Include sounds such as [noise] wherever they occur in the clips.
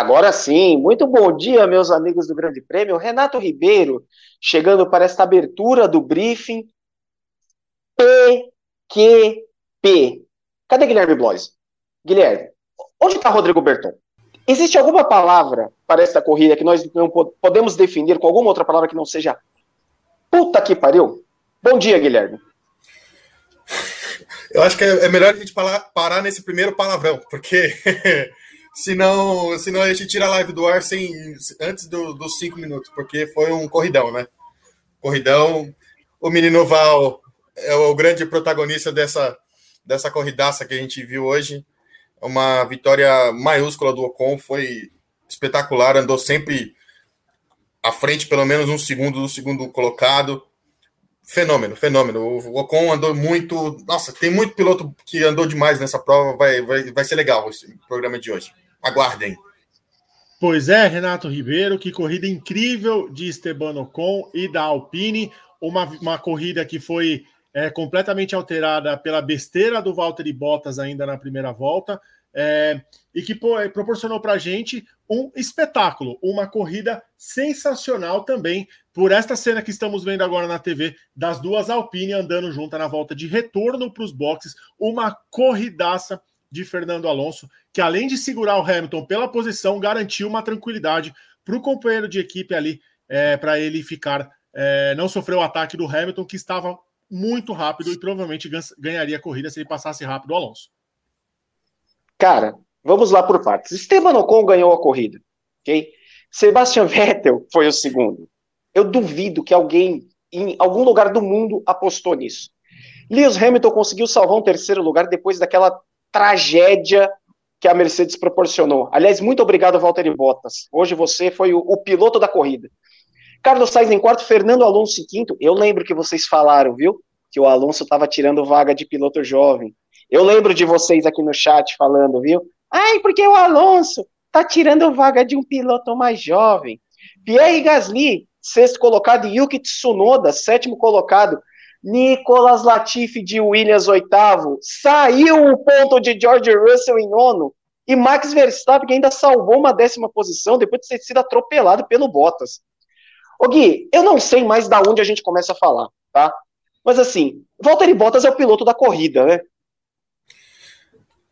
Agora sim, muito bom dia, meus amigos do Grande Prêmio. Renato Ribeiro, chegando para esta abertura do briefing. PQP. Cadê Guilherme Blois? Guilherme, onde está Rodrigo Berton? Existe alguma palavra para esta corrida que nós não podemos definir com alguma outra palavra que não seja puta que pariu? Bom dia, Guilherme. Eu acho que é melhor a gente parar nesse primeiro palavrão, porque [laughs] senão, senão a gente tira a live do ar sem, antes do, dos cinco minutos, porque foi um corridão, né? Corridão. O menino Val é o grande protagonista dessa, dessa corridaça que a gente viu hoje. Uma vitória maiúscula do Ocon, foi espetacular, andou sempre à frente, pelo menos um segundo do segundo colocado. Fenômeno, fenômeno. O Ocon andou muito. Nossa, tem muito piloto que andou demais nessa prova. Vai, vai, vai ser legal esse programa de hoje. Aguardem. Pois é, Renato Ribeiro, que corrida incrível de Esteban Ocon e da Alpine. Uma, uma corrida que foi é, completamente alterada pela besteira do Valtteri Bottas ainda na primeira volta. É, e que pô, proporcionou para a gente um espetáculo, uma corrida sensacional também, por esta cena que estamos vendo agora na TV, das duas Alpine andando juntas na volta de retorno para os boxes, uma corridaça de Fernando Alonso, que além de segurar o Hamilton pela posição, garantiu uma tranquilidade para o companheiro de equipe ali, é, para ele ficar, é, não sofrer o ataque do Hamilton, que estava muito rápido e provavelmente ganharia a corrida se ele passasse rápido o Alonso. Cara, vamos lá por partes. Esteban Ocon ganhou a corrida, ok? Sebastian Vettel foi o segundo. Eu duvido que alguém em algum lugar do mundo apostou nisso. Lewis Hamilton conseguiu salvar um terceiro lugar depois daquela tragédia que a Mercedes proporcionou. Aliás, muito obrigado, Valtteri Bottas. Hoje você foi o, o piloto da corrida. Carlos Sainz em quarto, Fernando Alonso em quinto. Eu lembro que vocês falaram, viu? Que o Alonso estava tirando vaga de piloto jovem. Eu lembro de vocês aqui no chat falando, viu? Ai, porque o Alonso tá tirando vaga de um piloto mais jovem. Pierre Gasly, sexto colocado, Yuki Tsunoda, sétimo colocado. Nicolas Latifi de Williams, oitavo. Saiu o ponto de George Russell em nono. E Max Verstappen ainda salvou uma décima posição depois de ter sido atropelado pelo Bottas. Ô Gui, eu não sei mais da onde a gente começa a falar, tá? Mas assim, Valtteri Bottas é o piloto da corrida, né?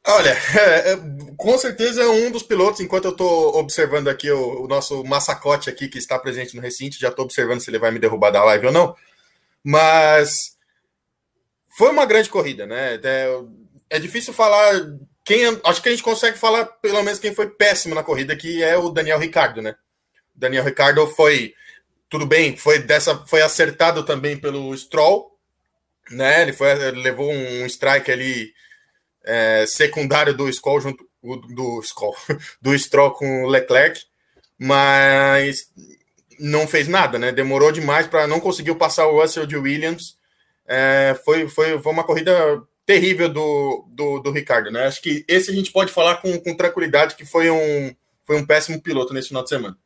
Olha, [laughs] é, é, com certeza é um dos pilotos, enquanto eu estou observando aqui o, o, nosso massacote aqui que está presente no recinto, já estou observando se ele vai me derrubar da live ou não. Mas foi uma grande corrida, né? É, é difícil falar quem. Acho que a gente consegue falar pelo menos quem foi péssimo na corrida, que é o Daniel Ricardo, né? O Daniel Ricardo foi tudo bem, foi dessa foi acertado também pelo Stroll, né? Ele foi levou um strike ali é, secundário do Skoll junto do Skoll, [laughs] do Stroll com o Leclerc, mas não fez nada, né? Demorou demais para não conseguiu passar o Russell de Williams. É, foi, foi, foi uma corrida terrível do, do, do, Ricardo, né? Acho que esse a gente pode falar com, com tranquilidade que foi um, foi um péssimo piloto nesse final de semana.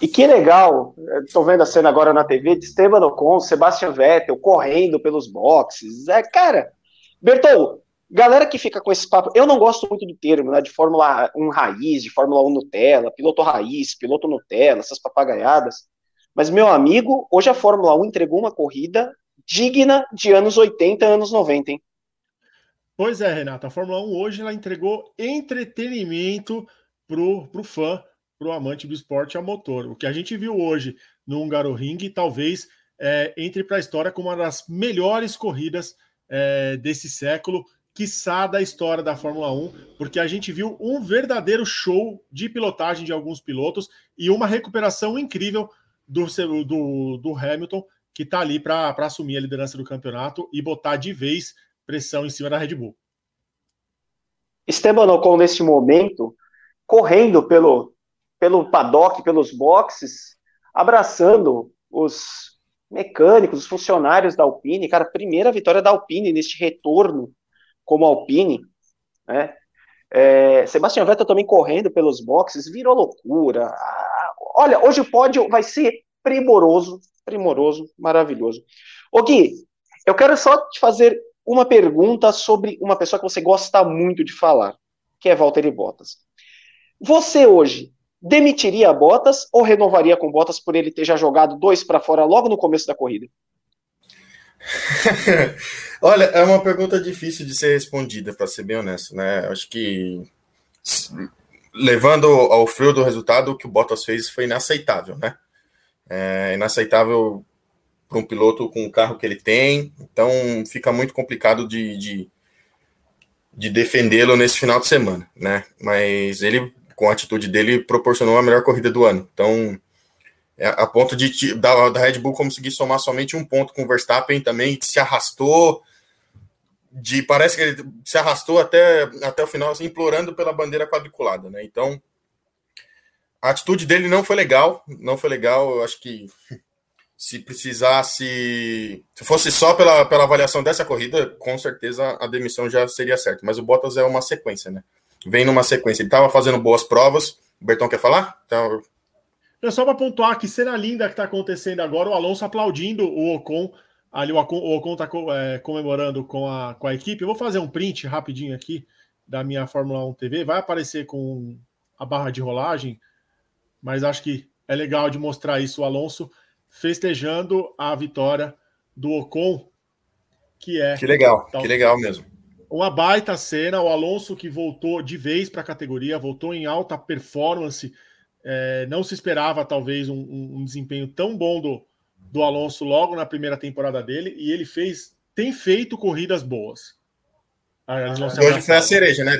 E que legal, estou vendo a cena agora na TV de Esteban Ocon, Sebastian Vettel correndo pelos boxes. É, cara, Bertol, galera que fica com esse papo, eu não gosto muito do termo, né, de Fórmula 1 raiz, de Fórmula 1 Nutella, piloto raiz, piloto Nutella, essas papagaiadas. Mas, meu amigo, hoje a Fórmula 1 entregou uma corrida digna de anos 80, anos 90, hein? Pois é, Renato, a Fórmula 1 hoje ela entregou entretenimento pro, pro fã, pro amante do esporte a motor. O que a gente viu hoje no Hungaroring talvez é, entre para a história como uma das melhores corridas é, desse século, quiçá da história da Fórmula 1, porque a gente viu um verdadeiro show de pilotagem de alguns pilotos e uma recuperação incrível do, do, do Hamilton, que está ali para assumir a liderança do campeonato e botar de vez pressão em cima da Red Bull. Esteban Ocon, neste momento, correndo pelo, pelo paddock, pelos boxes, abraçando os mecânicos, os funcionários da Alpine, cara, primeira vitória da Alpine neste retorno como Alpine, né? É, Sebastian Vettel também correndo pelos boxes, virou loucura. Olha, hoje o pódio vai ser primoroso, primoroso, maravilhoso. O Gui, eu quero só te fazer uma pergunta sobre uma pessoa que você gosta muito de falar, que é Valtteri Bottas. Você hoje demitiria Bottas ou renovaria com Bottas por ele ter já jogado dois para fora logo no começo da corrida? [laughs] Olha, é uma pergunta difícil de ser respondida, para ser bem honesto, né? Acho que levando ao frio do resultado, o que o Bottas fez foi inaceitável, né? É inaceitável para um piloto com o carro que ele tem, então fica muito complicado de, de, de defendê-lo nesse final de semana, né? Mas ele, com a atitude dele, proporcionou a melhor corrida do ano. Então, é, a ponto de da, da Red Bull conseguir somar somente um ponto com o Verstappen também se arrastou de parece que ele se arrastou até, até o final assim, implorando pela bandeira quadriculada, né? Então a atitude dele não foi legal, não foi legal. Eu acho que [laughs] se precisasse, se fosse só pela, pela avaliação dessa corrida, com certeza a demissão já seria certa. Mas o Bottas é uma sequência, né? Vem numa sequência. Ele estava fazendo boas provas. O Bertão quer falar? Então... É só para pontuar que cena linda que está acontecendo agora, o Alonso aplaudindo o Ocon Ali o Ocon está é, comemorando com a, com a equipe. Eu vou fazer um print rapidinho aqui da minha Fórmula 1 TV. Vai aparecer com a barra de rolagem, mas acho que é legal de mostrar isso. O Alonso festejando a vitória do Ocon, que é. Que legal, que legal mesmo. Uma baita cena. O Alonso que voltou de vez para a categoria, voltou em alta performance. É, não se esperava, talvez, um, um desempenho tão bom do, do Alonso logo na primeira temporada dele e ele fez, tem feito corridas boas. Ah, Hoje foi a cereja, né?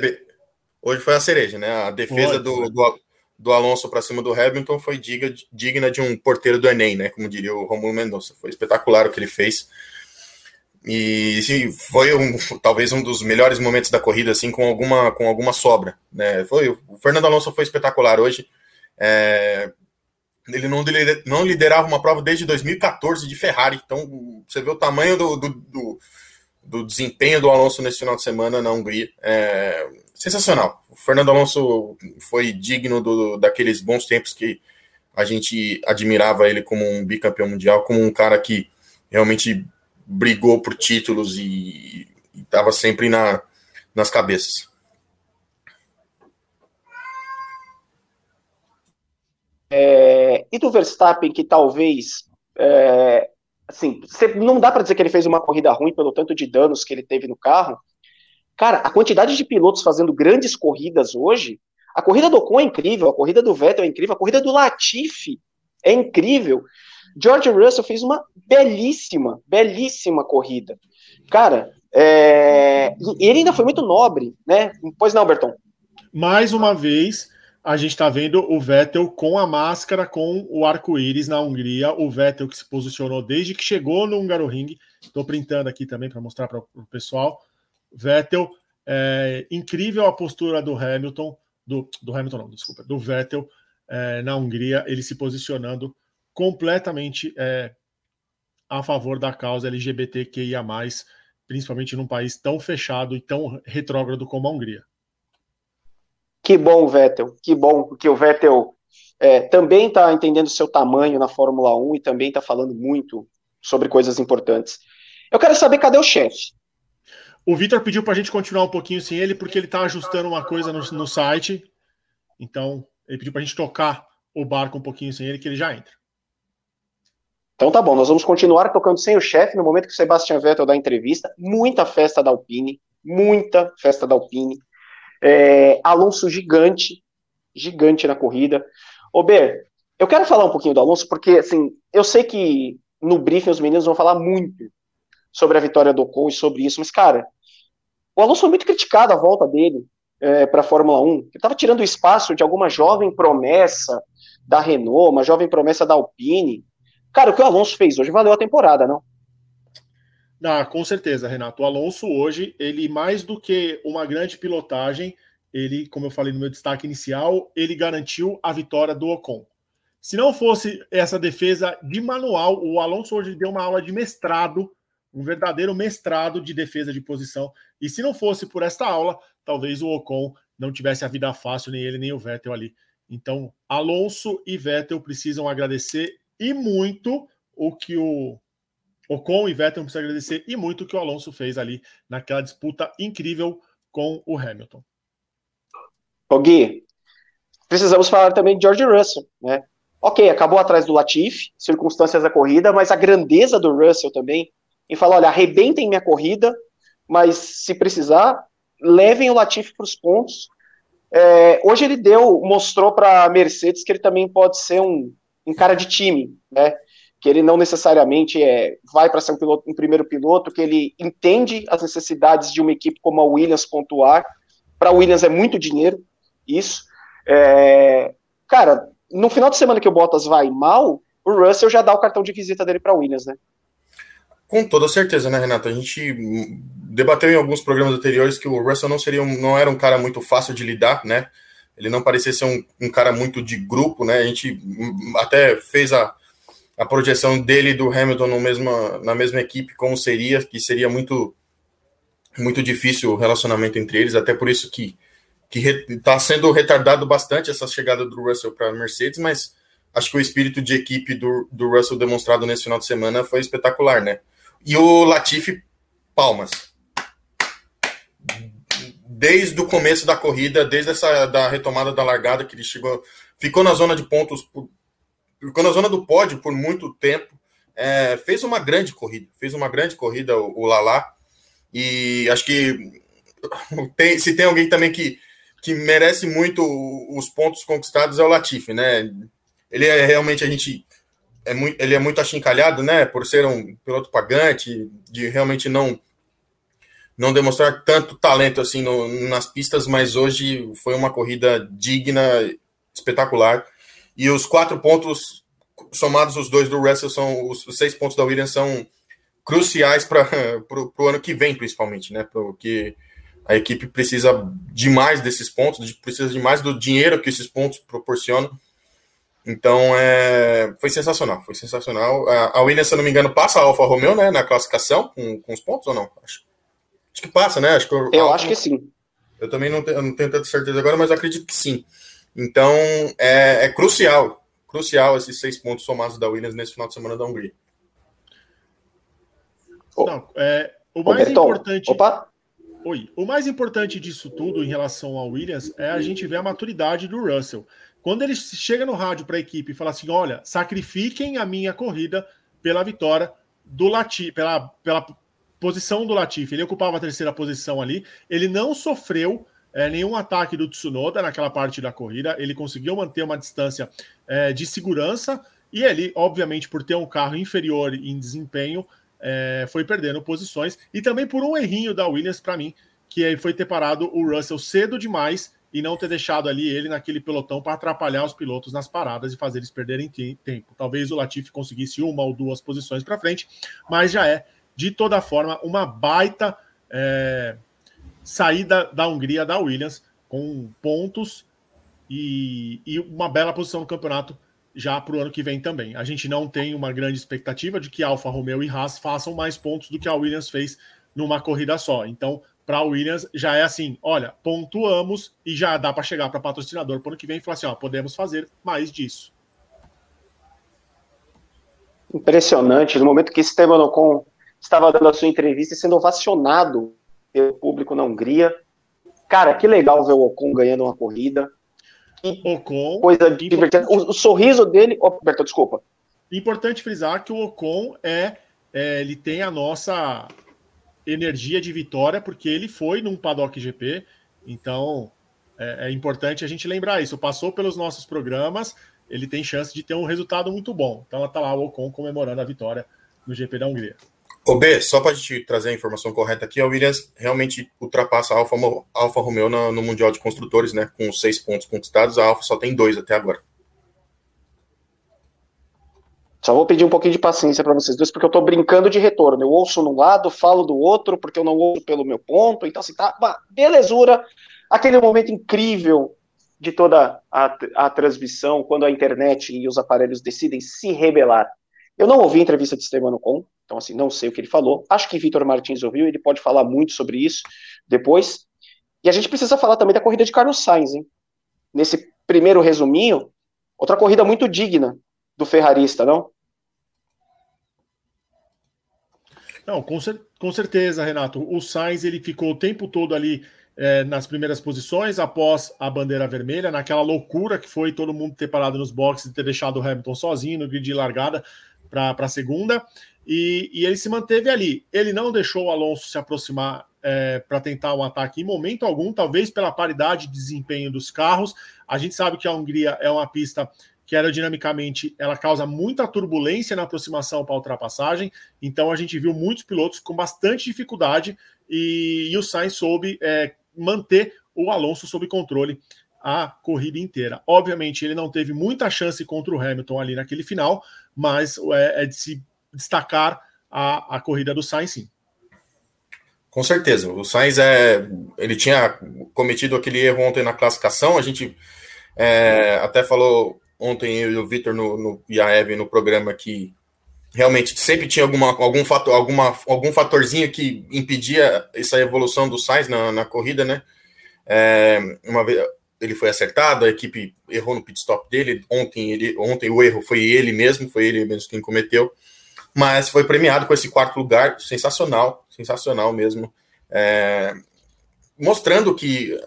Hoje foi a cereja, né? A defesa do, do, do, Alonso para cima do Hamilton foi diga, digna de um porteiro do Enem, né? Como diria o Romulo Mendonça. Foi espetacular o que ele fez. E foi um, talvez um dos melhores momentos da corrida, assim, com alguma, com alguma sobra. Né? Foi, o Fernando Alonso foi espetacular hoje. É, ele não, não liderava uma prova desde 2014 de Ferrari. Então, você vê o tamanho do, do, do, do desempenho do Alonso nesse final de semana na Hungria. É sensacional. O Fernando Alonso foi digno do, daqueles bons tempos que a gente admirava ele como um bicampeão mundial, como um cara que realmente brigou por títulos e estava sempre na, nas cabeças. É, e do Verstappen, que talvez. É, assim, não dá para dizer que ele fez uma corrida ruim pelo tanto de danos que ele teve no carro. Cara, a quantidade de pilotos fazendo grandes corridas hoje. A corrida do Ocon é incrível, a corrida do Vettel é incrível, a corrida do Latifi é incrível. George Russell fez uma belíssima, belíssima corrida. Cara, é... ele ainda foi muito nobre, né? Pois não, Berton? Mais uma vez, a gente está vendo o Vettel com a máscara, com o arco-íris na Hungria. O Vettel que se posicionou desde que chegou no Hungaroring. Estou printando aqui também para mostrar para o pessoal. Vettel, é, incrível a postura do Hamilton, do, do Hamilton não, desculpa, do Vettel é, na Hungria, ele se posicionando completamente é, a favor da causa LGBTQIA+, principalmente num país tão fechado e tão retrógrado como a Hungria. Que bom, Vettel, que bom, porque o Vettel é, também está entendendo seu tamanho na Fórmula 1 e também está falando muito sobre coisas importantes. Eu quero saber cadê o chefe. O Vitor pediu para a gente continuar um pouquinho sem ele, porque ele está ajustando uma coisa no, no site. Então, ele pediu para a gente tocar o barco um pouquinho sem ele, que ele já entra. Então tá bom, nós vamos continuar tocando sem o chefe no momento que o Sebastian Vettel dá entrevista. Muita festa da Alpine, muita festa da Alpine. É, Alonso gigante, gigante na corrida. Ô, Ber, eu quero falar um pouquinho do Alonso, porque, assim, eu sei que no briefing os meninos vão falar muito sobre a vitória do Ocon e sobre isso, mas, cara, o Alonso foi muito criticado a volta dele é, para a Fórmula 1. Ele estava tirando o espaço de alguma jovem promessa da Renault, uma jovem promessa da Alpine. Cara, o que o Alonso fez hoje valeu a temporada, não? Ah, com certeza, Renato. O Alonso hoje, ele mais do que uma grande pilotagem, ele, como eu falei no meu destaque inicial, ele garantiu a vitória do Ocon. Se não fosse essa defesa de manual, o Alonso hoje deu uma aula de mestrado, um verdadeiro mestrado de defesa de posição. E se não fosse por esta aula, talvez o Ocon não tivesse a vida fácil, nem ele nem o Vettel ali. Então, Alonso e Vettel precisam agradecer e muito o que o Ocon e Vettel precisam agradecer e muito o que o Alonso fez ali naquela disputa incrível com o Hamilton. Ô Gui, precisamos falar também de George Russell, né? Ok, acabou atrás do Latifi, circunstâncias da corrida, mas a grandeza do Russell também, em falar, olha, arrebentem minha corrida, mas se precisar, levem o Latifi para os pontos. É, hoje ele deu, mostrou para a Mercedes que ele também pode ser um, um cara de time, né? Que ele não necessariamente é, vai para ser um, piloto, um primeiro piloto, que ele entende as necessidades de uma equipe como a Williams pontuar. Para a Williams é muito dinheiro, isso. É, cara, no final de semana que o Bottas vai mal, o Russell já dá o cartão de visita dele para Williams, né? Com toda certeza, né, Renato? A gente debateu em alguns programas anteriores que o Russell não seria um, não era um cara muito fácil de lidar, né? Ele não parecia ser um, um cara muito de grupo, né? A gente até fez a, a projeção dele e do Hamilton no mesma, na mesma equipe, como seria, que seria muito muito difícil o relacionamento entre eles, até por isso que que está sendo retardado bastante essa chegada do Russell para a Mercedes, mas acho que o espírito de equipe do, do Russell demonstrado nesse final de semana foi espetacular, né? E o Latifi, palmas. Desde o começo da corrida, desde essa da retomada da largada que ele chegou, ficou na zona de pontos, ficou na zona do pódio por muito tempo, é, fez uma grande corrida, fez uma grande corrida o, o Lala, e acho que tem, se tem alguém também que que merece muito os pontos conquistados é o Latifi, né? Ele é realmente a gente é muito, ele é muito achincalhado, né? Por ser um piloto pagante, de realmente não não demonstrar tanto talento assim no, nas pistas, mas hoje foi uma corrida digna, espetacular. E os quatro pontos somados os dois do Russell são os, seis pontos da Williams são cruciais para [laughs] o ano que vem, principalmente, né? Porque a equipe precisa demais desses pontos, precisa demais do dinheiro que esses pontos proporcionam. Então, é, foi sensacional, foi sensacional. A, Williams, se eu não me engano, passa a Alfa Romeo, né, na classificação com, com os pontos ou não? Acho, acho que passa, né? Acho que eu, eu acho que sim. Eu também não, tenho, não tenho tanta certeza agora, mas acredito que sim. Então, é, é, crucial, crucial esses seis pontos somados da Williams nesse final de semana da Hungria. Não, é, o mais importante. Opa! Oi. O mais importante disso tudo em relação ao Williams é a gente ver a maturidade do Russell. Quando ele chega no rádio para a equipe e fala assim: olha, sacrifiquem a minha corrida pela vitória do Latifi, pela, pela posição do Latifi. Ele ocupava a terceira posição ali. Ele não sofreu é, nenhum ataque do Tsunoda naquela parte da corrida. Ele conseguiu manter uma distância é, de segurança. E ele, obviamente, por ter um carro inferior em desempenho, é, foi perdendo posições e também por um errinho da Williams para mim, que foi ter parado o Russell cedo demais e não ter deixado ali ele naquele pelotão para atrapalhar os pilotos nas paradas e fazer eles perderem tempo. Talvez o Latifi conseguisse uma ou duas posições para frente, mas já é de toda forma uma baita é, saída da Hungria da Williams com pontos e, e uma bela posição no campeonato já para o ano que vem também. A gente não tem uma grande expectativa de que Alfa Romeo e Haas façam mais pontos do que a Williams fez numa corrida só. Então, para a Williams já é assim, olha, pontuamos e já dá para chegar para patrocinador para o ano que vem e falar assim, ó, podemos fazer mais disso. Impressionante, no momento que Esteban Ocon estava dando a sua entrevista e sendo ovacionado pelo público na Hungria. Cara, que legal ver o Ocon ganhando uma corrida. Ocon. Coisa divertida. O, o, sorriso dele. Oh, Berto, desculpa. Importante frisar que o Ocon é, é, Ele tem a nossa energia de vitória, porque ele foi num paddock GP. Então é, é importante a gente lembrar isso. Passou pelos nossos programas, ele tem chance de ter um resultado muito bom. Então tá lá o Ocon comemorando a vitória no GP da Hungria. Ô B, só para a gente trazer a informação correta aqui, a Williams realmente ultrapassa a Alfa, Alfa Romeo no, no, Mundial de Construtores, né? Com seis pontos conquistados, a Alfa só tem dois até agora. Só vou pedir um pouquinho de paciência para vocês dois, porque eu estou brincando de retorno. Eu ouço num lado, falo do outro, porque eu não ouço pelo meu ponto. Então, assim, tá uma belezura. Aquele momento incrível de toda a, a transmissão, quando a internet e os aparelhos decidem se rebelar. Eu não ouvi a entrevista de Esteban Ocon, então, assim, não sei o que ele falou. Acho que Vitor Martins ouviu, ele pode falar muito sobre isso depois. E a gente precisa falar também da corrida de Carlos Sainz, hein? Nesse primeiro resuminho, outra corrida muito digna do ferrarista, não? Não, com, cer com certeza, Renato. O Sainz ele ficou o tempo todo ali é, nas primeiras posições após a bandeira vermelha, naquela loucura que foi todo mundo ter parado nos boxes e ter deixado o Hamilton sozinho no grid de largada para a segunda. E, e, ele se manteve ali. Ele não deixou o Alonso se aproximar é, para tentar um ataque em momento algum, talvez pela paridade de desempenho dos carros. A gente sabe que a Hungria é uma pista que aerodinamicamente ela causa muita turbulência na aproximação para ultrapassagem, então a gente viu muitos pilotos com bastante dificuldade e, e o Sainz soube é, manter o Alonso sob controle a corrida inteira. Obviamente, ele não teve muita chance contra o Hamilton ali naquele final, mas é, é de se destacar a, a corrida do Sainz, sim. Com certeza. O Sainz é, ele tinha cometido aquele erro ontem na classificação. A gente é, até falou ontem eu e o Vitor no, no, e a Eve no programa que realmente sempre tinha alguma, algum, fator, alguma, algum fatorzinho que impedia essa evolução do Sainz na, na corrida, né? É, uma vez ele foi acertado, a equipe errou no pit stop dele. Ontem, ele, ontem o erro foi ele mesmo, foi ele mesmo quem cometeu mas foi premiado com esse quarto lugar, sensacional, sensacional mesmo, é, mostrando que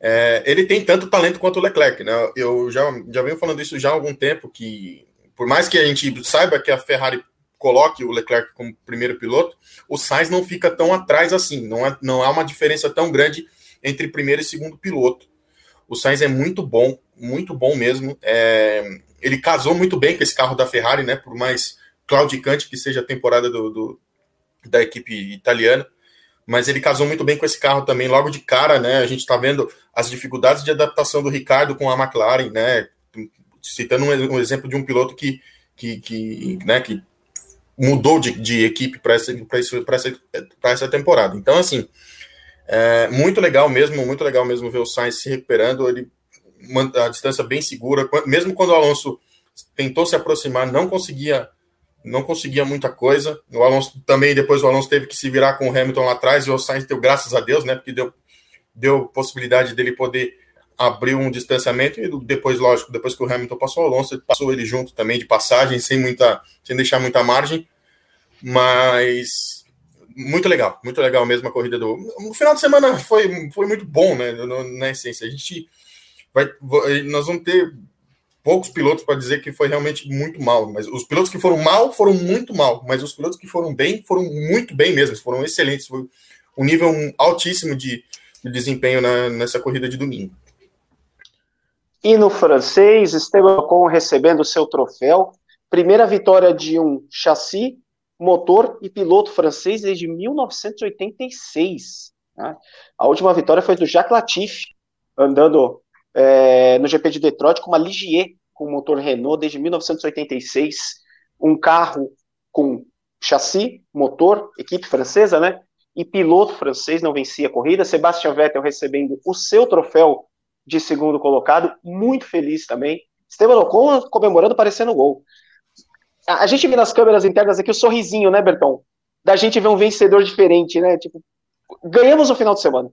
é, ele tem tanto talento quanto o Leclerc, né? Eu já, já venho falando isso já há algum tempo, que por mais que a gente saiba que a Ferrari coloque o Leclerc como primeiro piloto, o Sainz não fica tão atrás assim, não, é, não há uma diferença tão grande entre primeiro e segundo piloto. O Sainz é muito bom, muito bom mesmo. É, ele casou muito bem com esse carro da Ferrari, né? Por mais claudicante que seja a temporada do, do, da equipe italiana, mas ele casou muito bem com esse carro também, logo de cara, né? A gente está vendo as dificuldades de adaptação do Ricardo com a McLaren, né? Citando um, um exemplo de um piloto que, que, que, né, que mudou de, de equipe para essa, essa, essa temporada. Então, assim, é muito legal mesmo, muito legal mesmo ver o Sainz se recuperando, ele a distância bem segura, mesmo quando o Alonso tentou se aproximar, não conseguia não conseguia muita coisa. O Alonso também, depois o Alonso teve que se virar com o Hamilton lá atrás, e o Sainz deu graças a Deus, né? Porque deu, deu possibilidade dele poder abrir um distanciamento, e depois, lógico, depois que o Hamilton passou o Alonso, passou ele junto também de passagem, sem muita, sem deixar muita margem. Mas muito legal, muito legal mesmo a corrida do. O final de semana foi, foi muito bom, né? Na essência. A gente vai. Nós vamos ter poucos pilotos para dizer que foi realmente muito mal, mas os pilotos que foram mal foram muito mal, mas os pilotos que foram bem foram muito bem mesmo, foram excelentes, foi um nível altíssimo de, de desempenho na, nessa corrida de domingo. E no francês, Esteban Ocon recebendo seu troféu, primeira vitória de um chassi, motor e piloto francês desde 1986. Né? A última vitória foi do Jacques Latifi, andando é, no GP de Detroit com uma Ligier com motor Renault desde 1986, um carro com chassi, motor, equipe francesa, né? E piloto francês não vencia a corrida. Sebastian Vettel recebendo o seu troféu de segundo colocado, muito feliz também. Esteban Ocon comemorando, parecendo gol. A gente vê nas câmeras internas aqui o sorrisinho, né, Bertão? Da gente ver um vencedor diferente, né? Tipo, ganhamos o final de semana.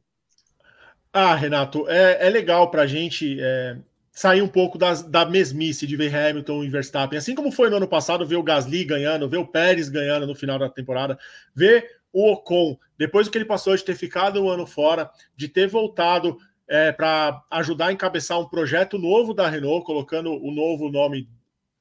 Ah, Renato, é, é legal para a gente é, sair um pouco das, da mesmice de ver Hamilton e Verstappen. Assim como foi no ano passado, ver o Gasly ganhando, ver o Pérez ganhando no final da temporada, ver o Ocon, depois do que ele passou de ter ficado um ano fora, de ter voltado é, para ajudar a encabeçar um projeto novo da Renault, colocando o novo nome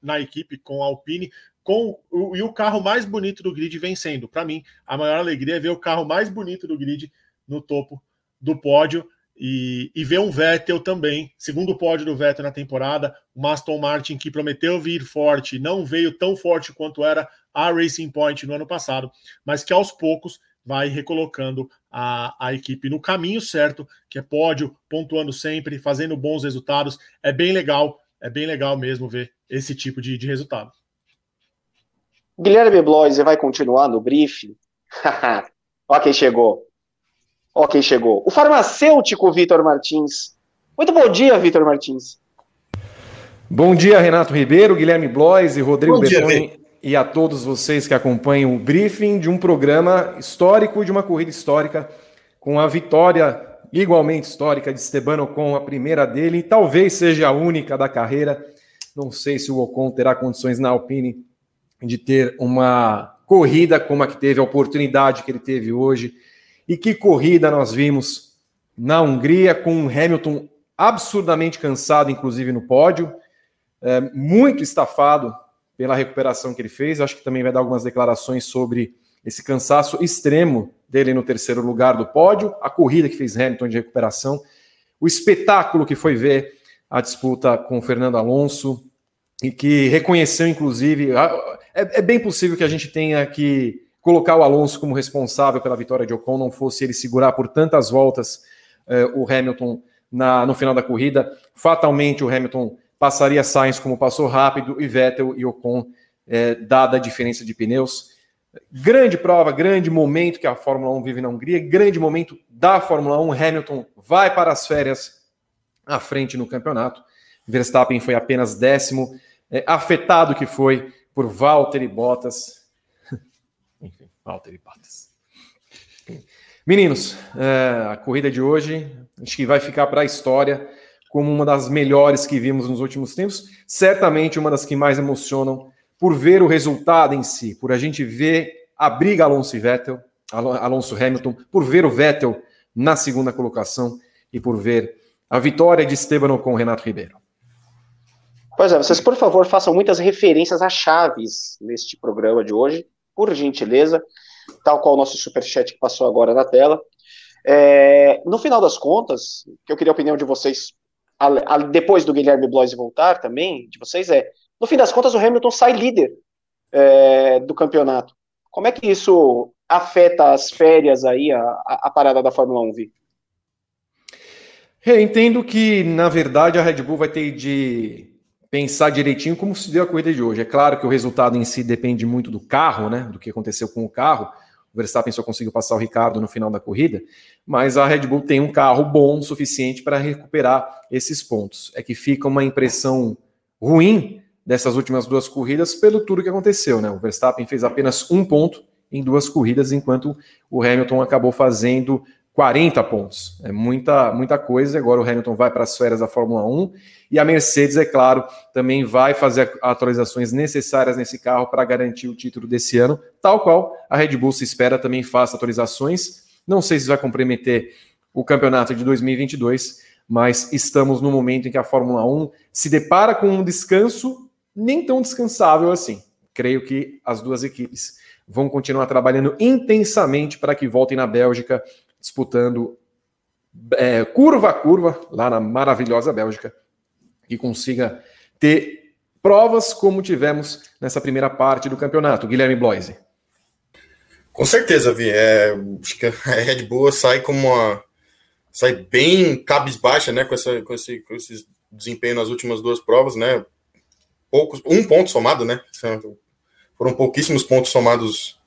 na equipe com a Alpine, com o, e o carro mais bonito do grid vencendo. Para mim, a maior alegria é ver o carro mais bonito do grid no topo do pódio. E, e ver um Vettel também, segundo pódio do Vettel na temporada, o Aston Martin que prometeu vir forte, não veio tão forte quanto era a Racing Point no ano passado, mas que aos poucos vai recolocando a, a equipe no caminho certo, que é pódio, pontuando sempre, fazendo bons resultados. É bem legal, é bem legal mesmo ver esse tipo de, de resultado. Guilherme Bloise vai continuar no briefing? [laughs] Ó quem chegou. Ó quem chegou. O farmacêutico Vitor Martins. Muito bom dia, Vitor Martins. Bom dia, Renato Ribeiro, Guilherme Blois e Rodrigo Bertoni e a todos vocês que acompanham o briefing de um programa histórico, de uma corrida histórica, com a vitória igualmente histórica de Esteban Ocon, a primeira dele, e talvez seja a única da carreira. Não sei se o Ocon terá condições na Alpine de ter uma corrida como a que teve, a oportunidade que ele teve hoje e que corrida nós vimos na Hungria, com o Hamilton absurdamente cansado, inclusive no pódio, é, muito estafado pela recuperação que ele fez. Acho que também vai dar algumas declarações sobre esse cansaço extremo dele no terceiro lugar do pódio, a corrida que fez Hamilton de recuperação, o espetáculo que foi ver a disputa com o Fernando Alonso e que reconheceu, inclusive, é, é bem possível que a gente tenha que colocar o Alonso como responsável pela vitória de Ocon, não fosse ele segurar por tantas voltas eh, o Hamilton na, no final da corrida. Fatalmente o Hamilton passaria Sainz como passou rápido e Vettel e Ocon, eh, dada a diferença de pneus. Grande prova, grande momento que a Fórmula 1 vive na Hungria, grande momento da Fórmula 1. Hamilton vai para as férias à frente no campeonato. Verstappen foi apenas décimo, é, afetado que foi por Valtteri Bottas. [laughs] Enfim, Valtteri Bottas. Meninos, é, a corrida de hoje acho que vai ficar para a história como uma das melhores que vimos nos últimos tempos, certamente uma das que mais emocionam por ver o resultado em si, por a gente ver a briga Alonso e Vettel, Alonso Hamilton, por ver o Vettel na segunda colocação e por ver a vitória de Esteban com Renato Ribeiro. Pois é, vocês por favor façam muitas referências a chaves neste programa de hoje, por gentileza, tal qual o nosso superchat que passou agora na tela. É, no final das contas, que eu queria a opinião de vocês, depois do Guilherme Blois voltar também, de vocês, é no fim das contas, o Hamilton sai líder é, do campeonato. Como é que isso afeta as férias aí, a, a parada da Fórmula 1, Vi? Eu entendo que, na verdade, a Red Bull vai ter de pensar direitinho como se deu a corrida de hoje. É claro que o resultado em si depende muito do carro, né? Do que aconteceu com o carro. O Verstappen só conseguiu passar o Ricardo no final da corrida, mas a Red Bull tem um carro bom o suficiente para recuperar esses pontos. É que fica uma impressão ruim dessas últimas duas corridas pelo tudo que aconteceu, né? O Verstappen fez apenas um ponto em duas corridas, enquanto o Hamilton acabou fazendo 40 pontos. É muita, muita coisa. Agora o Hamilton vai para as férias da Fórmula 1 e a Mercedes, é claro, também vai fazer atualizações necessárias nesse carro para garantir o título desse ano, tal qual a Red Bull se espera também faça atualizações. Não sei se vai comprometer o campeonato de 2022, mas estamos no momento em que a Fórmula 1 se depara com um descanso nem tão descansável assim. Creio que as duas equipes vão continuar trabalhando intensamente para que voltem na Bélgica, disputando é, curva a curva, lá na maravilhosa Bélgica, e consiga ter provas como tivemos nessa primeira parte do campeonato. Guilherme Bloise. Com certeza, Vi. É, acho que a Red Bull sai como uma. sai bem cabisbaixa, né? Com, essa, com, esse, com esse desempenho nas últimas duas provas, né? Poucos, um ponto somado, né? Foram pouquíssimos pontos somados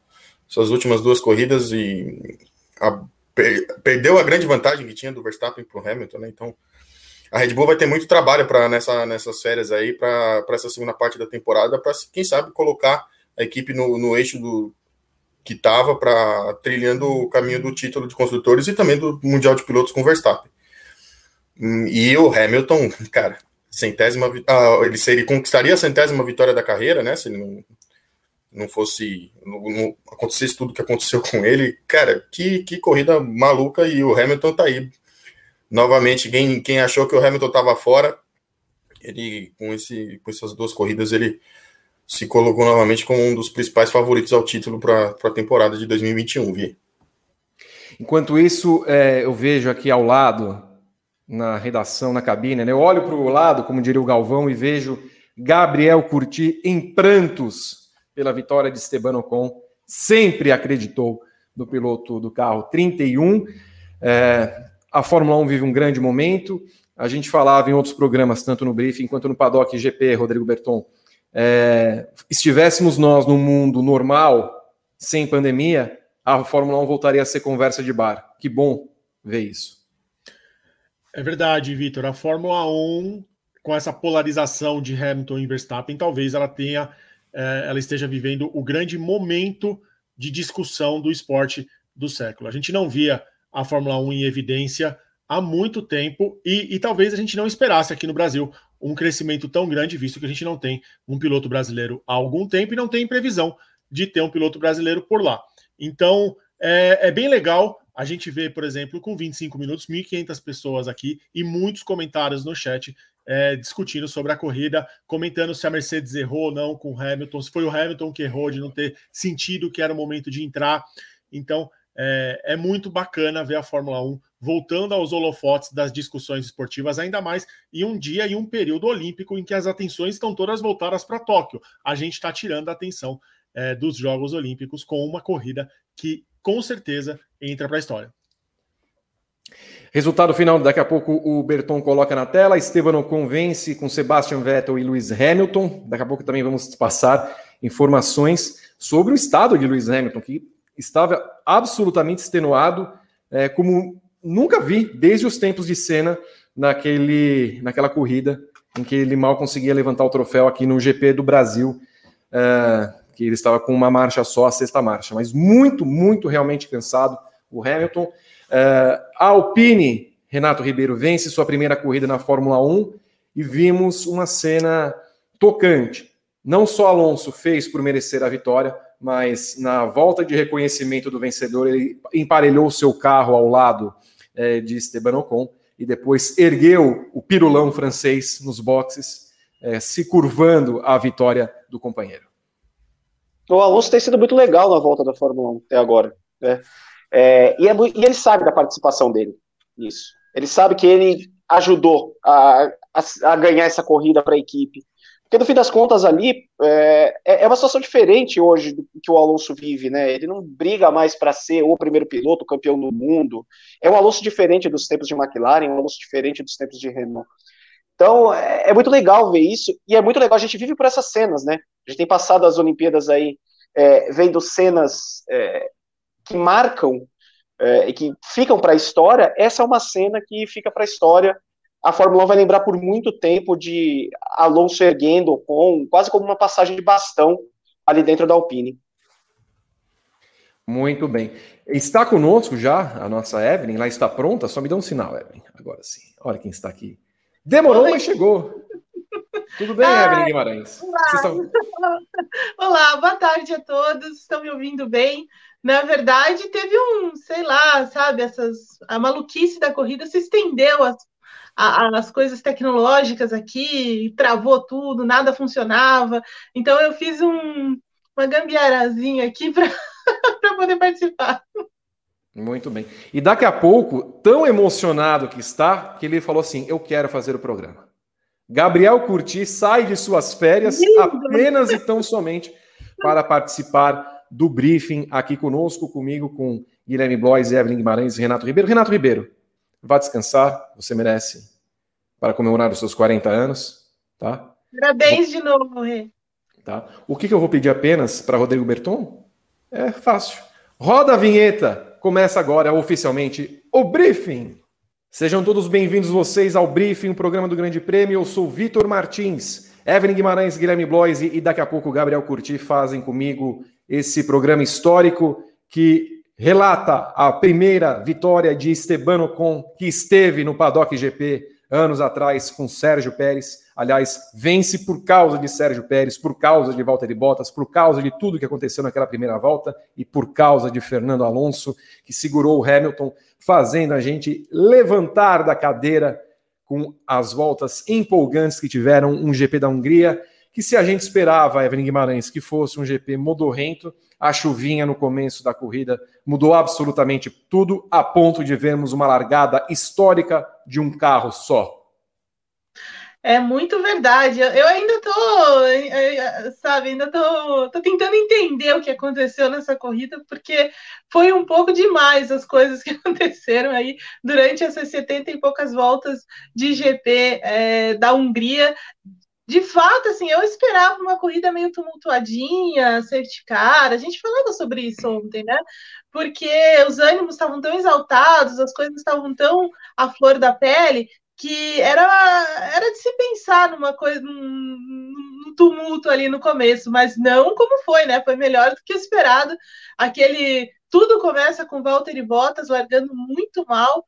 suas últimas duas corridas e a, per, perdeu a grande vantagem que tinha do Verstappen para o Hamilton, né? Então a Red Bull vai ter muito trabalho para nessa, nessas férias aí, para essa segunda parte da temporada, para quem sabe colocar a equipe no, no eixo do que estava para trilhando o caminho do título de construtores e também do Mundial de Pilotos com Verstappen. Hum, e o Hamilton, [laughs] cara, centésima ah, ele seria conquistaria a centésima vitória da carreira, né? Se ele não, não fosse não, não acontecesse tudo que aconteceu com ele, cara, que, que corrida maluca e o Hamilton tá aí. Novamente, quem, quem achou que o Hamilton estava fora, ele com esse com essas duas corridas ele se colocou novamente como um dos principais favoritos ao título para a temporada de 2021, Vi. Enquanto isso, é, eu vejo aqui ao lado na redação, na cabine, né? Eu olho para o lado, como diria o Galvão, e vejo Gabriel Curti em prantos pela vitória de Esteban Ocon. Sempre acreditou no piloto do carro 31. É, a Fórmula 1 vive um grande momento. A gente falava em outros programas, tanto no briefing quanto no Paddock GP, Rodrigo Berton. É, estivéssemos nós no mundo normal, sem pandemia, a Fórmula 1 voltaria a ser conversa de bar. Que bom ver isso. É verdade, Vitor. A Fórmula 1, com essa polarização de Hamilton e Verstappen, talvez ela tenha, é, ela esteja vivendo o grande momento de discussão do esporte do século. A gente não via a Fórmula 1 em evidência há muito tempo e, e talvez a gente não esperasse aqui no Brasil um crescimento tão grande, visto que a gente não tem um piloto brasileiro há algum tempo e não tem previsão de ter um piloto brasileiro por lá. Então, é, é bem legal a gente vê, por exemplo, com 25 minutos, 1.500 pessoas aqui e muitos comentários no chat é, discutindo sobre a corrida, comentando se a Mercedes errou ou não com o Hamilton, se foi o Hamilton que errou de não ter sentido que era o momento de entrar. Então, é, é, muito bacana ver a Fórmula 1 voltando aos holofotes das discussões esportivas, ainda mais em um dia e um período olímpico em que as atenções estão todas voltadas para Tóquio. A gente está tirando a atenção é, dos Jogos Olímpicos com uma corrida que com certeza entra para a história. Resultado final, daqui a pouco o Berton coloca na tela. Esteban Ocon vence com Sebastian Vettel e Lewis Hamilton. Daqui a pouco também vamos passar informações sobre o estado de Lewis Hamilton, que estava absolutamente extenuado, é, como nunca vi desde os tempos de cena naquele, naquela corrida em que ele mal conseguia levantar o troféu aqui no GP do Brasil, é, que ele estava com uma marcha só, a sexta marcha, mas muito, muito realmente cansado o Hamilton. É, a Alpine, Renato Ribeiro, vence sua primeira corrida na Fórmula 1 e vimos uma cena tocante. Não só Alonso fez por merecer a vitória, mas na volta de reconhecimento do vencedor, ele emparelhou seu carro ao lado é, de Esteban Ocon e depois ergueu o pirulão francês nos boxes, é, se curvando à vitória do companheiro. O Alonso tem sido muito legal na volta da Fórmula 1 até agora. Né? É, e, é, e, ele sabe da participação dele nisso. Ele sabe que ele ajudou a, a, a ganhar essa corrida para a equipe. Porque no fim das contas ali é, é, é uma situação diferente hoje do que o Alonso vive, né? Ele não briga mais para ser o primeiro piloto, o campeão do mundo. É um Alonso diferente dos tempos de McLaren, um Alonso diferente dos tempos de Renault. Então é, é, muito legal ver isso e é muito legal. A gente vive por essas cenas, né? A gente tem passado as Olimpíadas aí é, vendo cenas é, que marcam é, e que ficam para a história. Essa é uma cena que fica para a história a Fórmula 1 vai lembrar por muito tempo de Alonso erguendo com quase como uma passagem de bastão ali dentro da Alpine. Muito bem. Está conosco já a nossa Evelyn, lá está pronta. Só me dá um sinal, Evelyn. Agora sim. Olha quem está aqui. Demorou, Oi. mas chegou. Tudo bem, Ai, Evelyn Guimarães? Olá. Estão... [laughs] olá, boa tarde a todos. Estão me ouvindo bem? Na verdade, teve um, sei lá, sabe, essas a maluquice da corrida se estendeu as a, as coisas tecnológicas aqui, travou tudo, nada funcionava. Então eu fiz um, uma gambiarazinha aqui [laughs] para poder participar. Muito bem. E daqui a pouco, tão emocionado que está, que ele falou assim: Eu quero fazer o programa. Gabriel Curti sai de suas férias Lindo. apenas e tão somente para participar do briefing aqui conosco, comigo, com Guilherme Blois, Evelyn Guimarães e Renato Ribeiro. Renato Ribeiro, Vá descansar, você merece para comemorar os seus 40 anos, tá? Parabéns de novo, Rê. Tá? O que, que eu vou pedir apenas para Rodrigo Berton? É fácil. Roda a vinheta. Começa agora oficialmente o briefing. Sejam todos bem-vindos vocês ao briefing, o programa do Grande Prêmio. Eu sou Vitor Martins, Evelyn Guimarães, Guilherme Bloise e daqui a pouco Gabriel Curti fazem comigo esse programa histórico que relata a primeira vitória de Esteban Ocon, que esteve no Paddock GP anos atrás com Sérgio Pérez. Aliás, vence por causa de Sérgio Pérez, por causa de Valtteri Bottas, por causa de tudo que aconteceu naquela primeira volta e por causa de Fernando Alonso, que segurou o Hamilton, fazendo a gente levantar da cadeira com as voltas empolgantes que tiveram um GP da Hungria, que se a gente esperava, Evelyn Guimarães, que fosse um GP modorrento, a chuvinha no começo da corrida mudou absolutamente tudo, a ponto de vermos uma largada histórica de um carro só. É muito verdade. Eu ainda tô, sabe, ainda tô, tô tentando entender o que aconteceu nessa corrida, porque foi um pouco demais as coisas [laughs] que aconteceram aí durante essas 70 e poucas voltas de GP é, da Hungria de fato, assim, eu esperava uma corrida meio tumultuadinha, safety car. A gente falava sobre isso ontem, né? Porque os ânimos estavam tão exaltados, as coisas estavam tão à flor da pele, que era, era de se pensar numa coisa, num, num tumulto ali no começo, mas não como foi, né? Foi melhor do que esperado. Aquele. Tudo começa com Walter Bottas largando muito mal,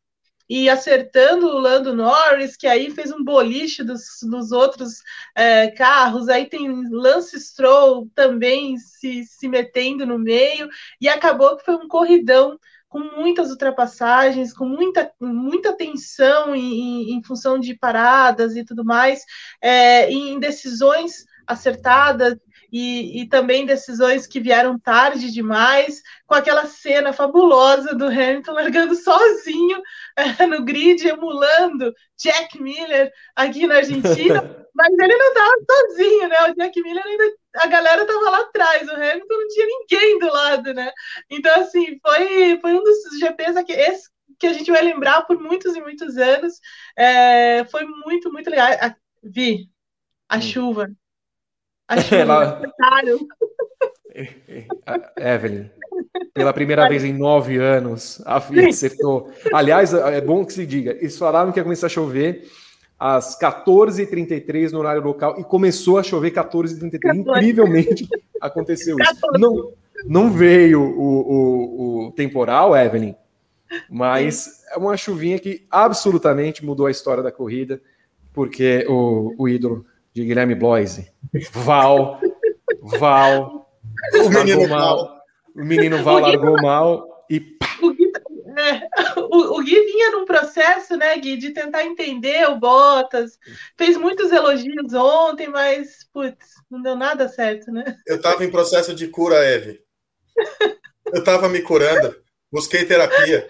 e acertando o Lando Norris, que aí fez um boliche dos, dos outros é, carros, aí tem Lance Stroll também se, se metendo no meio, e acabou que foi um corridão com muitas ultrapassagens, com muita, muita tensão em, em função de paradas e tudo mais, é, em decisões acertadas e, e, também decisões que vieram tarde demais, com aquela cena fabulosa do Hamilton largando sozinho é, no grid, emulando Jack Miller aqui na Argentina. [laughs] mas ele não estava sozinho, né? O Jack Miller ainda. A galera estava lá atrás, o Hamilton não tinha ninguém do lado, né? Então, assim, foi, foi um dos GPs aqui. Esse que a gente vai lembrar por muitos e muitos anos. É, foi muito, muito legal. A, vi a hum. chuva. A chuva. [laughs] Ela... Evelyn, pela primeira vez em nove anos, a FIA acertou. Aliás, é bom que se diga, eles falaram que ia começar a chover às 14h33 no horário local e começou a chover 14h33. Incrivelmente [laughs] aconteceu isso. Não, não veio o, o, o, temporal, Evelyn, mas é uma chuvinha que absolutamente mudou a história da corrida, porque o, o ídolo de Guilherme Bloise, Val, Val, o menino mal, o menino Val largou mal e pá, é, o, o, Gui vinha num processo, né, Gui, de tentar entender o Bottas. Fez muitos elogios ontem, mas, putz, não deu nada certo, né? Eu estava em processo de cura, Eve. Eu estava me curando, busquei terapia.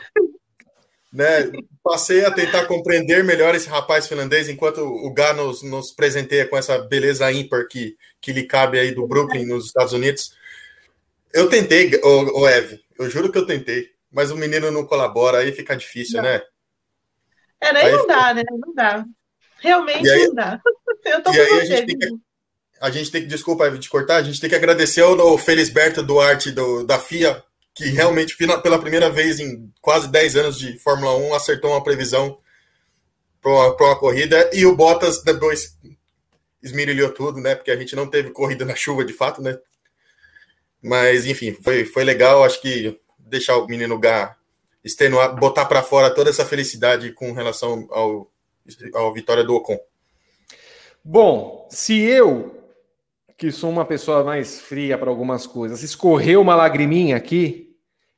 Né? Passei a tentar compreender melhor esse rapaz finlandês, enquanto o Gá nos, nos presenteia com essa beleza ímpar que, que lhe cabe aí do Brooklyn, nos Estados Unidos. Eu tentei, o, o Eve, eu juro que eu tentei mas o menino não colabora, aí fica difícil, não. né? É, daí aí não dá, né? Não dá. Realmente aí, não dá. [laughs] Eu tô aí a gente, tem que, a gente tem que, desculpa te cortar, a gente tem que agradecer ao Felisberto Duarte do, da FIA, que realmente, pela primeira vez em quase 10 anos de Fórmula 1, acertou uma previsão para uma, corrida, e o Bottas depois esmirilhou tudo, né? Porque a gente não teve corrida na chuva de fato, né? Mas, enfim, foi, foi legal. Acho que deixar o menino Gá extenuar, botar para fora toda essa felicidade com relação ao, ao vitória do Ocon. Bom, se eu, que sou uma pessoa mais fria para algumas coisas, escorreu uma lagriminha aqui,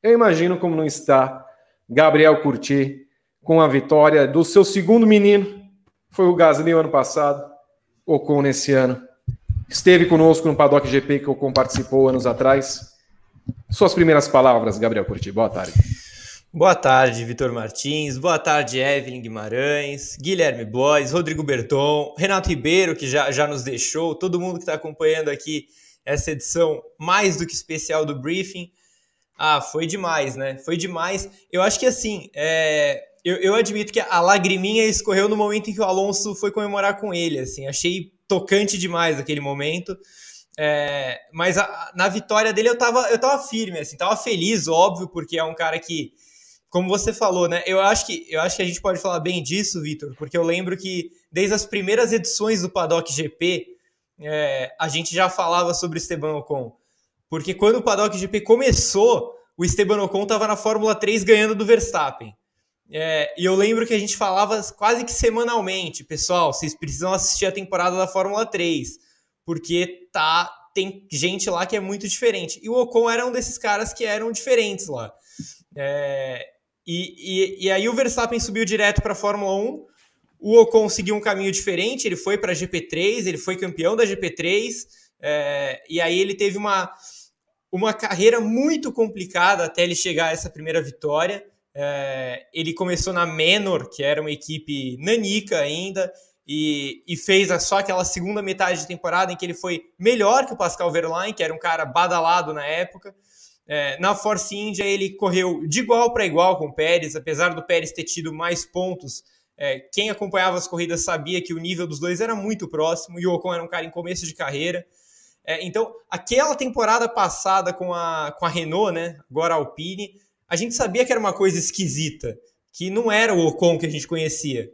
eu imagino como não está Gabriel Curti com a vitória do seu segundo menino, foi o Gasly ano passado, Ocon nesse ano. Esteve conosco no Paddock GP que o Ocon participou anos atrás suas primeiras palavras, Gabriel Curti. Boa tarde. Boa tarde, Vitor Martins. Boa tarde, Evelyn Guimarães, Guilherme Blois, Rodrigo Berton, Renato Ribeiro, que já, já nos deixou, todo mundo que está acompanhando aqui essa edição mais do que especial do briefing. Ah, foi demais, né? Foi demais. Eu acho que assim, é... eu, eu admito que a lagriminha escorreu no momento em que o Alonso foi comemorar com ele. Assim, achei tocante demais aquele momento. É, mas a, na vitória dele eu tava, eu tava firme, assim, tava feliz, óbvio, porque é um cara que, como você falou, né? Eu acho que, eu acho que a gente pode falar bem disso, Vitor, porque eu lembro que desde as primeiras edições do Paddock GP, é, a gente já falava sobre Esteban Ocon. Porque quando o Paddock GP começou, o Esteban Ocon estava na Fórmula 3 ganhando do Verstappen. É, e eu lembro que a gente falava quase que semanalmente, pessoal, vocês precisam assistir a temporada da Fórmula 3 porque tá tem gente lá que é muito diferente. E o Ocon era um desses caras que eram diferentes lá. É, e, e, e, aí o Verstappen subiu direto para a Fórmula 1. O Ocon seguiu um caminho diferente, ele foi para a GP3, ele foi campeão da GP3, é, e aí ele teve uma, uma carreira muito complicada até ele chegar a essa primeira vitória. É, ele começou na Menor, que era uma equipe nanica ainda, e, e, fez só aquela segunda metade de temporada em que ele foi melhor que o Pascal Verlaine, que era um cara badalado na época. É, na Force India ele correu de igual para igual com o Pérez, apesar do Pérez ter tido mais pontos. É, quem acompanhava as corridas sabia que o nível dos dois era muito próximo e o Ocon era um cara em começo de carreira. É, então, aquela temporada passada com a, com a Renault, né, agora a Alpine, a gente sabia que era uma coisa esquisita, que não era o Ocon que a gente conhecia.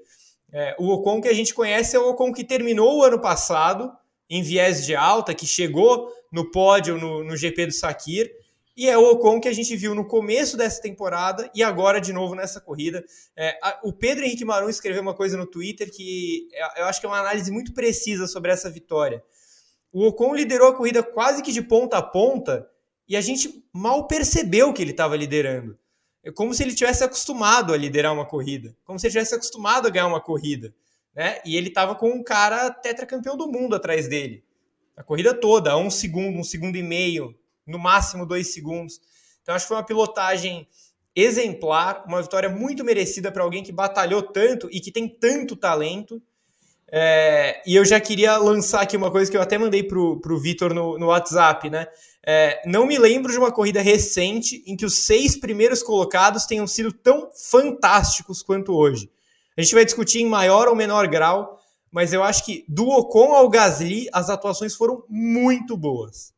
É, o Ocon que a gente conhece é o Ocon que terminou o ano passado em viés de alta, que chegou no pódio no, no GP do Sakir, e é o Ocon que a gente viu no começo dessa temporada e agora de novo nessa corrida. É, a, o Pedro Henrique Marum escreveu uma coisa no Twitter que é, eu acho que é uma análise muito precisa sobre essa vitória. O Ocon liderou a corrida quase que de ponta a ponta e a gente mal percebeu que ele estava liderando. é como se ele tivesse acostumado a liderar uma corrida, como se ele tivesse acostumado a ganhar uma corrida, né? E ele estava com um cara tetracampeão do mundo atrás dele, a corrida toda, um segundo, um segundo e meio, no máximo dois segundos. Então acho que foi uma pilotagem exemplar, uma vitória muito merecida para alguém que batalhou tanto e que tem tanto talento. É, e eu já queria lançar aqui uma coisa que eu até mandei para o Vitor no, no WhatsApp, né? É, não me lembro de uma corrida recente em que os seis primeiros colocados tenham sido tão fantásticos quanto hoje. A gente vai discutir em maior ou menor grau, mas eu acho que do Ocon ao Gasly as atuações foram muito boas.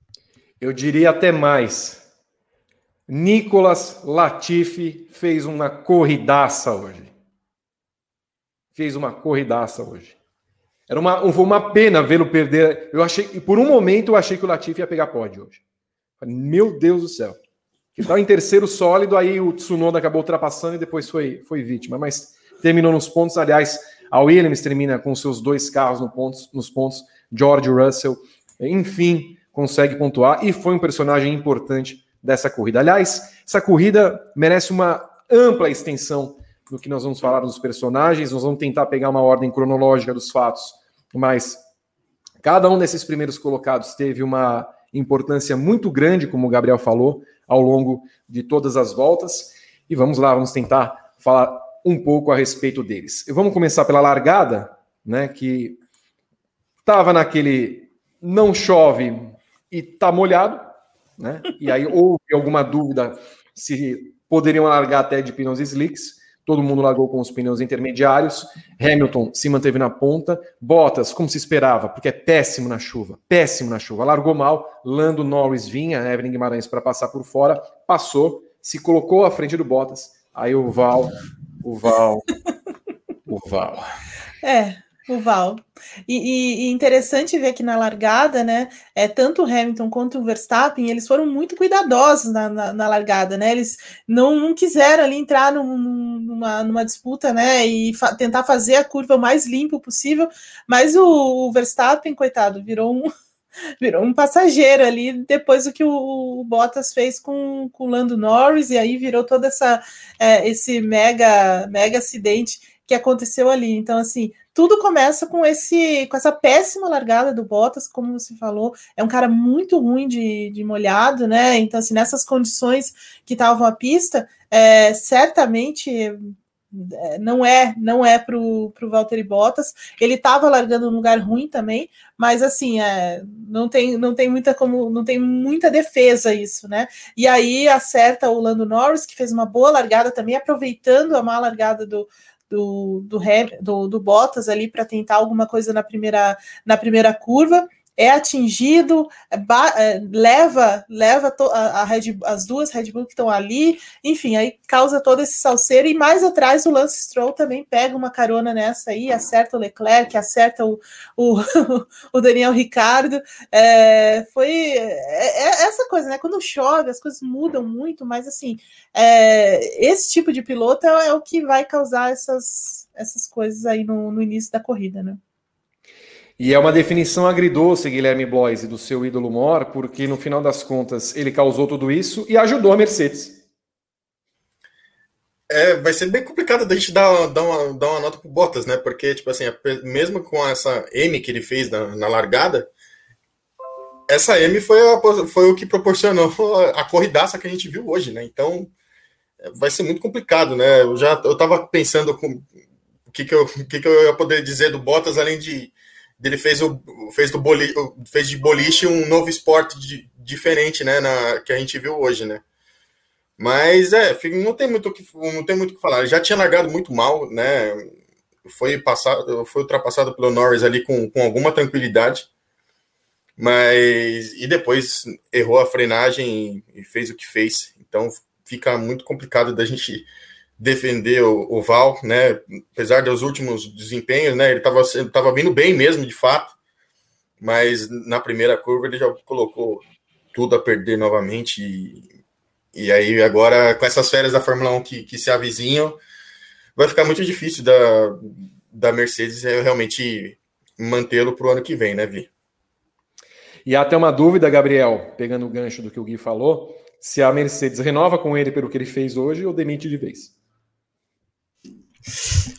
Eu diria até mais. Nicolas Latifi fez uma corridaça hoje. Fez uma corridaça hoje. Era uma, foi uma pena vê-lo perder. Eu achei, por um momento, eu achei que o Latifi ia pegar pódio hoje. Meu Deus do céu. Que estava em terceiro sólido, aí o Tsunoda acabou ultrapassando e depois foi, foi vítima. Mas terminou nos pontos. Aliás, a Williams termina com seus dois carros no pontos, nos pontos. George Russell, enfim, consegue pontuar e foi um personagem importante dessa corrida. Aliás, essa corrida merece uma ampla extensão no que nós vamos falar dos personagens. Nós vamos tentar pegar uma ordem cronológica dos fatos, mas cada um desses primeiros colocados teve uma importância muito grande, como o Gabriel falou, ao longo de todas as voltas. E vamos lá, vamos tentar falar um pouco a respeito deles. Vamos começar pela largada, né, que estava naquele não chove e tá molhado, né? E aí houve alguma dúvida se poderiam largar até de pneus slicks. Todo mundo largou com os pneus intermediários. Hamilton se manteve na ponta. Bottas, como se esperava, porque é péssimo na chuva. Péssimo na chuva. Largou mal. Lando Norris vinha, Evelyn Guimarães, para passar por fora. Passou, se colocou à frente do Bottas. Aí o Val, o Val, o Val. É, o Val. E, e, interessante ver que na largada, né? É, tanto o Hamilton quanto o Verstappen, eles foram muito cuidadosos na, na, na largada, né? Eles não, não quiseram ali entrar num, numa, numa disputa, né? E fa tentar fazer a curva o mais limpa possível. Mas o, o Verstappen, coitado, virou um, [laughs] virou um passageiro ali depois do que o, o, Bottas fez com, com o Lando Norris, e aí virou todo essa, é, esse mega, mega acidente que aconteceu ali. Então, assim, tudo começa com esse com essa péssima largada do Bottas, como você falou, é um cara muito ruim de, de molhado, né? Então, assim, nessas condições que estavam a pista, é, certamente é, não é não é para o Valtteri Bottas. Ele estava largando um lugar ruim também, mas assim é, não tem não tem muita como não tem muita defesa isso, né? E aí acerta o Lando Norris que fez uma boa largada também, aproveitando a má largada do do, do, do, do Bottas ali para tentar alguma coisa na primeira, na primeira curva é atingido, é, é, leva leva a, a Red, as duas Red Bull que estão ali, enfim, aí causa todo esse salseiro, e mais atrás o Lance Stroll também pega uma carona nessa aí, acerta o Leclerc, acerta o, o, [laughs] o Daniel Ricardo, é, foi é, é, essa coisa, né, quando chove as coisas mudam muito, mas assim, é, esse tipo de piloto é, o que vai causar essas, essas coisas aí no, no início da corrida, né. E é uma definição agridoce, Guilherme Bloise, do seu ídolo Mor, porque no final das contas ele causou tudo isso e ajudou a Mercedes. É, vai ser bem complicado da gente dar, dar, uma, dar uma nota pro Bottas, né? Porque, tipo assim, mesmo com essa M que ele fez na, na largada, essa M foi, a, foi o que proporcionou [laughs] a corridaça que a gente viu hoje, né? Então, vai ser muito complicado, né? Eu já eu tava pensando com o que, que, eu, o que, que eu ia poder dizer do Bottas, além de ele fez o fez do boli, fez de boliche um novo esporte de, diferente, né, na, que a gente viu hoje, né? Mas é, não tem muito que não tem muito que falar. Ele já tinha largado muito mal, né? Foi passado, foi ultrapassado pelo Norris ali com, com alguma tranquilidade. Mas e depois errou a frenagem e fez o que fez. Então fica muito complicado da gente defender o, o, Val, né? Apesar dos últimos desempenhos, né? Ele estava tava vindo bem mesmo, de fato, mas na primeira curva ele já colocou tudo a perder novamente. E, e aí, agora, com essas férias da Fórmula 1 que, que se avizinham, vai ficar muito difícil da, da Mercedes realmente mantê-lo para o ano que vem, né, Vi? E há até uma dúvida, Gabriel, pegando o gancho do que o Gui falou se a Mercedes renova com ele pelo que ele fez hoje ou demite de vez.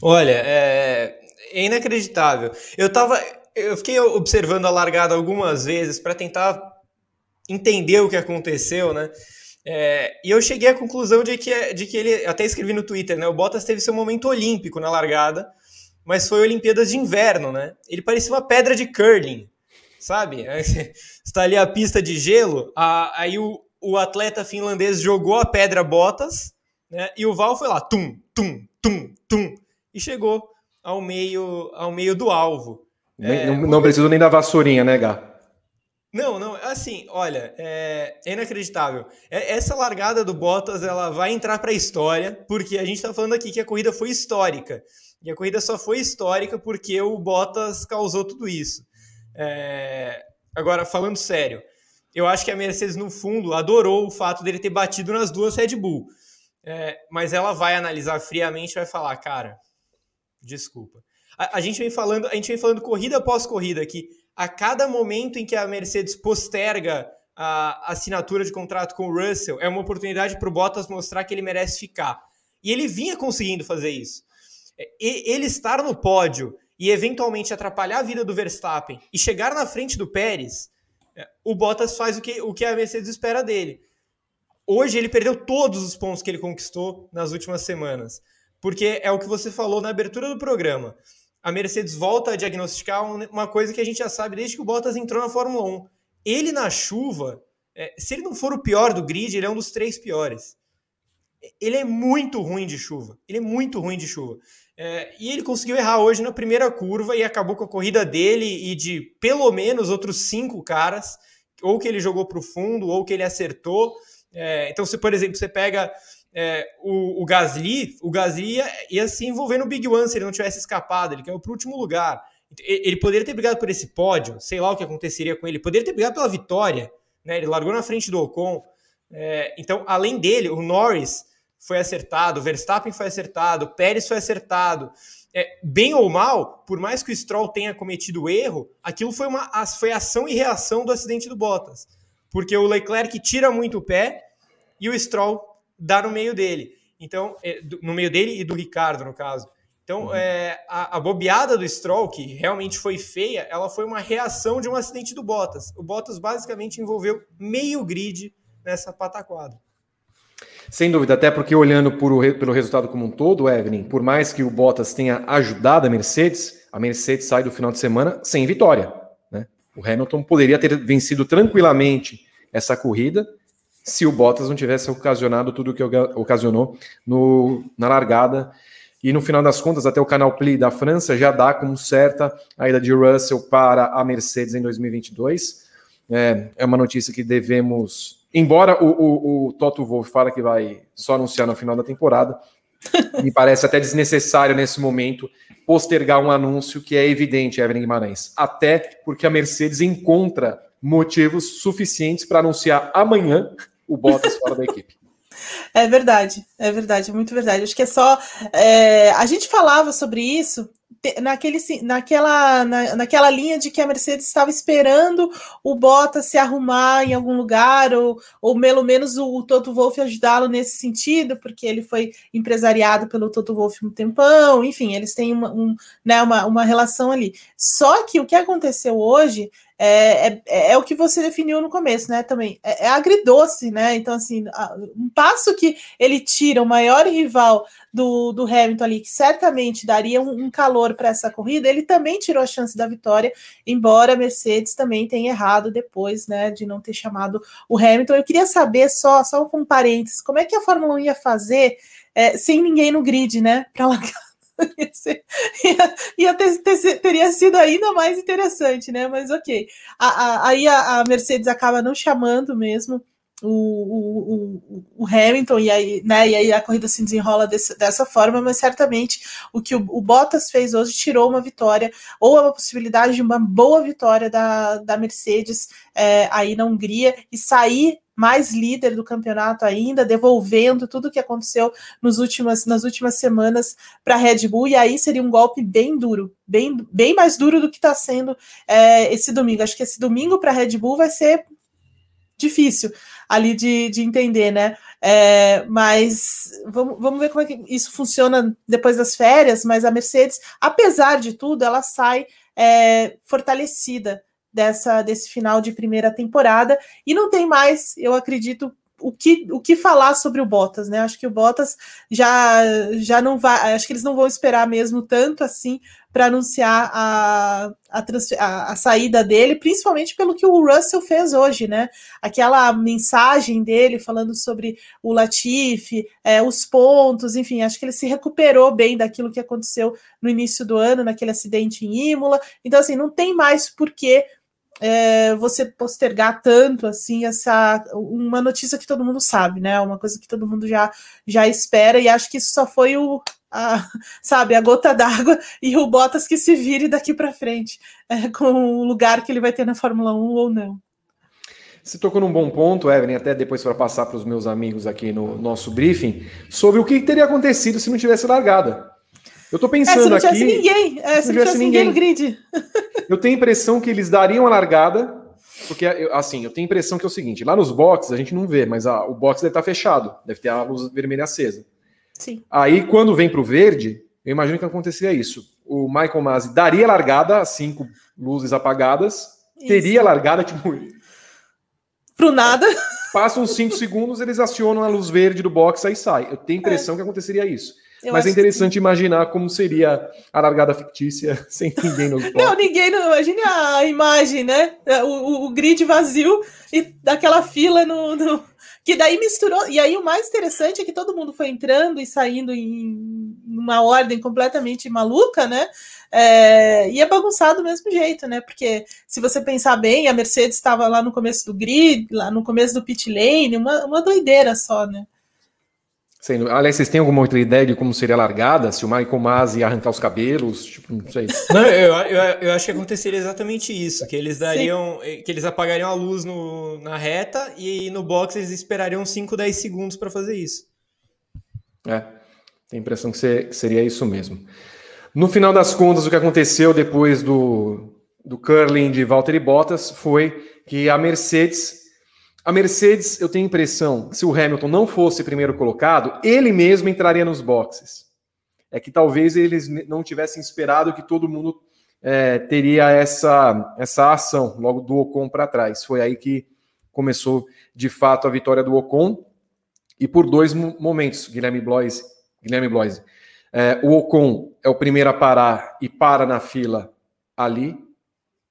Olha, é, é inacreditável. Eu tava, eu fiquei observando a largada algumas vezes para tentar entender o que aconteceu, né? É, e eu cheguei à conclusão de que, de que ele, até escrevi no Twitter, né? O Bottas teve seu momento olímpico na largada, mas foi Olimpíadas de Inverno, né? Ele parecia uma pedra de curling, sabe? [laughs] Está ali a pista de gelo, a, aí o, o atleta finlandês jogou a pedra Bottas, né? E o Val foi lá, tum, tum, tum, tum, e chegou ao meio, ao meio do alvo. É, não, não preciso nem da vassourinha, né, Gá? Não, não, assim, olha, é, é inacreditável. É, essa largada do Bottas, ela vai entrar para a história, porque a gente está falando aqui que a corrida foi histórica. E a corrida só foi histórica porque o Bottas causou tudo isso. É, agora, falando sério, eu acho que a Mercedes, no fundo, adorou o fato dele ter batido nas duas Red Bull. É, mas ela vai analisar friamente e vai falar, cara, desculpa. A, a, gente vem falando, a gente vem falando corrida após corrida aqui a cada momento em que a Mercedes posterga a assinatura de contrato com o Russell, é uma oportunidade para o Bottas mostrar que ele merece ficar. E ele vinha conseguindo fazer isso. Ele estar no pódio e eventualmente atrapalhar a vida do Verstappen e chegar na frente do Pérez, é, o Bottas faz o que, o que a Mercedes espera dele. Hoje ele perdeu todos os pontos que ele conquistou nas últimas semanas. Porque é o que você falou na abertura do programa a Mercedes volta a diagnosticar uma coisa que a gente já sabe desde que o Bottas entrou na Fórmula 1. Ele na chuva, é, se ele não for o pior do grid, ele é um dos três piores. Ele é muito ruim de chuva. Ele é muito ruim de chuva. É, e ele conseguiu errar hoje na primeira curva e acabou com a corrida dele e de pelo menos outros cinco caras, ou que ele jogou para o fundo, ou que ele acertou. É, então, se por exemplo você pega é, o, o, Gasly, o Gasly ia, ia, se envolver no Big One se ele não tivesse escapado, ele caiu para o último lugar. Ele poderia ter brigado por esse pódio, sei lá o que aconteceria com ele, poderia ter brigado pela vitória, né? Ele largou na frente do Ocon. É, então, além dele, o Norris foi acertado, o Verstappen foi acertado, o Pérez foi acertado. É, bem ou mal, por mais que o Stroll tenha cometido erro, aquilo foi uma foi ação e reação do acidente do Bottas. Porque o Leclerc tira muito o pé e o Stroll dá no meio dele. Então, é, no meio dele e do Ricardo, no caso. Então, uhum. é, a, a, bobeada do Stroll, que realmente foi feia, ela foi uma reação de um acidente do Bottas. O Bottas basicamente envolveu meio grid nessa pataquada. Sem dúvida, até porque olhando por, pelo resultado como um todo, Evelyn, por mais que o Bottas tenha ajudado a Mercedes, a Mercedes sai do final de semana sem vitória. Né? O Hamilton poderia ter vencido tranquilamente essa corrida se o Bottas não tivesse ocasionado tudo o que ocasionou no, na largada. E no final das contas, até o canal Pli da França já dá como certa a ida de Russell para a Mercedes em 2022. É, é uma notícia que devemos. Embora o, o, o Toto Wolff fala que vai só anunciar no final da temporada, [laughs] me parece até desnecessário nesse momento postergar um anúncio que é evidente, Evelyn Guimarães. Até porque a Mercedes encontra motivos suficientes para anunciar amanhã o Bottas fora da equipe. [laughs] É verdade, é verdade, muito verdade. Acho que é só. É, a gente falava sobre isso naquele, naquela, na, naquela linha de que a Mercedes estava esperando o Bottas se arrumar em algum lugar, ou, ou pelo menos o, o Toto Wolff ajudá-lo nesse sentido, porque ele foi empresariado pelo Toto Wolff um tempão, enfim, eles têm uma, um, né, uma, uma relação ali. Só que o que aconteceu hoje é, é, é, o que você definiu no começo, né? Também é, é agridoce, né? Então, assim, um passo que ele tira o maior rival do, do Hamilton ali, que certamente daria um, um calor para essa corrida, ele também tirou a chance da vitória, embora a Mercedes também tenha errado depois, né? De não ter chamado o Hamilton. Eu queria saber só, só com parênteses, como é que a Fórmula 1 ia fazer é, sem ninguém no grid, né? Para [laughs] largar [laughs] ia, ter, ter, teria sido ainda mais interessante, né? Mas ok. A, a, aí a, a, Mercedes acaba não chamando mesmo o, o, o, Hamilton, e aí, né, e aí a corrida se desenrola desse, dessa forma, mas certamente o que o, o, Bottas fez hoje tirou uma vitória, ou uma possibilidade de uma boa vitória da, da Mercedes é, aí na Hungria, e sair mais líder do campeonato ainda, devolvendo tudo o que aconteceu nos últimas, nas últimas semanas para a Red Bull, e aí seria um golpe bem duro, bem, bem mais duro do que está sendo é, esse domingo. Acho que esse domingo para a Red Bull vai ser difícil ali de, de entender, né? É, mas vamos, vamos ver como é que isso funciona depois das férias. Mas a Mercedes, apesar de tudo, ela sai é, fortalecida dessa desse final de primeira temporada e não tem mais, eu acredito, o que, o que falar sobre o Bottas, né? Acho que o Bottas já, já não vai, acho que eles não vão esperar mesmo tanto assim para anunciar a, a, a, saída dele, principalmente pelo que o Russell fez hoje, né? Aquela mensagem dele falando sobre o Latifi, é, os pontos, enfim, acho que ele se recuperou bem daquilo que aconteceu no início do ano, naquele acidente em Imola. Então, assim, não tem mais por que é, você postergar tanto assim essa uma notícia que todo mundo sabe, né? Uma coisa que todo mundo já já espera e acho que isso só foi o a, sabe a gota d'água e o Bottas que se vire daqui para frente é, com o lugar que ele vai ter na Fórmula 1 ou não. Você tocou num bom ponto, Evelyn, até depois para passar para os meus amigos aqui no nosso briefing, sobre o que teria acontecido se não tivesse largada. Eu tô pensando é, se não tivesse aqui. Ninguém. É, se, não tivesse ninguém no grid. [laughs] Eu tenho a impressão que eles dariam a largada, porque, assim, eu tenho a impressão que é o seguinte: lá nos boxes a gente não vê, mas a, o box deve estar fechado, deve ter a luz vermelha acesa. Sim. Aí, quando vem para o verde, eu imagino que aconteceria isso. O Michael Masi daria largada, cinco luzes apagadas, isso. teria largada, tipo. Pro nada. [laughs] Passa uns 5 segundos, eles acionam a luz verde do box, aí sai. Eu tenho a impressão é. que aconteceria isso. Eu Mas é interessante que... imaginar como seria a largada fictícia [laughs] sem ninguém no Não, ninguém não. Imagine a imagem, né? O, o, o grid vazio e daquela fila no, no, Que daí misturou. E aí o mais interessante é que todo mundo foi entrando e saindo em uma ordem completamente maluca, né? É, e é bagunçado do mesmo jeito, né? Porque se você pensar bem, a Mercedes estava lá no começo do grid, lá no começo do pit lane, uma, uma doideira só, né? Sendo, aliás, vocês têm alguma outra ideia de como seria a largada? Se o Michael Masi ia arrancar os cabelos? Tipo, não sei. [laughs] Não, eu, eu, eu, acho que aconteceria exatamente isso: que eles dariam. Sim. que eles apagariam a luz no, na reta e no box eles esperariam 5, 10 segundos para fazer isso. É, tem a impressão que, que seria isso mesmo. No final das contas, o que aconteceu depois do, do curling de Valtteri Bottas foi que a Mercedes a Mercedes, eu tenho a impressão, se o Hamilton não fosse primeiro colocado, ele mesmo entraria nos boxes. É que talvez eles não tivessem esperado que todo mundo é, teria essa, essa ação logo do Ocon para trás. Foi aí que começou de fato a vitória do Ocon e por dois momentos, Guilherme Blois. Guilherme Blois. É, o Ocon é o primeiro a parar e para na fila ali,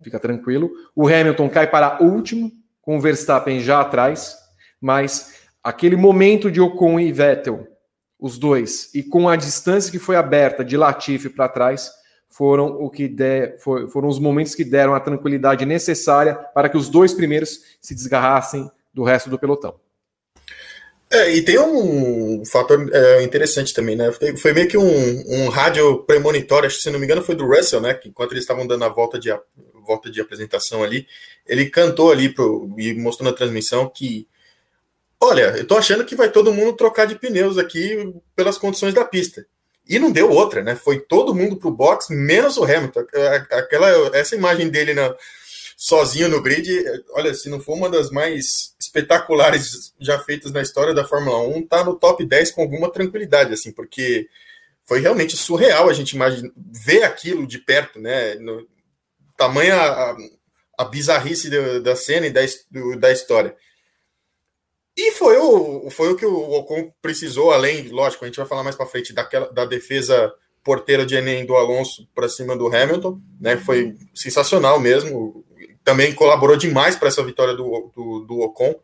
fica tranquilo. O Hamilton cai para último com o Verstappen já atrás, mas aquele momento de Ocon e Vettel, os dois, e com a distância que foi aberta de Latifi para trás, foram o que der, foram os momentos que deram a tranquilidade necessária para que os dois primeiros se desgarrassem do resto do pelotão. É, e tem um fator é, interessante também, né? Foi, meio que um, um rádio premonitório, acho que se não me engano foi do Russell, né? Que enquanto eles estavam dando a volta de, volta de apresentação ali, ele cantou ali pro, e mostrou na transmissão que olha, eu tô achando que vai todo mundo trocar de pneus aqui pelas condições da pista. E não deu outra, né? Foi todo mundo pro box, menos o Hamilton. Aquela, essa imagem dele na, sozinho no grid, olha, se não for uma das mais espetaculares já feitas na história da Fórmula 1, tá no top 10 com alguma tranquilidade, assim, porque foi realmente surreal a gente imaginar, ver aquilo de perto, né? No, tamanha a, a bizarrice da, da cena e da, da história. E foi o, foi o que o Ocon precisou, além, lógico, a gente vai falar mais para frente, daquela, da defesa porteira de Enem do Alonso para cima do Hamilton, né? Foi sensacional mesmo. Também colaborou demais para essa vitória do, do, do, Ocon.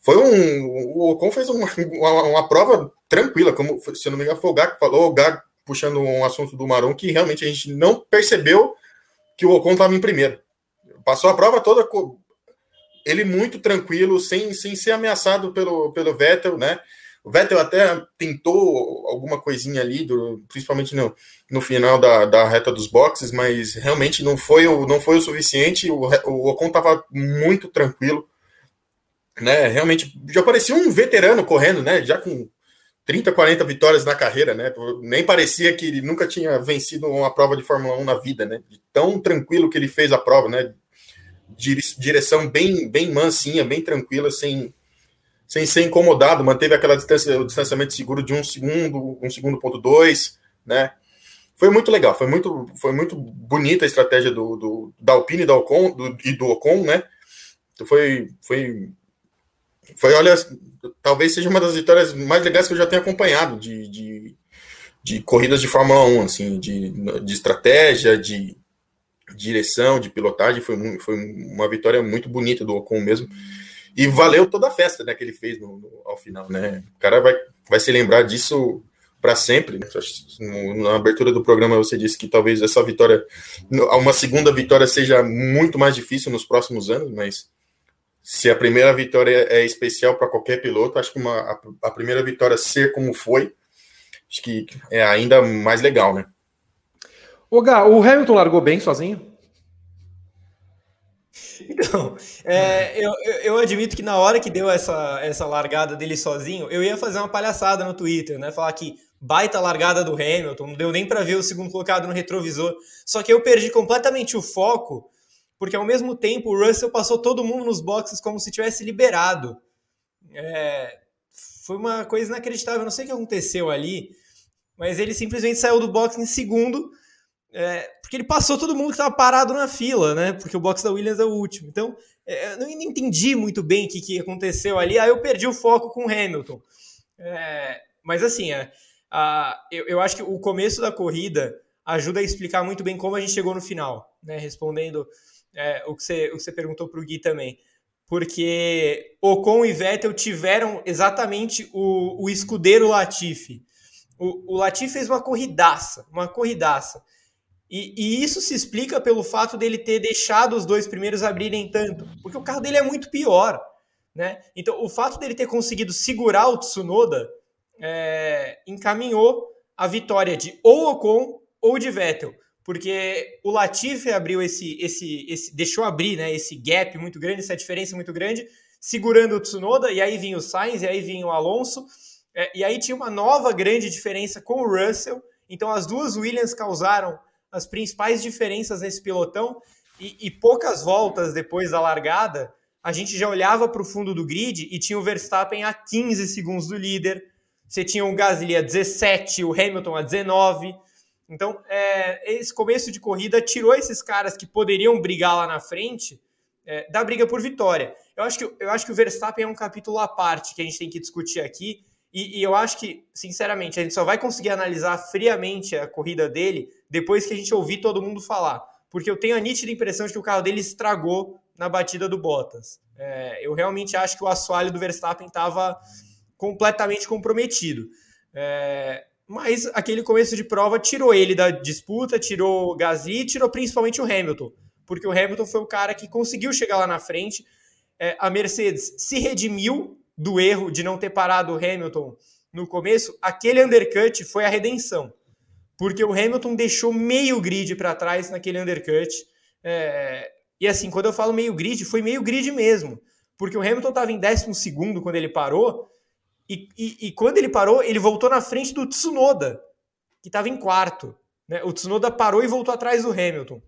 Foi um. O Ocon fez uma, uma, uma, prova tranquila, como se eu não me engano, foi o Gag que falou, o Gag puxando um assunto do Maron que realmente a gente não percebeu que o Ocon estava em primeiro. Passou a prova toda ele muito tranquilo, sem, sem ser ameaçado pelo, pelo Vettel, né? O Vettel até tentou alguma coisinha ali, do, principalmente no, no final da, da reta dos boxes, mas realmente não foi o, não foi o suficiente. O, o Ocon estava muito tranquilo, né? Realmente já parecia um veterano correndo, né? Já com 30, 40 vitórias na carreira, né? Nem parecia que ele nunca tinha vencido uma prova de Fórmula 1 na vida, né? De tão tranquilo que ele fez a prova, né? direção bem, bem mansinha, bem tranquila, sem, sem ser incomodado, manteve aquela distância, o distanciamento seguro de um segundo, um segundo ponto dois, né? Foi muito legal, foi muito, foi muito bonita a estratégia do, do da Alpine do Ocon, do, e do Ocon, né? Então foi, foi, foi, olha, talvez seja uma das vitórias mais legais que eu já tenho acompanhado de, de, de corridas de Fórmula 1, assim, de, de estratégia, de direção, de pilotagem, foi, foi uma vitória muito bonita do Ocon mesmo. E valeu toda a festa né, que ele fez no, no, ao final, né? O cara vai, vai se lembrar disso para sempre. Né? Na abertura do programa você disse que talvez essa vitória, uma segunda vitória seja muito mais difícil nos próximos anos, mas se a primeira vitória é especial para qualquer piloto, acho que uma, a, a, primeira vitória ser como foi, acho que é ainda mais legal, né? O Gá, o Hamilton largou bem sozinho? Então, é, eu, eu admito que na hora que deu essa, essa largada dele sozinho, eu ia fazer uma palhaçada no Twitter, né? Falar que baita largada do Hamilton, não deu nem para ver o segundo colocado no retrovisor. Só que eu perdi completamente o foco, porque ao mesmo tempo o Russell passou todo mundo nos boxes como se tivesse liberado. É, foi uma coisa inacreditável, não sei o que aconteceu ali, mas ele simplesmente saiu do box em segundo é, porque ele passou todo mundo que estava parado na fila, né? Porque o box da Williams é o último. Então, é, eu não entendi muito bem o que, que aconteceu ali. Aí eu perdi o foco com o Hamilton. É, mas assim, é, a, eu, eu acho que o começo da corrida ajuda a explicar muito bem como a gente chegou no final, né? Respondendo é, o, que você, o que você perguntou para o Gui também. Porque Ocon e Vettel tiveram exatamente o, o escudeiro Latifi. O, o Latifi fez uma corridaça, uma corridaça. E, e, isso se explica pelo fato dele ter deixado os dois primeiros abrirem tanto, porque o carro dele é muito pior. Né? Então, o fato dele ter conseguido segurar o Tsunoda é, encaminhou a vitória de ou Ocon ou de Vettel, porque o Latifi abriu esse, esse, esse deixou abrir né, esse gap muito grande, essa diferença muito grande, segurando o Tsunoda, e aí vinha o Sainz, e aí vinha o Alonso, é, e aí tinha uma nova grande diferença com o Russell, então as duas Williams causaram as principais diferenças nesse pelotão. E, e poucas voltas depois da largada, a gente já olhava para o fundo do grid e tinha o Verstappen a 15 segundos do líder, você tinha o Gasly a 17, o Hamilton a 19. Então, é, esse começo de corrida tirou esses caras que poderiam brigar lá na frente é, da briga por vitória. Eu acho, que, eu acho que o Verstappen é um capítulo à parte que a gente tem que discutir aqui. E, e eu acho que, sinceramente, a gente só vai conseguir analisar friamente a corrida dele depois que a gente ouvir todo mundo falar. Porque eu tenho a nítida impressão de que o carro dele estragou na batida do Bottas. É, eu realmente acho que o assoalho do Verstappen estava completamente comprometido. É, mas aquele começo de prova tirou ele da disputa, tirou o Gasly, tirou principalmente o Hamilton, porque o Hamilton foi o cara que conseguiu chegar lá na frente. É, a Mercedes se redimiu do erro de não ter parado o Hamilton no começo. Aquele undercut foi a redenção porque o Hamilton deixou meio grid para trás naquele undercut. É, e assim, quando eu falo meio grid, foi meio grid mesmo, porque o Hamilton estava em 12 quando ele parou, e, e, e, quando ele parou, ele voltou na frente do Tsunoda, que estava em quarto. Né? O Tsunoda parou e voltou atrás do Hamilton.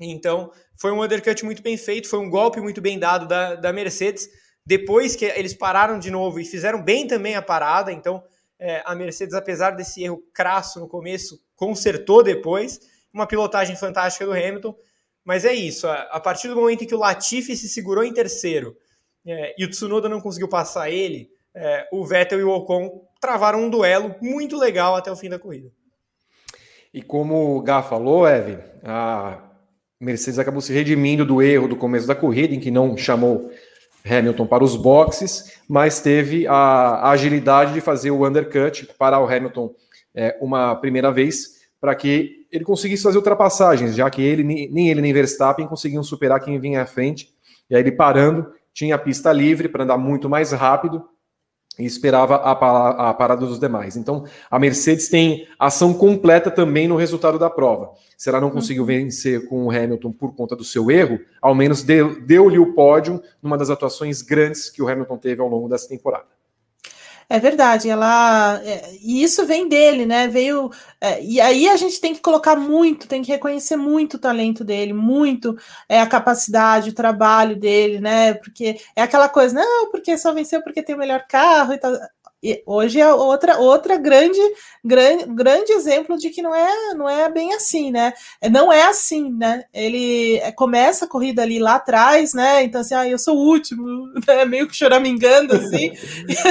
Então, foi um undercut muito bem feito, foi um golpe muito bem dado da, da Mercedes. Depois que eles pararam de novo e fizeram bem também a parada, então é, a Mercedes, apesar desse erro crasso no começo, consertou depois. Uma pilotagem fantástica do Hamilton. Mas é isso, a, a partir do momento em que o Latifi se segurou em terceiro é, e o Tsunoda não conseguiu passar ele, é, o Vettel e o Ocon travaram um duelo muito legal até o fim da corrida. E como o Gá falou, Eve, a Mercedes acabou se redimindo do erro do começo da corrida, em que não chamou Hamilton para os boxes, mas teve a, agilidade de fazer o undercut, parar o Hamilton é, uma primeira vez, para que ele conseguisse fazer ultrapassagens, já que ele, nem ele nem Verstappen conseguiam superar quem vinha à frente. E aí ele parando, tinha a pista livre para andar muito mais rápido e esperava a, parada dos demais. Então, a Mercedes tem ação completa também no resultado da prova. Se ela não uhum. conseguiu vencer com o Hamilton por conta do seu erro, ao menos deu-lhe o pódio numa das atuações grandes que o Hamilton teve ao longo dessa temporada. É verdade, ela é, e isso vem dele, né? Veio é, e aí a gente tem que colocar muito, tem que reconhecer muito o talento dele, muito é a capacidade, o trabalho dele, né? Porque é aquela coisa, não, porque só venceu porque tem o melhor carro e tal. E hoje é outra outra grande, grande grande exemplo de que não é não é bem assim, né? É, não é assim, né? Ele é, começa a corrida ali lá atrás, né? Então assim, ah, eu sou o último, [laughs] né? meio que choramingando assim.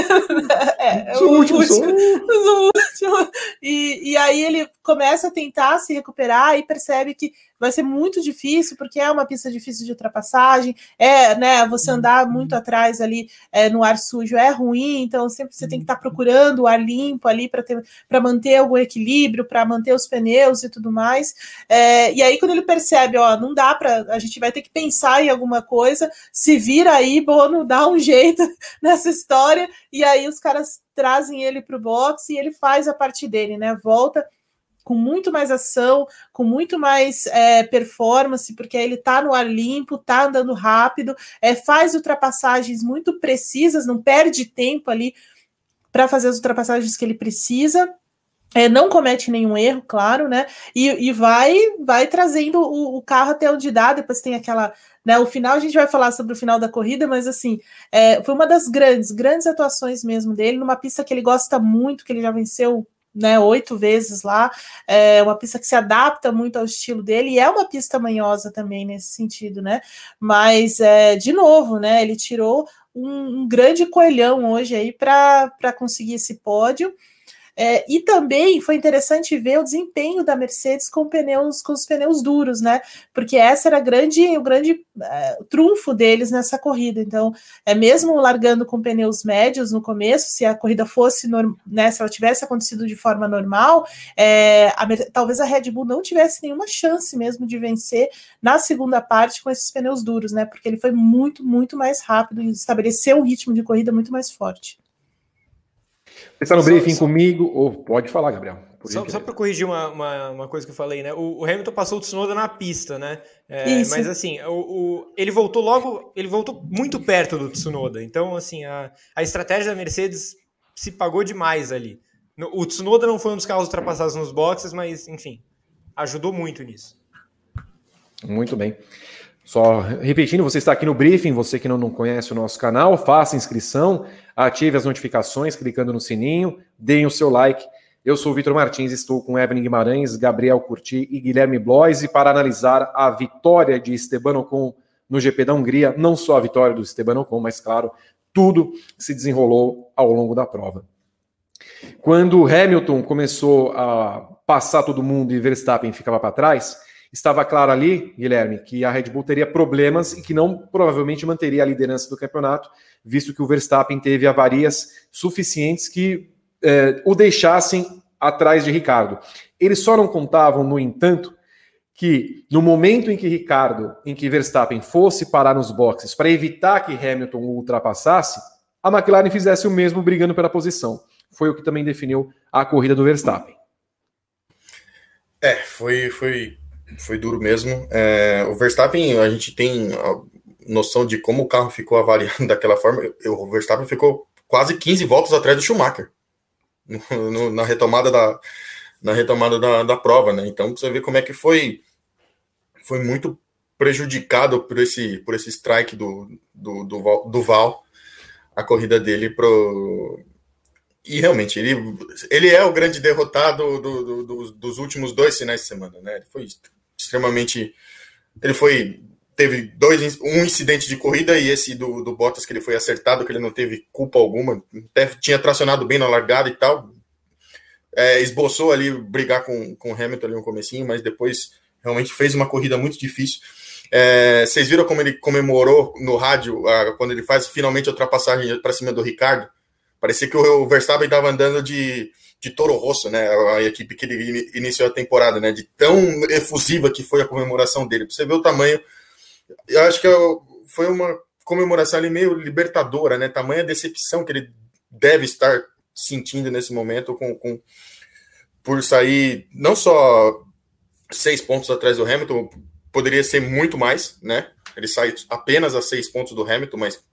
[laughs] é, sou o último, último, [laughs] sou o último. E, e aí ele começa a tentar se recuperar e percebe que vai ser muito difícil, porque é uma pista difícil de ultrapassagem, é, né, você andar muito atrás ali é, no ar sujo é ruim, então sempre você tem que estar tá procurando o ar limpo ali para manter algum equilíbrio, para manter os pneus e tudo mais. É, e aí, quando ele percebe, ó, não dá para, a gente vai ter que pensar em alguma coisa, se vira aí, Bono, dá um jeito [laughs] nessa história, e aí os caras trazem ele para o box e ele faz a parte dele, né? Volta com muito mais ação, com muito mais é, performance, porque ele está no ar limpo, está andando rápido, é, faz ultrapassagens muito precisas, não perde tempo ali para fazer as ultrapassagens que ele precisa. É, não comete nenhum erro, claro, né? E, e vai vai trazendo o, o, carro até onde dá. Depois tem aquela, né? O final a gente vai falar sobre o final da corrida, mas assim é, foi uma das grandes, grandes atuações mesmo dele numa pista que ele gosta muito, que ele já venceu né, oito vezes lá, é uma pista que se adapta muito ao estilo dele, e é uma pista manhosa também nesse sentido, né? Mas, é, de novo, né, ele tirou um, um grande coelhão hoje aí para conseguir esse pódio. É, e também foi interessante ver o desempenho da Mercedes com pneus com os pneus duros, né? Porque essa era grande, o grande é, trunfo deles nessa corrida. Então, é mesmo largando com pneus médios no começo, se a corrida fosse né, se ela tivesse acontecido de forma normal, é, a, talvez a Red Bull não tivesse nenhuma chance mesmo de vencer na segunda parte com esses pneus duros, né? Porque ele foi muito, muito mais rápido e estabeleceu um ritmo de corrida muito mais forte. Você está no só, briefing só, comigo? Ou pode falar, Gabriel. Só, só para corrigir uma, uma, uma, coisa que eu falei, né? O, o Hamilton passou o Tsunoda na pista, né? É, mas assim, o, o, ele voltou logo, ele voltou muito perto do Tsunoda. Então, assim, a, a estratégia da Mercedes se pagou demais ali. O Tsunoda não foi um dos carros ultrapassados nos boxes, mas, enfim, ajudou muito nisso. Muito bem. Só repetindo, você está aqui no briefing, você que não, não conhece o nosso canal, faça inscrição, ative as notificações clicando no sininho, deem o seu like. Eu sou o Vitor Martins, estou com Evelyn Guimarães, Gabriel Curti e Guilherme Blois, e para analisar a vitória de Esteban Ocon no GP da Hungria, não só a vitória do Esteban Ocon, mas claro, tudo se desenrolou ao longo da prova. Quando Hamilton começou a passar todo mundo e Verstappen ficava para trás, Estava claro ali, Guilherme, que a Red Bull teria problemas e que não provavelmente manteria a liderança do campeonato, visto que o Verstappen teve avarias suficientes que eh, o deixassem atrás de Ricardo. Eles só não contavam, no entanto, que no momento em que Ricardo, em que Verstappen fosse parar nos boxes para evitar que Hamilton o ultrapassasse, a McLaren fizesse o mesmo brigando pela posição. Foi o que também definiu a corrida do Verstappen. É, foi, foi foi duro mesmo. É, o Verstappen, a gente tem noção de como o carro ficou avariado [laughs] daquela forma. O Verstappen ficou quase 15 voltas atrás do Schumacher [laughs] no, no, na retomada da na retomada da, da prova, né? Então você vê como é que foi foi muito prejudicado por esse por esse strike do do, do, do Val a corrida dele pro e realmente ele, ele é o grande derrotado do, do, dos últimos dois finais de semana, né? Ele foi extremamente. Ele foi. Teve dois, um incidente de corrida e esse do, do Bottas que ele foi acertado, que ele não teve culpa alguma, até tinha tracionado bem na largada e tal. É, esboçou ali brigar com, com o Hamilton ali no comecinho, mas depois realmente fez uma corrida muito difícil. É, vocês viram como ele comemorou no rádio quando ele faz finalmente a ultrapassagem para cima do Ricardo? Parecia que o Verstappen estava andando de, de Toro Rosso, né? A equipe que ele iniciou a temporada, né? De tão efusiva que foi a comemoração dele. Pra você ver o tamanho. Eu acho que é foi uma comemoração ali meio libertadora, né? Tamanha decepção que ele deve estar sentindo nesse momento com, com por sair não só seis pontos atrás do Hamilton, poderia ser muito mais, né? Ele sai apenas a seis pontos do Hamilton, mas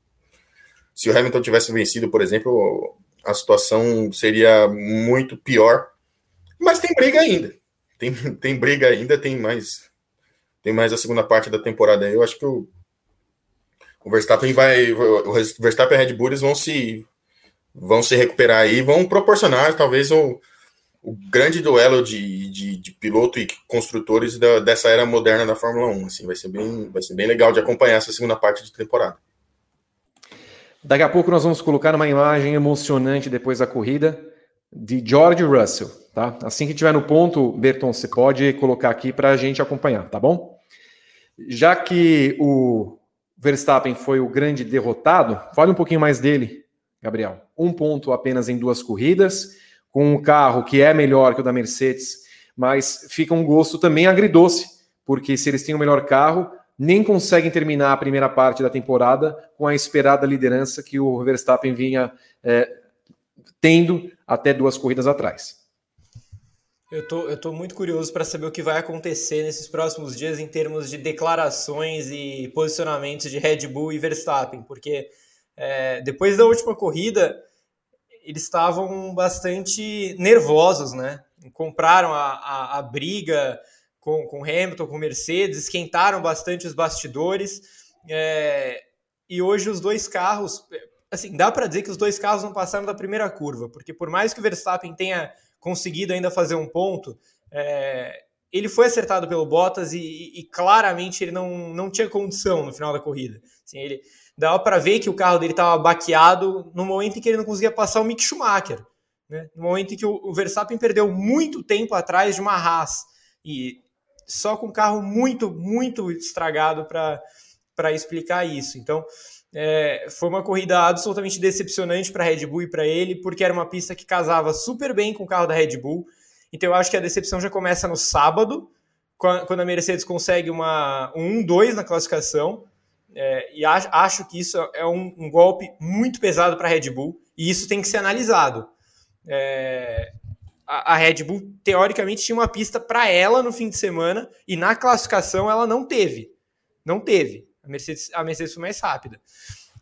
se o Hamilton tivesse vencido, por exemplo, a situação seria muito pior. Mas tem briga ainda. Tem, [laughs] tem briga ainda, tem mais tem mais a segunda parte da temporada. Eu acho que o, o Verstappen vai. O Verstappen e a Red Bull vão se vão se recuperar aí, vão proporcionar talvez o, o grande duelo de, de, de, piloto e construtores da, dessa era moderna da Fórmula 1. Assim, vai ser bem, vai ser bem legal de acompanhar essa segunda parte de temporada. Daqui a pouco nós vamos colocar uma imagem emocionante depois da corrida de George Russell, tá? Assim que tiver no ponto, Berton, você pode colocar aqui para a gente acompanhar, tá bom? Já que o Verstappen foi o grande derrotado, fale um pouquinho mais dele, Gabriel. Um ponto apenas em duas corridas, com um carro que é melhor que o da Mercedes, mas fica um gosto também agridoce, porque se eles têm o melhor carro, nem conseguem terminar a primeira parte da temporada com a esperada liderança que o Verstappen vinha é, tendo até duas corridas atrás. Eu tô, eu tô muito curioso para saber o que vai acontecer nesses próximos dias em termos de declarações e posicionamentos de Red Bull e Verstappen, porque é, depois da última corrida eles estavam bastante nervosos, né? Compraram a, a, a briga com, com Hamilton, com Mercedes, esquentaram bastante os bastidores. É, e hoje os dois carros, assim, dá para dizer que os dois carros não passaram da primeira curva, porque por mais que o Verstappen tenha conseguido ainda fazer um ponto, é, ele foi acertado pelo Bottas e, e, claramente ele não, não tinha condição no final da corrida. Assim, ele dava para ver que o carro dele estava baqueado no momento em que ele não conseguia passar o Mick Schumacher, né? no momento em que o, o Verstappen perdeu muito tempo atrás de uma Haas e só com carro muito, muito estragado para explicar isso. Então, é, foi uma corrida absolutamente decepcionante para a Red Bull e para ele, porque era uma pista que casava super bem com o carro da Red Bull. Então, eu acho que a decepção já começa no sábado, quando a Mercedes consegue uma, um 1-2 na classificação. É, e acho, acho, que isso é um, um golpe muito pesado para a Red Bull, e isso tem que ser analisado. É, a, Red Bull, teoricamente, tinha uma pista para ela no fim de semana e na classificação ela não teve. Não teve. A Mercedes, a Mercedes foi mais rápida.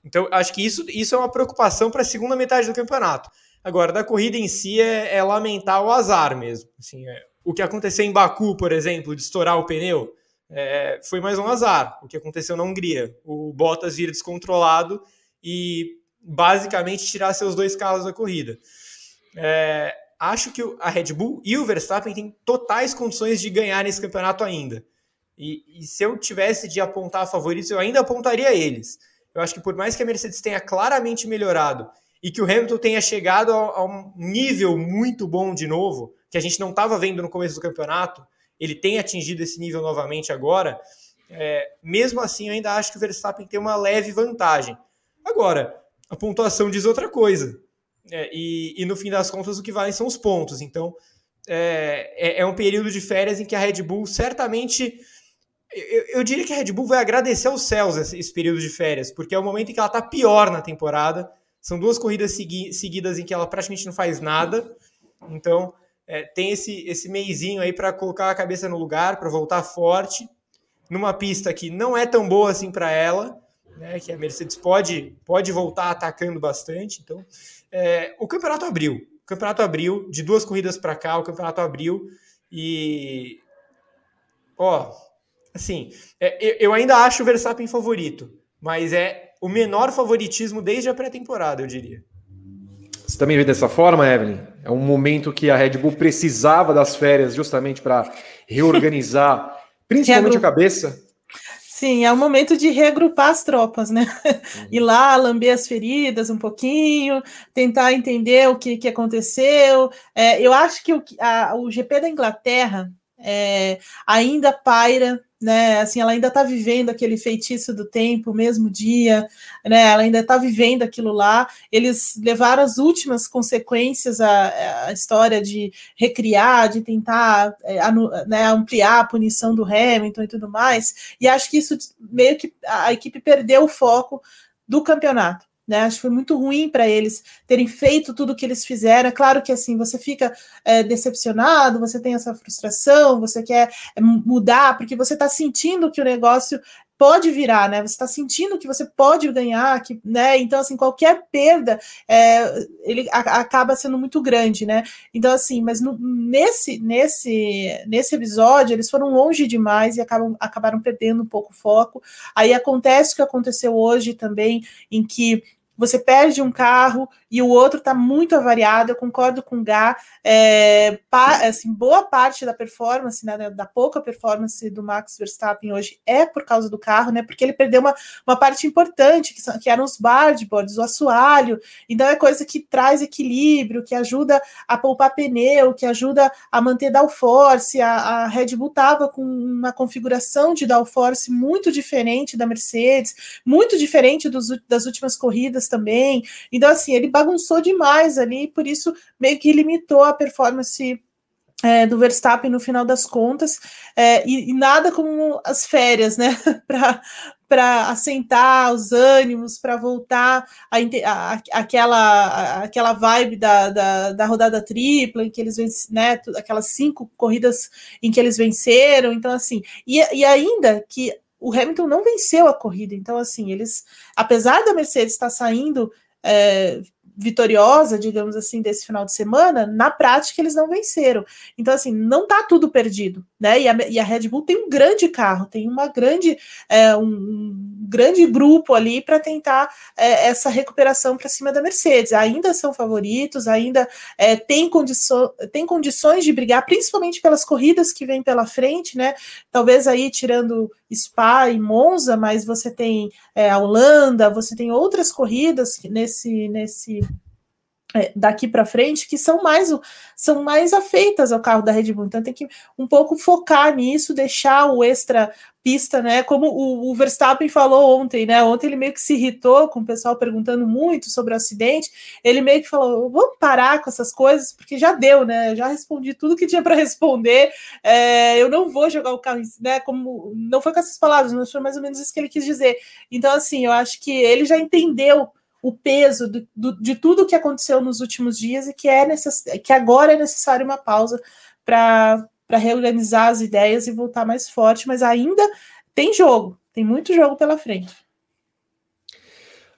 Então, acho que isso, isso é uma preocupação para a segunda metade do campeonato. Agora, da corrida em si é, é lamentar o azar mesmo. Assim, é, o que aconteceu em Baku, por exemplo, de estourar o pneu, é, foi mais um azar. O que aconteceu na Hungria. O Bottas vir descontrolado e basicamente tirar seus dois carros da corrida. É, acho que a Red Bull e o Verstappen têm totais condições de ganhar esse campeonato ainda. E, e, se eu tivesse de apontar favoritos, eu ainda apontaria eles. Eu acho que por mais que a Mercedes tenha claramente melhorado e que o Hamilton tenha chegado a, a um nível muito bom de novo, que a gente não estava vendo no começo do campeonato, ele tem atingido esse nível novamente agora. É, mesmo assim, eu ainda acho que o Verstappen tem uma leve vantagem. Agora, a pontuação diz outra coisa. É, e, e, no fim das contas, o que vale são os pontos. Então, é, é, é um período de férias em que a Red Bull certamente. Eu, eu, diria que a Red Bull vai agradecer aos céus esse, esse, período de férias, porque é o momento em que ela está pior na temporada. São duas corridas segui seguidas em que ela praticamente não faz nada. Então, é, tem esse, esse meizinho aí para colocar a cabeça no lugar, para voltar forte, numa pista que não é tão boa assim para ela, né, que a Mercedes pode, pode voltar atacando bastante. Então, é, o campeonato abriu. O campeonato abriu, de duas corridas para cá, o campeonato abriu. E. Ó, assim, é, eu ainda acho o Verstappen favorito, mas é o menor favoritismo desde a pré-temporada, eu diria. Você também vê dessa forma, Evelyn? É um momento que a Red Bull precisava das férias justamente para reorganizar, [laughs] principalmente a cabeça. Sim, é o momento de reagrupar as tropas, né? [laughs] Uhum. Ir lá, lamber as feridas um pouquinho, tentar entender o que, que aconteceu. É, eu acho que o, a, o GP da Inglaterra é, ainda paira né? Assim, ela ainda está vivendo aquele feitiço do tempo, o mesmo dia, né? Ela ainda está vivendo aquilo lá. Eles levaram as últimas consequências à, à história de recriar, de tentar é, anu, né, ampliar a punição do Hamilton e tudo mais. E acho que isso meio que a equipe perdeu o foco do campeonato. Né? Acho que foi muito ruim para eles terem feito tudo o que eles fizeram. É claro que assim você fica é, decepcionado, você tem essa frustração, você quer é, mudar, porque você está sentindo que o negócio pode virar, né? Você está sentindo que você pode ganhar, que, né? Então, assim, qualquer perda é, ele a, acaba sendo muito grande, né? Então, assim, mas no, nesse, nesse, nesse episódio eles foram longe demais e acabam, acabaram perdendo um pouco o foco. Aí acontece o que aconteceu hoje também, em que você perde um carro e o outro está muito avariado. Eu concordo com o Gá. É, pa, assim, boa parte da performance, né, da pouca performance do Max Verstappen hoje é por causa do carro, né? Porque ele perdeu uma, uma parte importante, que, são, que eram os boards, o assoalho. Então é coisa que traz equilíbrio, que ajuda a poupar pneu, que ajuda a manter downforce. A, a Red Bull estava com uma configuração de downforce muito diferente da Mercedes, muito diferente dos, das últimas corridas também. Então, assim, ele bagunçou demais ali, por isso meio que limitou a performance é, do Verstappen no final das contas, é, e, e, nada como as férias, né? [laughs] para assentar os ânimos, para voltar a, a, aquela, aquela vibe da, da, da, rodada tripla, em que eles né? Aquelas cinco corridas em que eles venceram. Então, assim, e, e ainda que o Hamilton não venceu a corrida. Então, assim, eles, apesar da Mercedes estar saindo é, vitoriosa, digamos assim, desse final de semana, na prática eles não venceram. Então, assim, não tá tudo perdido, né? E a, e a Red Bull tem um grande carro, tem uma grande, é, um, um, grande grupo ali para tentar é, essa recuperação para cima da Mercedes. Ainda são favoritos, ainda é, tem, condiço, tem condições de brigar, principalmente pelas corridas que vêm pela frente, né? Talvez aí tirando Spa e Monza, mas você tem é, a Holanda, você tem outras corridas nesse, nesse daqui para frente que são mais são mais afeitas ao carro da Red Bull. Então tem que um pouco focar nisso, deixar o extra pista, né? Como o, o, Verstappen falou ontem, né? Ontem ele meio que se irritou com o pessoal perguntando muito sobre o acidente. Ele meio que falou: vamos parar com essas coisas, porque já deu, né? Já respondi tudo que tinha para responder. É, eu não vou jogar o carro, né? Como não foi com essas palavras, mas foi mais ou menos isso que ele quis dizer. Então, assim, eu acho que ele já entendeu o peso do, do, de tudo que aconteceu nos últimos dias e que é necess, que agora é necessário uma pausa para reorganizar as ideias e voltar mais forte, mas ainda tem jogo, tem muito jogo pela frente.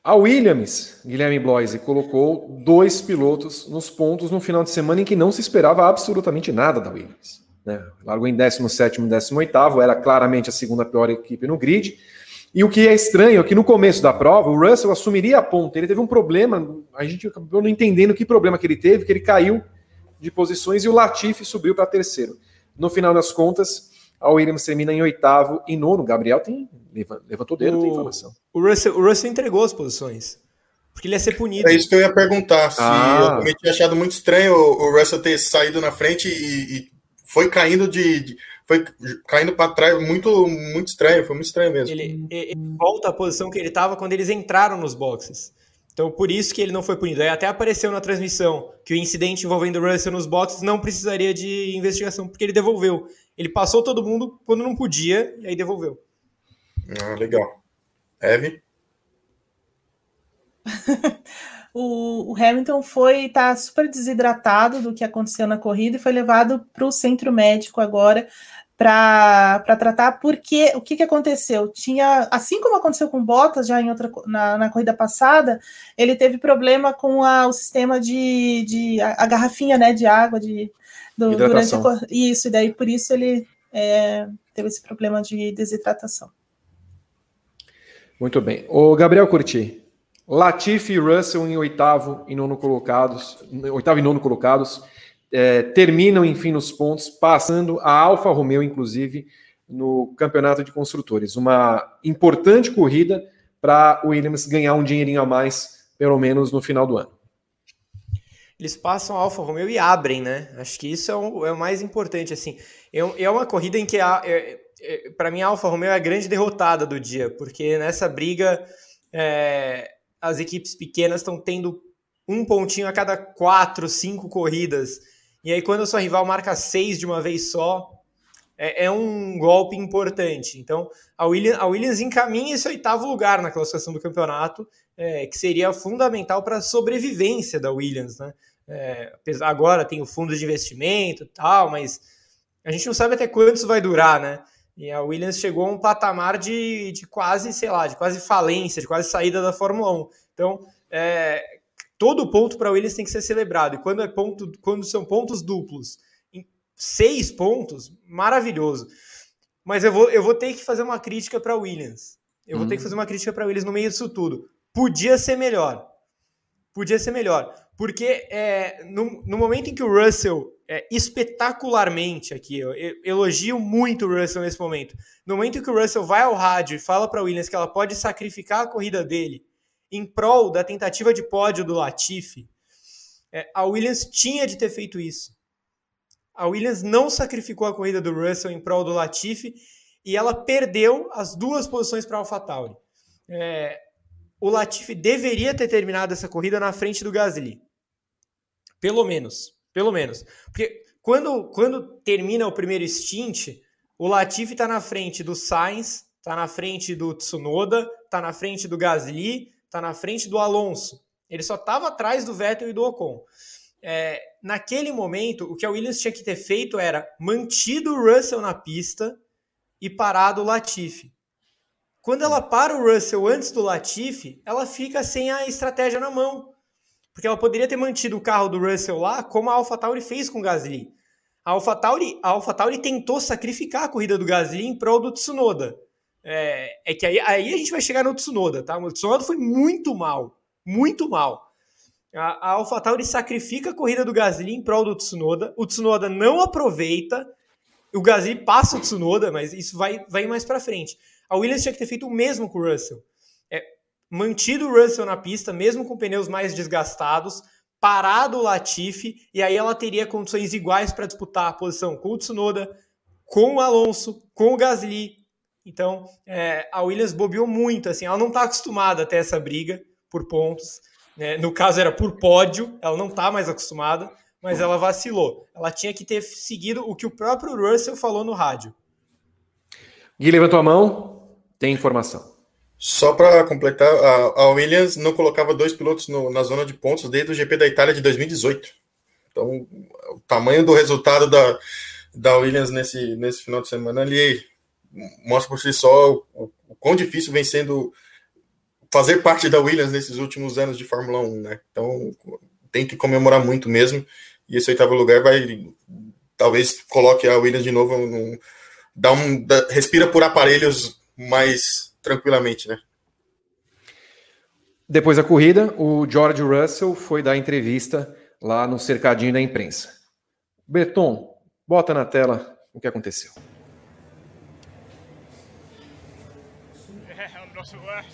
A Williams, Guilherme Bloise, colocou dois pilotos nos pontos no final de semana em que não se esperava absolutamente nada da Williams. Né? Largou em 17 e 18, era claramente a segunda pior equipe no grid e o que é estranho é que no começo da prova, o Russell assumiria a ponta. Ele teve um problema, a gente acabou não entendendo que problema que ele teve, que ele caiu de posições e o Latifi subiu para terceiro. No final das contas, a Williams termina em oitavo e nono. O Gabriel tem, levantou o dedo, o, tem informação. O Russell, o Russell entregou as posições. Porque ele ia ser punido. É isso que eu ia perguntar. Se ah. Eu também tinha achado muito estranho o Russell ter saído na frente e, e foi caindo de, de foi caindo para trás muito muito estranho, foi muito estranho mesmo. Ele, ele volta à posição que ele estava quando eles entraram nos boxes. Então, por isso que ele não foi punido. Aí até apareceu na transmissão que o incidente envolvendo o Russell nos boxes não precisaria de investigação, porque ele devolveu. Ele passou todo mundo quando não podia e aí devolveu. Ah, legal. Eve? [laughs] o, o, Hamilton foi tá super desidratado do que aconteceu na corrida e foi levado para o centro médico agora para tratar, porque o que, que aconteceu? Tinha, assim como aconteceu com Bottas já em outra na, na corrida passada, ele teve problema com a, o sistema de, de a, a, garrafinha né, de água de, do, durante a, isso, e daí por isso ele é, teve esse problema de desidratação. Muito bem. O Gabriel Curti, Latifi e Russell em oitavo e nono colocados, oitavo e nono colocados é, terminam, enfim, nos pontos, passando a Alfa Romeo, inclusive, no campeonato de construtores. Uma importante corrida para o Williams ganhar um dinheirinho a mais, pelo menos no final do ano. Eles passam a Alfa Romeo e abrem, né? Acho que isso é o, é o mais importante. assim. É, é uma corrida em que, é, é, para mim, a Alfa Romeo é a grande derrotada do dia, porque nessa briga é, as equipes pequenas estão tendo um pontinho a cada quatro, cinco corridas. E aí, quando a sua rival marca seis de uma vez só, é, é um golpe importante. Então, a Williams, a Williams encaminha esse oitavo lugar na classificação do campeonato, é, que seria fundamental para a sobrevivência da Williams. Né? É, agora tem o fundo de investimento e tal, mas a gente não sabe até quanto isso vai durar, né? E a Williams chegou a um patamar de, de quase, sei lá, de quase falência, de quase saída da Fórmula 1. Então, é, todo ponto para a Williams tem que ser celebrado. E quando, é ponto, quando são pontos duplos, seis pontos, maravilhoso. Mas eu vou, eu vou ter que fazer uma crítica para a Williams. Eu hum. vou ter que fazer uma crítica para a Williams no meio disso tudo. Podia ser melhor. Podia ser melhor. Porque é, no, no momento em que o Russell é, espetacularmente aqui, eu, eu elogio muito o Russell nesse momento. No momento em que o Russell vai ao rádio e fala para a Williams que ela pode sacrificar a corrida dele em prol da tentativa de pódio do Latifi, é, a Williams tinha de ter feito isso. A Williams não sacrificou a corrida do Russell em prol do Latifi e ela perdeu as duas posições para a AlphaTauri. É, o Latifi deveria ter terminado essa corrida na frente do Gasly. Pelo menos. Pelo menos. Porque quando, quando termina o primeiro stint, o Latifi está na frente do Sainz, está na frente do Tsunoda, está na frente do Gasly, está na frente do Alonso. Ele só estava atrás do Vettel e do Ocon. É, naquele momento, o que a Williams tinha que ter feito era mantido o Russell na pista e parado o Latifi. Quando ela para o Russell antes do Latifi, ela fica sem a estratégia na mão. Porque ela poderia ter mantido o carro do Russell lá, como a AlphaTauri fez com o Gasly. A AlphaTauri, a AlphaTauri tentou sacrificar a corrida do Gasly em prol do Tsunoda. É, é que aí, aí, a gente vai chegar no Tsunoda, tá? O Tsunoda foi muito mal, muito mal. A, a AlphaTauri sacrifica a corrida do Gasly em prol do Tsunoda. O Tsunoda não aproveita. O Gasly passa o Tsunoda, mas isso vai, vai mais para frente. A Williams tinha que ter feito o mesmo com o Russell. É, mantido o Russell na pista, mesmo com pneus mais desgastados, parado o Latifi, e aí ela teria condições iguais para disputar a posição com o Tsunoda, com o Alonso, com o Gasly, então, é, a Williams bobeou muito, assim, ela não está acostumada a ter essa briga por pontos. Né? No caso, era por pódio, ela não está mais acostumada, mas ela vacilou. Ela tinha que ter seguido o que o próprio Russell falou no rádio. Gui levantou a mão, tem informação. Só para completar, a, Williams não colocava dois pilotos no, na zona de pontos desde o GP da Itália de 2018. Então, o tamanho do resultado da, da Williams nesse, nesse final de semana ali mostra por si só o, o quão difícil vem sendo fazer parte da Williams nesses últimos anos de Fórmula 1, né? Então tem que comemorar muito mesmo. E esse oitavo lugar vai talvez coloque a Williams de novo num, dá um dá, respira por aparelhos mais tranquilamente, né? Depois da corrida, o George Russell foi dar entrevista lá no cercadinho da imprensa. Berton, bota na tela o que aconteceu.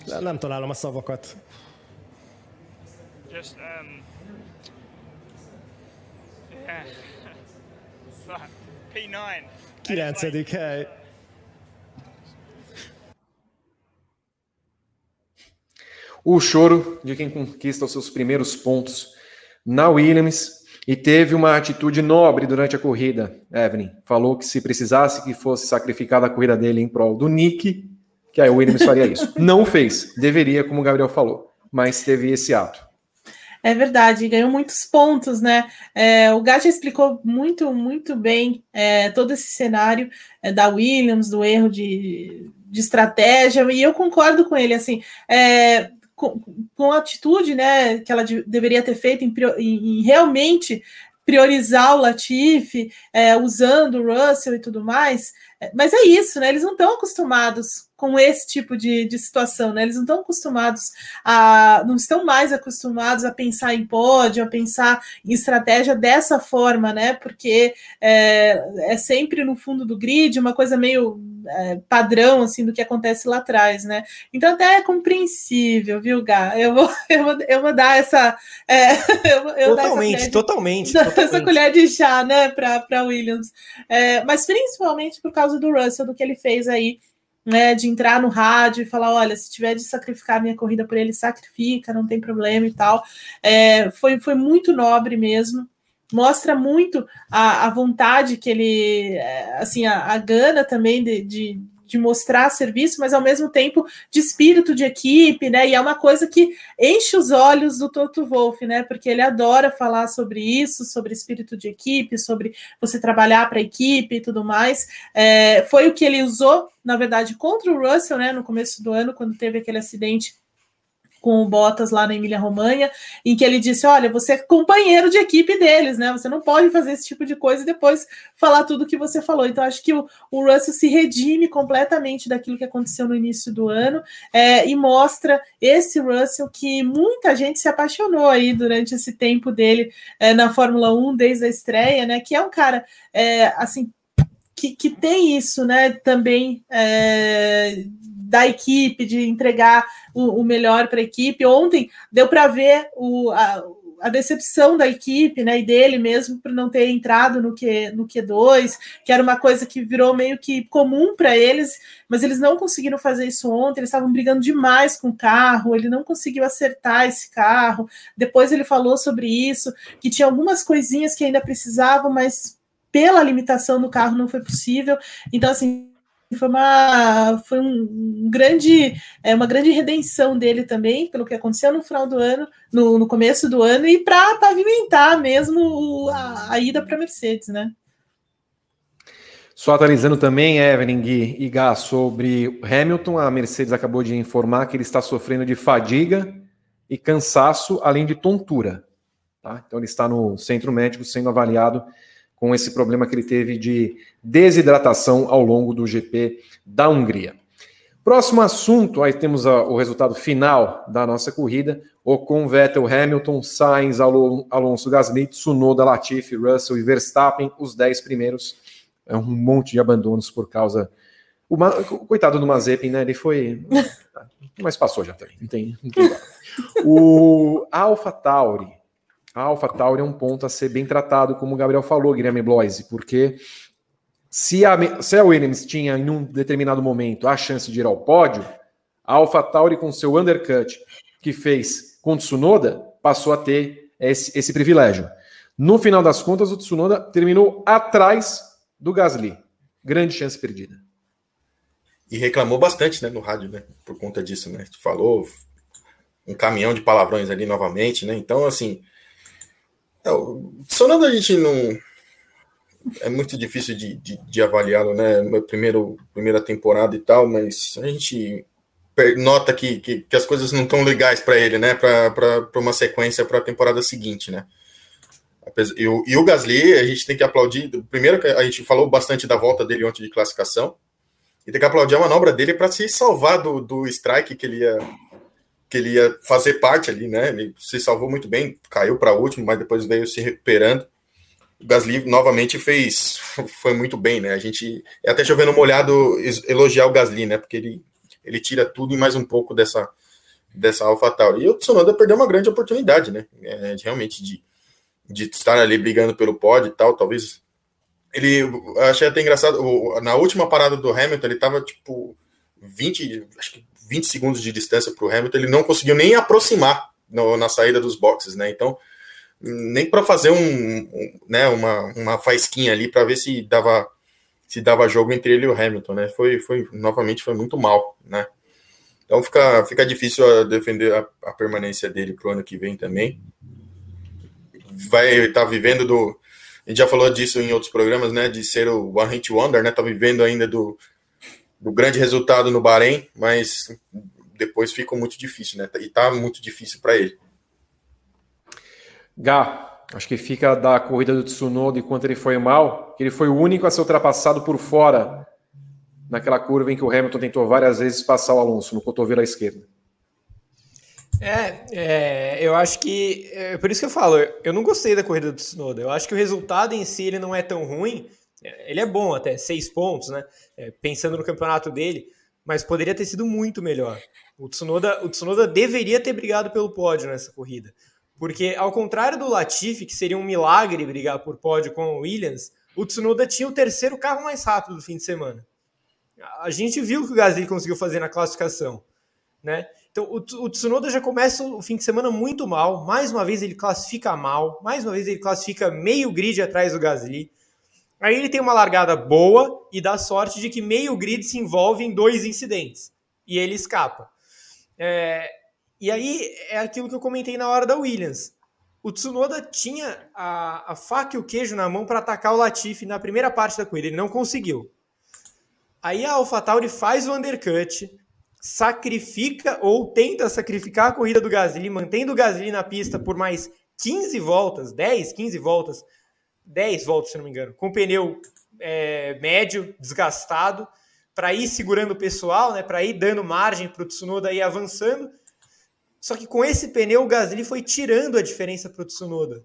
Nem, nem találom a szavakat. Just, um, yeah. [laughs] P9. Kilencedik hely. O choro de quem conquista os seus primeiros pontos na Williams e teve uma atitude nobre durante a corrida. Evelyn falou que se precisasse que fosse sacrificada a corrida dele em prol do Nick, que a Williams faria isso. Não fez, deveria, como o Gabriel falou, mas teve esse ato. É verdade, ganhou muitos pontos, né? É, o Gaja explicou muito, muito bem é, todo esse cenário é, da Williams, do erro de, de estratégia, e eu concordo com ele, assim, é, com, com, a atitude, né, que ela de, deveria ter feito em, em, em realmente priorizar o Latifi, é, usando o Russell e tudo mais, é, mas é isso, né? Eles não estão acostumados com esse tipo de, de situação, né? Eles não estão acostumados a. não estão mais acostumados a pensar em pódio, a pensar em estratégia dessa forma, né? Porque é, é sempre no fundo do grid, uma coisa meio é, padrão assim do que acontece lá atrás, né? Então até é compreensível, viu, Gá? Eu vou, [laughs] eu vou, eu vou dar essa. É, [laughs] eu, eu totalmente, totalmente, [laughs] totalmente. Essa colher de chá, né, para Williams. É, mas principalmente por causa do Russell, do que ele fez aí né, de entrar no rádio e falar, olha, se tiver de sacrificar minha corrida por ele, sacrifica, não tem problema e tal. É, foi, foi muito nobre mesmo. Mostra muito a, a vontade que ele, é, assim, a, a gana também de, de, de mostrar serviço, mas ao mesmo tempo de espírito de equipe, né? E é uma coisa que enche os olhos do Toto Wolff, né? Porque ele adora falar sobre isso, sobre espírito de equipe, sobre você trabalhar para a equipe e tudo mais. É, foi o que ele usou, na verdade, contra o Russell, né? No começo do ano, quando teve aquele acidente com o Bottas lá na Emília Romanha, em que ele disse: Olha, você é companheiro de equipe deles, né? Você não pode fazer esse tipo de coisa e depois falar tudo o que você falou. Então, acho que o, o Russell se redime completamente daquilo que aconteceu no início do ano é, e mostra esse Russell que muita gente se apaixonou aí durante esse tempo dele é, na Fórmula 1 desde a estreia, né? Que é um cara é, assim. Que, que tem isso, né? Também é, da equipe, de entregar o, o melhor para a equipe. Ontem deu para ver o, a, a, decepção da equipe, né, e dele mesmo por não ter entrado no, Q, no Q2, que era uma coisa que virou meio que comum para eles, mas eles não conseguiram fazer isso ontem, eles estavam brigando demais com o carro, ele não conseguiu acertar esse carro. Depois ele falou sobre isso, que tinha algumas coisinhas que ainda precisavam, mas pela limitação do carro não foi possível. Então, assim, foi uma foi um grande é uma grande redenção dele também pelo que aconteceu no final do ano no, no começo do ano e para pavimentar mesmo a, a ida para Mercedes né só atualizando também Evelyn e Gá sobre Hamilton a Mercedes acabou de informar que ele está sofrendo de fadiga e cansaço além de tontura tá? então ele está no centro médico sendo avaliado com esse problema que ele teve de desidratação ao longo do GP da Hungria. Próximo assunto, aí temos a, o resultado final da nossa corrida: Ocon, Vettel, Hamilton, Sainz, Alonso, Gasly, Tsunoda, Latifi, Russell e Verstappen, os 10 primeiros. É um monte de abandonos por causa. O, o coitado do Mazepin, né? Ele foi. [laughs] Mas passou já também. Não tem, não tem [laughs] o Alpha Tauri a Alpha Tauri é um ponto a ser bem tratado, como o Gabriel falou, Guilherme Bloise, porque se a, se a Williams tinha em um determinado momento a chance de ir ao pódio, a Alpha Tauri com seu undercut que fez com o Tsunoda passou a ter esse, esse privilégio. No final das contas, o Tsunoda terminou atrás do Gasly. Grande chance perdida. E reclamou bastante né, no rádio, né? Por conta disso, né? Falou um caminhão de palavrões ali novamente, né? Então, assim, é, o Sonando a gente não. É muito difícil de, de, de avaliá-lo, né? Primeiro, primeira temporada e tal, mas a gente nota que, que, que as coisas não estão legais para ele, né? Para uma sequência para a temporada seguinte, né? E o, e o Gasly, a gente tem que aplaudir. Primeiro, a gente falou bastante da volta dele ontem de classificação, e tem que aplaudir a manobra dele para se salvar do, do strike que ele ia que ele ia fazer parte ali, né? Ele se salvou muito bem, caiu para último, mas depois veio se recuperando. O Gasly novamente fez, [laughs] foi muito bem, né? A gente é até chovendo molhado elogiar o Gasly, né? Porque ele, ele tira tudo e mais um pouco dessa dessa AlphaTauri. E o Tsunoda perdeu uma grande oportunidade, né? É, realmente de, de estar ali brigando pelo pódio e tal, talvez ele achei até engraçado, na última parada do Hamilton, ele tava tipo 20, acho que 20 segundos de distância para o Hamilton, ele não conseguiu nem aproximar no, na saída dos boxes, né? Então, nem para fazer um, um, né, uma, uma faisquinha ali para ver se dava se dava jogo entre ele e o Hamilton, né? Foi, foi novamente foi muito mal, né? Então fica, fica difícil defender a, a permanência dele para o ano que vem também. Vai estar tá vivendo do. A gente já falou disso em outros programas, né? De ser o One Hit Wonder, né? Tá vivendo ainda do, do grande resultado no Bahrein, mas depois ficou muito difícil, né? E tá muito difícil para ele. Gá, acho que fica da corrida do Tsunoda enquanto ele foi mal, que ele foi o único a ser ultrapassado por fora naquela curva em que o Hamilton tentou várias vezes passar o Alonso no cotovelo à esquerda. É, é, eu acho que. É por isso que eu falo, eu não gostei da corrida do Tsunoda. Eu acho que o resultado em si ele não é tão ruim, ele é bom até, seis pontos, né? É, pensando no campeonato dele, mas poderia ter sido muito melhor. O Tsunoda, o Tsunoda deveria ter brigado pelo pódio nessa corrida. Porque, ao contrário do Latifi, que seria um milagre brigar por pódio com o Williams, o Tsunoda tinha o terceiro carro mais rápido do fim de semana. A gente viu o que o Gasly conseguiu fazer na classificação. Né? Então, o, o Tsunoda já começa o fim de semana muito mal. Mais uma vez ele classifica mal. Mais uma vez ele classifica meio grid atrás do Gasly Aí ele tem uma largada boa e dá sorte de que meio grid se envolve em dois incidentes e ele escapa. É, e aí é aquilo que eu comentei na hora da Williams. O Tsunoda tinha a, a faca e o queijo na mão para atacar o Latifi na primeira parte da corrida, ele não conseguiu. Aí a AlphaTauri faz o undercut, sacrifica ou tenta sacrificar a corrida do Gasly, mantendo o Gasly na pista por mais 15 voltas, 10, 15 voltas, 10 voltas, se não me engano, com pneu é, médio, desgastado, para ir segurando o pessoal, né, para ir dando margem para o Tsunoda ir avançando. Só que com esse pneu, o Gasly foi tirando a diferença para o Tsunoda.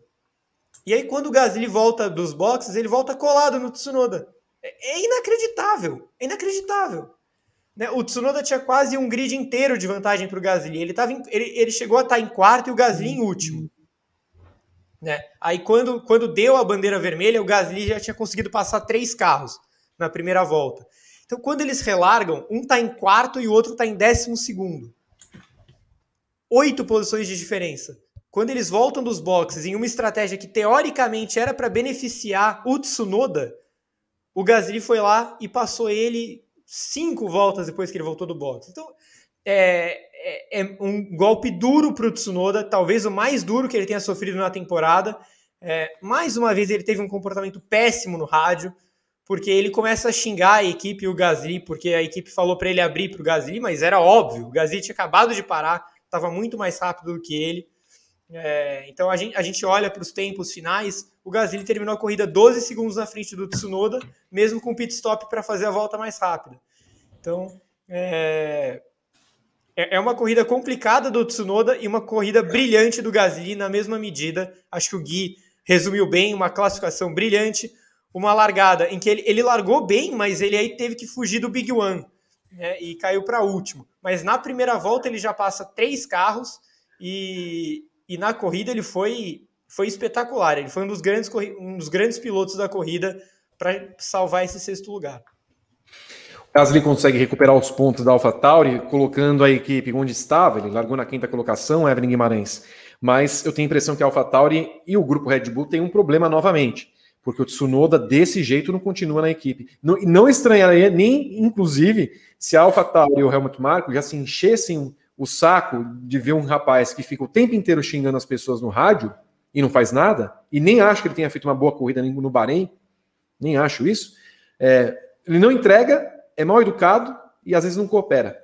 E aí, quando o Gasly volta dos boxes, ele volta colado no Tsunoda. É, é inacreditável. É inacreditável. Né? O Tsunoda tinha quase um grid inteiro de vantagem para o Gasly. Ele, tava em, ele, ele chegou a estar em quarto e o Gasly em último. Né? Aí quando, quando deu a bandeira vermelha, o Gasly já tinha conseguido passar três carros na primeira volta. Então quando eles relargam, um está em quarto e o outro está em décimo segundo. Oito posições de diferença. Quando eles voltam dos boxes em uma estratégia que teoricamente era para beneficiar o Tsunoda, o Gasly foi lá e passou ele cinco voltas depois que ele voltou do box. Então, é, é, é um golpe duro para o Tsunoda, talvez o mais duro que ele tenha sofrido na temporada. É, mais uma vez ele teve um comportamento péssimo no rádio, porque ele começa a xingar a equipe e o Gasly, porque a equipe falou para ele abrir para o Gasly, mas era óbvio, o Gasly tinha acabado de parar, estava muito mais rápido do que ele. É, então a gente, a gente olha para os tempos finais, o Gasly terminou a corrida 12 segundos na frente do Tsunoda, mesmo com pit stop para fazer a volta mais rápida. Então é, é uma corrida complicada do Tsunoda e uma corrida brilhante do Gasly na mesma medida. Acho que o Gui resumiu bem, uma classificação brilhante, uma largada em que ele, ele largou bem, mas ele aí teve que fugir do Big One né, e caiu para último. Mas na primeira volta ele já passa três carros e, e na corrida ele foi, foi espetacular. Ele foi um dos grandes, um dos grandes pilotos da corrida para salvar esse sexto lugar. Gasly consegue recuperar os pontos da AlphaTauri, colocando a equipe onde estava, ele largou na quinta colocação, Evelyn Guimarães. Mas eu tenho a impressão que a AlphaTauri e o grupo Red Bull têm um problema novamente, porque o Tsunoda desse jeito não continua na equipe. Não, não estranharia nem, inclusive, se a AlphaTauri e o Helmut Marko já se enchessem o saco de ver um rapaz que fica o tempo inteiro xingando as pessoas no rádio e não faz nada, e nem acho que ele tenha feito uma boa corrida no Bahrein, nem acho isso. É, ele não entrega, é mal educado e às vezes não coopera.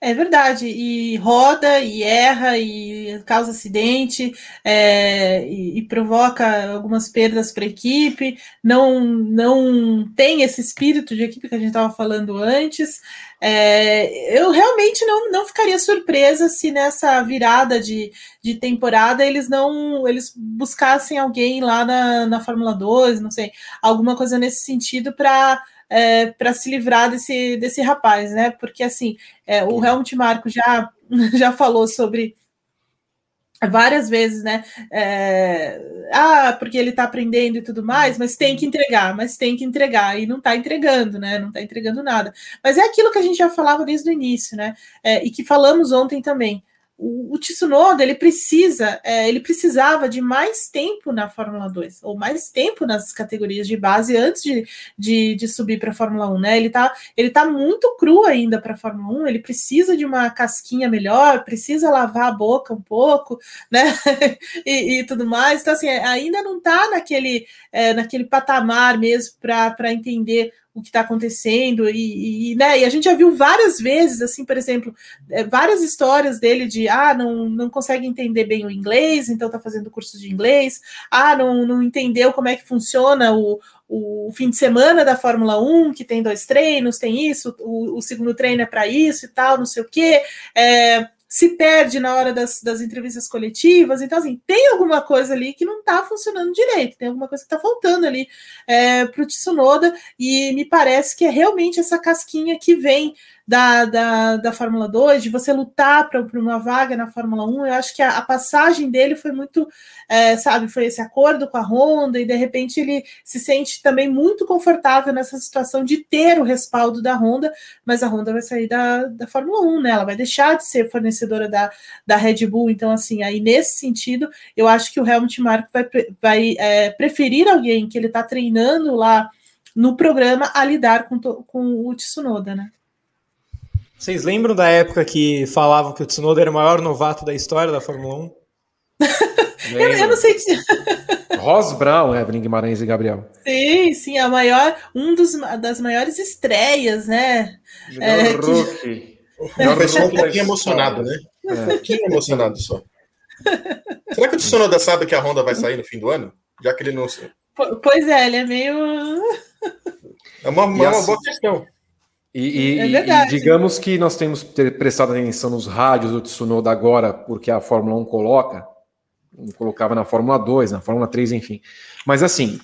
É verdade, e roda, e erra, e causa acidente, é, e, e, provoca algumas perdas para a equipe, não, não tem esse espírito de equipe que a gente estava falando antes. É, eu realmente não, não ficaria surpresa se nessa virada de, de temporada eles não eles buscassem alguém lá na, na Fórmula 2, não sei, alguma coisa nesse sentido para é, para se livrar desse, desse rapaz, né? Porque assim, é, o Helmut Marco já, [laughs] já falou sobre várias vezes, né? É, ah, porque ele está aprendendo e tudo mais, mas tem que entregar, mas tem que entregar, e não está entregando, né? Não está entregando nada. Mas é aquilo que a gente já falava desde o início, né? É, e que falamos ontem também o, o Tsunoda ele precisa, é, ele precisava de mais tempo na Fórmula 2, ou mais tempo nas categorias de base antes de, de, de subir para a Fórmula 1, né? Ele tá, ele tá muito cru ainda para a Fórmula 1, ele precisa de uma casquinha melhor, precisa lavar a boca um pouco, né? [laughs] e, e, tudo mais. Então, assim, ainda não está naquele, é, naquele patamar mesmo para entender o que está acontecendo e, e, né, e a gente já viu várias vezes, assim, por exemplo, é, várias histórias dele de ah, não, não consegue entender bem o inglês, então está fazendo curso de inglês, ah, não, não entendeu como é que funciona o, o fim de semana da Fórmula 1, que tem dois treinos, tem isso, o, o segundo treino é para isso e tal, não sei o quê. É, se perde na hora das, das entrevistas coletivas. Então, assim, tem alguma coisa ali que não está funcionando direito, tem alguma coisa que está faltando ali é, para o Tsunoda, e me parece que é realmente essa casquinha que vem da, da, da Fórmula 2, de você lutar para uma vaga na Fórmula 1. Eu acho que a, a passagem dele foi muito, é, sabe, foi esse acordo com a Honda, e de repente ele se sente também muito confortável nessa situação de ter o respaldo da Honda, mas a Honda vai sair da, da Fórmula 1, né? Ela vai deixar de ser fornecedora da, da Red Bull. Então, assim, aí nesse sentido, eu acho que o Helmut Marko vai, vai é, preferir alguém que ele está treinando lá no programa a lidar com, com o Tsunoda, né? Vocês lembram da época que falavam que o Tsunoda era o maior novato da história da Fórmula 1? eu, eu, não sei se. [laughs] Ross Brown, Evelyn Guimarães e Gabriel. Sim, sim, a maior, um dos, das maiores estreias, né? É, rookie. Que... O pessoal um pouquinho emocionado, né? É. Um pouquinho emocionado só. Será que o Tsunoda sabe que a Honda vai sair no fim do ano? Já que ele não. Pois é, ele é meio. É uma, uma, uma boa questão. E, e, é e, digamos que nós temos prestado atenção nos rádios do Tsunoda agora, porque a Fórmula 1 coloca, colocava na Fórmula 2, na Fórmula 3, enfim. Mas assim,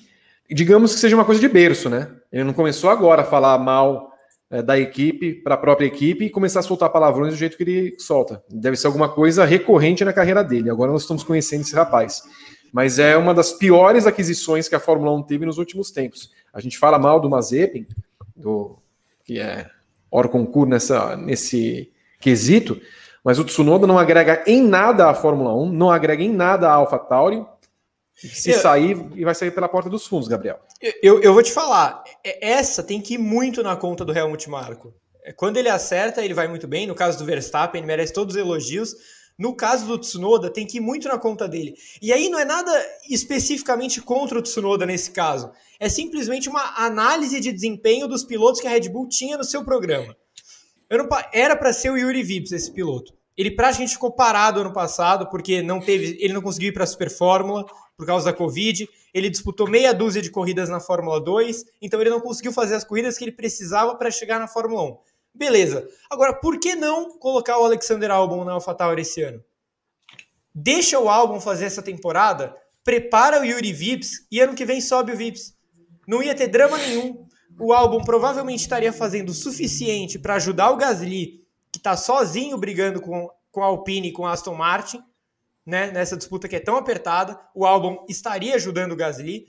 digamos que seja uma coisa de berço, né? Ele não começou agora a falar mal é, da equipe para a própria equipe e começar a soltar palavrões do jeito que ele solta. Deve ser alguma coisa recorrente na carreira dele. Agora nós estamos conhecendo esse rapaz. Mas é uma das piores aquisições que a Fórmula 1 teve nos últimos tempos. A gente fala mal do Mazepin, do que é hors concurso nessa, nesse quesito, mas o Tsunoda não agrega em nada à Fórmula 1, não agrega em nada à AlphaTauri. Se eu, sair, e vai sair pela porta dos fundos, Gabriel. Eu, eu vou te falar, é, essa tem que ir muito na conta do Helmut Marko. É, quando ele acerta, ele vai muito bem. No caso do Verstappen, ele merece todos os elogios. No caso do Tsunoda, tem que ir muito na conta dele. E aí não é nada especificamente contra o Tsunoda nesse caso. É simplesmente uma análise de desempenho dos pilotos que a Red Bull tinha no seu programa. Era para ser o Yuri Vips esse piloto. Ele praticamente ficou parado ano passado porque não teve, ele não conseguiu ir para a Super Fórmula por causa da Covid. Ele disputou meia dúzia de corridas na Fórmula 2, então ele não conseguiu fazer as corridas que ele precisava para chegar na Fórmula 1. Beleza. Agora, por que não colocar o Alexander Albon na AlphaTauri esse ano? Deixa o Albon fazer essa temporada, prepara o Yuri Vips e ano que vem sobe o Vips. Não ia ter drama nenhum. O Albon provavelmente estaria fazendo o suficiente para ajudar o Gasly, que está sozinho brigando com, com a Alpine e com a Aston Martin, né, nessa disputa que é tão apertada. O Albon estaria ajudando o Gasly.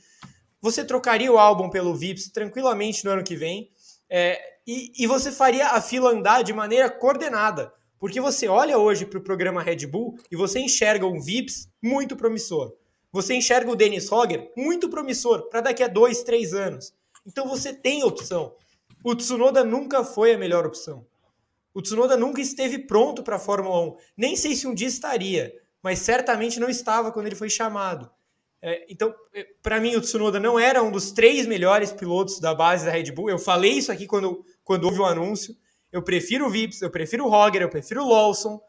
Você trocaria o Albon pelo Vips tranquilamente no ano que vem. É, e, e você faria a fila andar de maneira coordenada. Porque você olha hoje para o programa Red Bull e você enxerga um VIPs muito promissor. Você enxerga o Dennis Hogger muito promissor para daqui a dois, três anos. Então você tem opção. O Tsunoda nunca foi a melhor opção. O Tsunoda nunca esteve pronto para a Fórmula 1. Nem sei se um dia estaria, mas certamente não estava quando ele foi chamado. É, então, é, para mim, o Tsunoda não era um dos três melhores pilotos da base da Red Bull. Eu falei isso aqui quando, quando houve o anúncio. Eu prefiro o Vips, eu prefiro o Roger, eu prefiro o Lawson.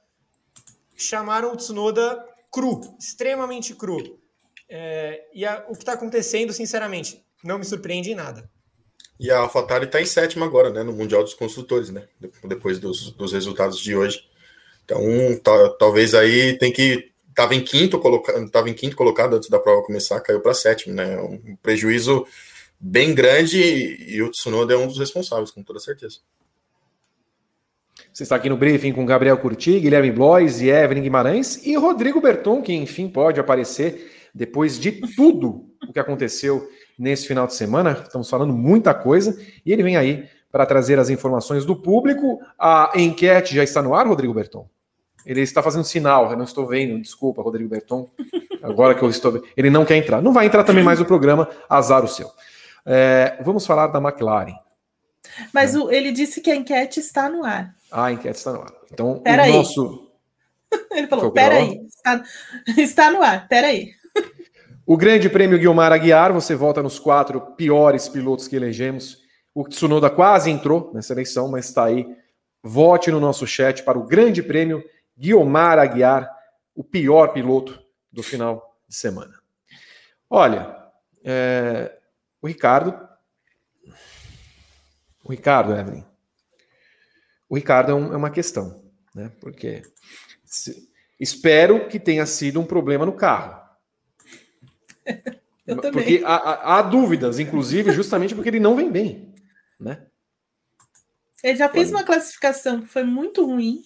Chamaram o Tsunoda cru, extremamente cru. É, e a, o que está acontecendo, sinceramente, não me surpreende em nada. E a AlphaTauri está em sétimo agora, né, no Mundial dos Construtores, né, depois dos, dos resultados de hoje. Então, talvez aí tem que estava em quinto colocado, estava em quinto colocado antes da prova começar, caiu para sétimo, né? Um prejuízo bem grande e, o Tsunoda é um dos responsáveis, com toda certeza. Você está aqui no briefing com Gabriel Curti, Guilherme Blois e Evelyn Guimarães e Rodrigo Berton, que enfim pode aparecer depois de tudo o que aconteceu nesse final de semana. Estamos falando muita coisa e ele vem aí para trazer as informações do público. A enquete já está no ar, Rodrigo Berton? Ele está fazendo sinal, eu não estou vendo, desculpa, Rodrigo Berton. Agora que eu estou vendo. Ele não quer entrar. Não vai entrar também mais no programa, azar o seu. É, vamos falar da McLaren. Mas é. o, ele disse que a enquete está no ar. Ah, a enquete está no ar. Então, pera o aí. nosso. [laughs] ele falou: peraí, está, está no ar, peraí. O Grande Prêmio Guilmar Aguiar, você volta nos quatro piores pilotos que elegemos. O Tsunoda quase entrou nessa eleição, mas está aí. Vote no nosso chat para o Grande Prêmio Guiomar Aguiar, o pior piloto do final de semana. Olha, é, o Ricardo. O Ricardo, Evelyn. O Ricardo é, um, é uma questão, né? Porque se, espero que tenha sido um problema no carro. [laughs] Eu também. Porque há, há, dúvidas, inclusive, justamente porque ele não vem bem, né? Ele já fez uma classificação que foi muito ruim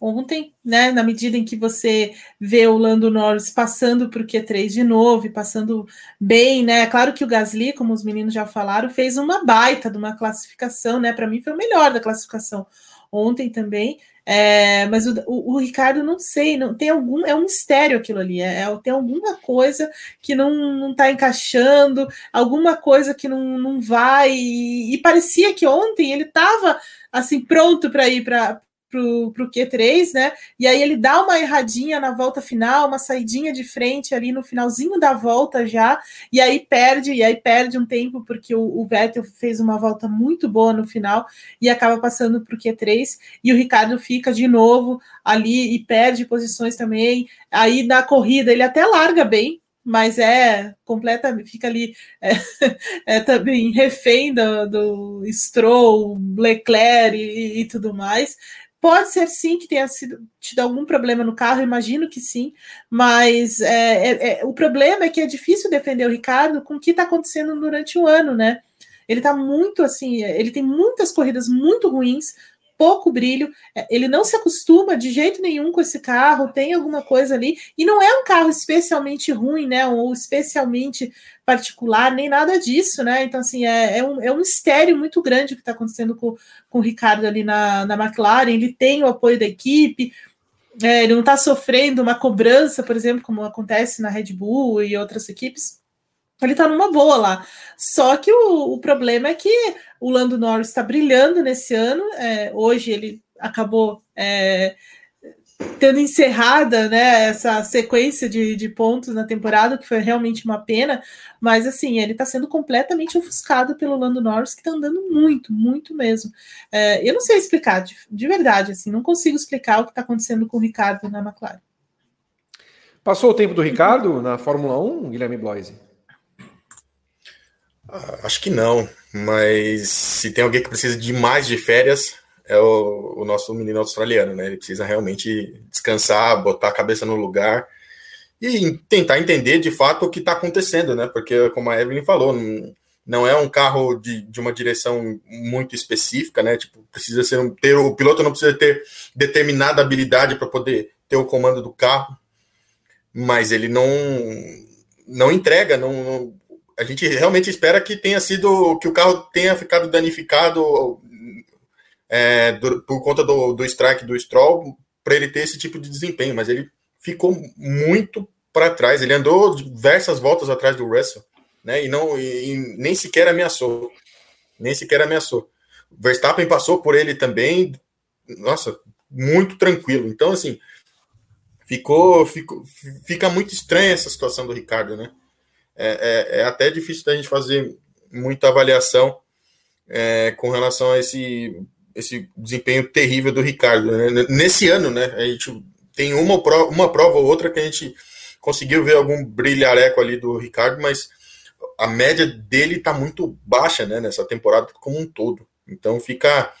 ontem, né? Na medida em que você vê o Lando Norris passando para o Q3 de novo e passando bem, né? Claro que o Gasly, como os meninos já falaram, fez uma baita de uma classificação, né? Para mim foi o melhor da classificação ontem também. É, mas o, o, o, Ricardo, não sei, não tem algum, é um mistério aquilo ali, é, é tem alguma coisa que não, não tá encaixando, alguma coisa que não, não vai, e, e parecia que ontem ele estava assim pronto para ir para pro, pro Q3, né? E aí ele dá uma erradinha na volta final, uma saidinha de frente ali no finalzinho da volta já, e aí perde, e aí perde um tempo, porque o, o Vettel fez uma volta muito boa no final e acaba passando pro Q3, e o Ricardo fica de novo ali e perde posições também. Aí na corrida ele até larga bem, mas é completamente, fica ali é, [laughs] é também refém do, do Stroll, Leclerc e, e, tudo mais. Pode ser sim que tenha sido tido algum problema no carro, imagino que sim, mas é, é, é, o problema é que é difícil defender o Ricardo com o que está acontecendo durante o ano, né? Ele está muito assim, ele tem muitas corridas muito ruins, pouco brilho, é, ele não se acostuma de jeito nenhum com esse carro, tem alguma coisa ali, e não é um carro especialmente ruim, né, ou especialmente particular, nem nada disso, né, então assim, é, é, um, é um mistério muito grande o que está acontecendo com, com o Ricardo ali na, na McLaren, ele tem o apoio da equipe, é, ele não está sofrendo uma cobrança, por exemplo, como acontece na Red Bull e outras equipes, ele tá numa boa lá. Só que o, o problema é que o Lando Norris está brilhando nesse ano. É, hoje ele acabou é, tendo encerrada né, essa sequência de, de pontos na temporada, que foi realmente uma pena. Mas assim, ele está sendo completamente ofuscado pelo Lando Norris, que está andando muito, muito mesmo. É, eu não sei explicar, de, de verdade, assim, não consigo explicar o que está acontecendo com o Ricardo na McLaren. Passou o tempo do Ricardo na Fórmula 1, Guilherme Bloise? Ah, acho que não, mas se tem alguém que precisa de mais de férias, é o, o, nosso menino australiano, né? Ele precisa realmente descansar, botar a cabeça no lugar e tentar entender de fato o que está acontecendo, né? Porque, como a Evelyn falou, não, não é um carro de, de uma direção muito específica, né? Tipo, precisa ser um, ter o piloto não precisa ter determinada habilidade para poder ter o comando do carro, mas ele não não entrega, não, não a gente realmente espera que tenha sido que o carro tenha ficado danificado é, do, por conta do, do strike do Stroll para ele ter esse tipo de desempenho, mas ele ficou muito para trás. Ele andou diversas voltas atrás do Russell, né? E não e, e nem sequer ameaçou, nem sequer ameaçou. Verstappen passou por ele também, nossa, muito tranquilo. Então assim, ficou, ficou fica muito estranha essa situação do Ricardo, né? é, é, é até difícil da gente fazer muita avaliação é, com relação a esse, esse desempenho terrível do Ricardo. Né? Nesse ano, né, a gente tem uma prova, uma prova ou outra que a gente conseguiu ver algum brilhareco ali do Ricardo, mas a média dele está muito baixa né, nessa temporada como um todo. Então fica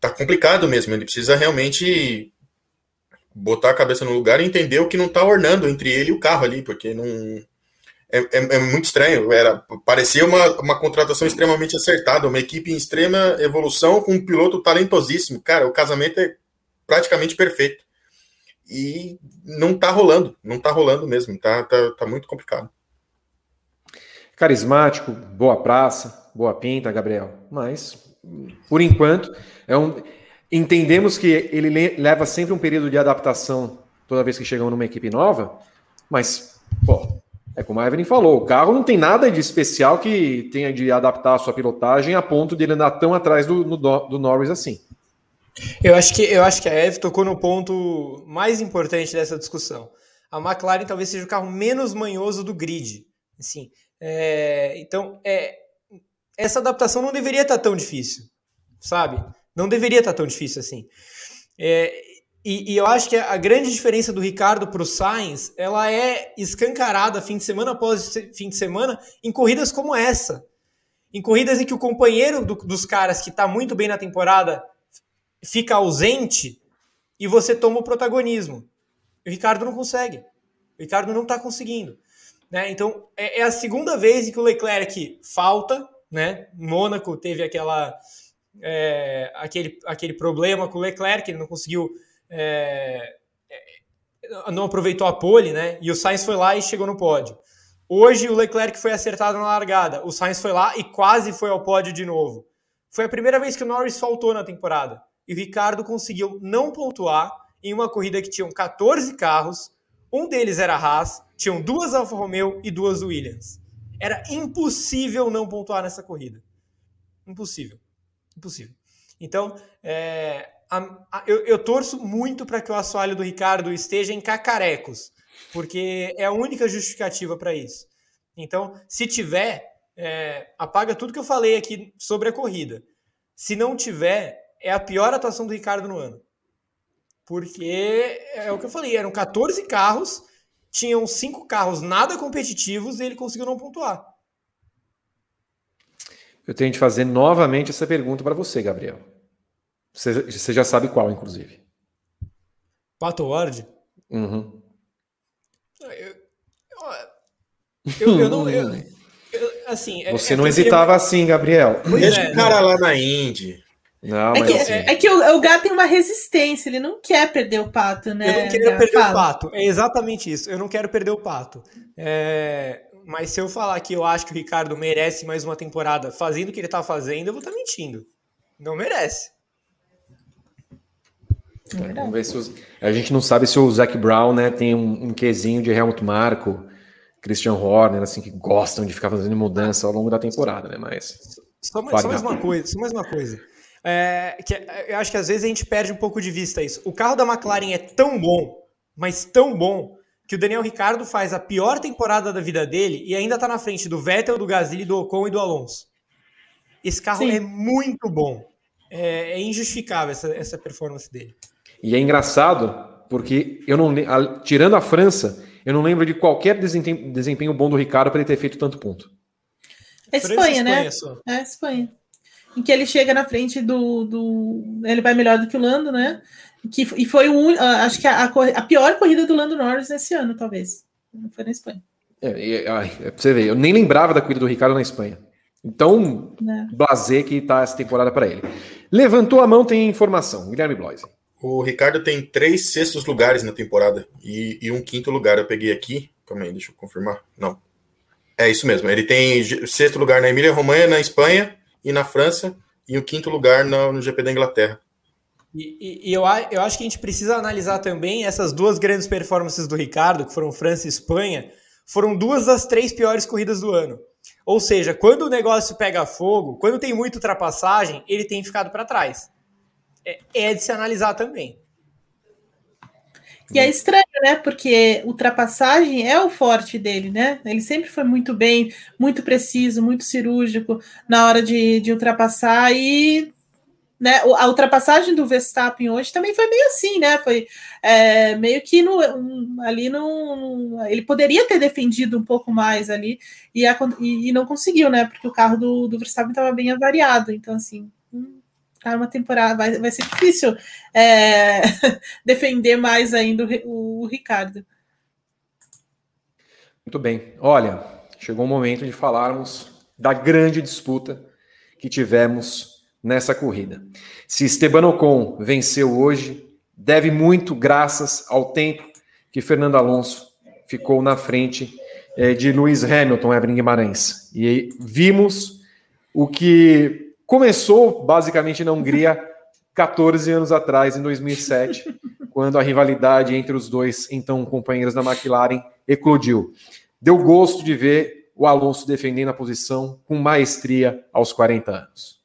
tá complicado mesmo. Ele precisa realmente botar a cabeça no lugar e entender o que não está ornando entre ele e o carro ali, porque não é, é, é, muito estranho. Era, parecia uma, uma contratação extremamente acertada, uma equipe em extrema evolução com um piloto talentosíssimo. Cara, o casamento é praticamente perfeito. E não tá rolando, não tá rolando mesmo, tá, tá, tá muito complicado. Carismático, boa praça, boa pinta, Gabriel. Mas, por enquanto, é um, entendemos que ele leva sempre um período de adaptação toda vez que chegam numa equipe nova, mas, pô, é como a Evelyn falou, o carro não tem nada de especial que tenha de adaptar a sua pilotagem a ponto de ele andar tão atrás do, do, do Norris assim. Eu acho, que, eu acho que a Eve tocou no ponto mais importante dessa discussão. A McLaren talvez seja o carro menos manhoso do grid. Assim, é, então, é, essa adaptação não deveria estar tão difícil, sabe? Não deveria estar tão difícil assim. É, e, e, eu acho que a grande diferença do Ricardo para o Sainz, ela é escancarada fim de semana após fim de semana em corridas como essa. Em corridas em que o companheiro do, dos caras que está muito bem na temporada fica ausente e você toma o protagonismo. o Ricardo não consegue. O Ricardo não está conseguindo. Né? Então, é, é, a segunda vez em que o Leclerc falta. Né? Mônaco teve aquela é, aquele, aquele problema com o Leclerc, ele não conseguiu. É, é, não aproveitou a pole, né? E o Sainz foi lá e chegou no pódio. Hoje o Leclerc foi acertado na largada. O Sainz foi lá e quase foi ao pódio de novo. Foi a primeira vez que o Norris faltou na temporada. E o Ricardo conseguiu não pontuar em uma corrida que tinham 14 carros, um deles era Haas, tinham duas Alfa Romeo e duas Williams. Era impossível não pontuar nessa corrida. Impossível. Impossível. Então, é, a, a, eu, eu, torço muito para que o assoalho do Ricardo esteja em cacarecos, porque é a única justificativa para isso. Então, se tiver, é, apaga tudo que eu falei aqui sobre a corrida. Se não tiver, é a pior atuação do Ricardo no ano. Porque é o que eu falei, eram 14 carros, tinham cinco carros nada competitivos e ele conseguiu não pontuar. Eu tenho de fazer novamente essa pergunta para você, Gabriel. Você, você, já sabe qual, inclusive. Pato Ward? Uhum. Eu, eu, eu, não. [laughs] Eu, assim, é, você é, não hesitava assim, Gabriel. Deixa é, o cara lá na Indy. Não, é, que, assim... é que o, o gato tem uma resistência, ele não quer perder o pato, né? Eu não quero perder o pato, é exatamente isso. Eu não quero perder o pato. É, mas se eu falar que eu acho que o Ricardo merece mais uma temporada fazendo o que ele tá fazendo, eu vou estar tá mentindo. Não merece. É, vamos ver se os... A gente não sabe se o Zac Brown né, tem um, um quesinho de Helmut Marko, Christian Horner, assim, que gostam de ficar fazendo mudança ao longo da temporada, né? Mas. Só, mais, só mais uma coisa, só mais uma coisa. É, que eu acho que às vezes a gente perde um pouco de vista isso. O carro da McLaren é tão bom, mas tão bom, que o Daniel Ricardo faz a pior temporada da vida dele e ainda está na frente do Vettel, do Gasly, do Ocon e do Alonso. Esse carro Sim. é muito bom. É, é injustificável essa, essa performance dele. E é engraçado porque eu não tirando a França, eu não lembro de qualquer desempenho, desempenho bom do Ricardo para ele ter feito tanto ponto. É Espanha, né? É Espanha em que ele chega na frente do, do ele vai melhor do que o Lando, né? Que, e foi o acho que a, a, pior corrida do Lando Norris nesse ano, talvez. Não foi na Espanha. É, é, é, pra você ver, eu nem lembrava da corrida do Ricardo na Espanha. Então, é. blazer que tá essa temporada para ele. Levantou a mão, tem informação. Guilherme Bloise. O Ricardo tem três sextos lugares na temporada e, e, um quinto lugar. Eu peguei aqui. Calma aí, deixa eu confirmar. Não. É isso mesmo. Ele tem sexto lugar na Emília-Romanha, na Espanha, e na França, e o quinto lugar no, no GP da Inglaterra. E, e, e, eu, eu acho que a gente precisa analisar também essas duas grandes performances do Ricardo, que foram França e Espanha, foram duas das três piores corridas do ano. Ou seja, quando o negócio pega fogo, quando tem muita ultrapassagem, ele tem ficado para trás. É, é de se analisar também. E é estranho, né? Porque ultrapassagem é o forte dele, né? Ele sempre foi muito bem, muito preciso, muito cirúrgico na hora de, de ultrapassar e né, a ultrapassagem do Verstappen hoje também foi meio assim, né? Foi é, meio que no, um, ali no. Ele poderia ter defendido um pouco mais ali e, a, e, e não conseguiu, né? Porque o carro do, do Verstappen estava bem avariado. Então, assim, hum, tá uma temporada, vai, vai ser difícil é, [laughs] defender mais ainda o, o Ricardo. Muito bem. Olha, chegou o momento de falarmos da grande disputa que tivemos nessa corrida. Se Esteban Ocon venceu hoje, deve muito graças ao tempo que Fernando Alonso ficou na frente é, de Lewis Hamilton, Evelyn Guimarães. E vimos o que Começou basicamente na Hungria 14 anos atrás, em 2007, [laughs] quando a rivalidade entre os dois então companheiros da McLaren eclodiu. Deu gosto de ver o Alonso defendendo a posição com maestria aos 40 anos.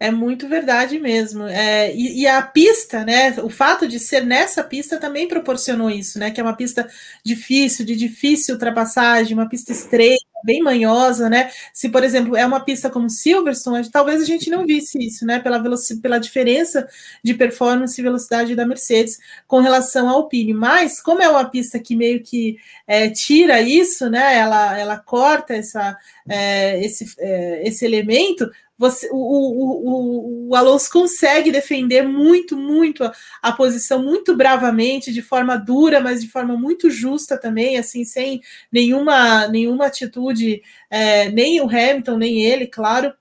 É muito verdade mesmo. É, e, e, a pista, né? O fato de ser nessa pista também proporcionou isso, né? Que é uma pista difícil, de difícil ultrapassagem, uma pista estreita, bem manhosa, né? Se, por exemplo, é uma pista como Silverstone, talvez a gente não visse isso, né? Pela, pela diferença de performance e velocidade da Mercedes com relação ao Alpine. Mas, como é uma pista que meio que é, tira isso, né? Ela, ela corta essa, é, esse, é, esse elemento, você, o, o, o, o, Alonso consegue defender muito, muito a, a, posição, muito bravamente, de forma dura, mas de forma muito justa também, assim, sem nenhuma, nenhuma atitude, é, nem o Hamilton, nem ele, claro.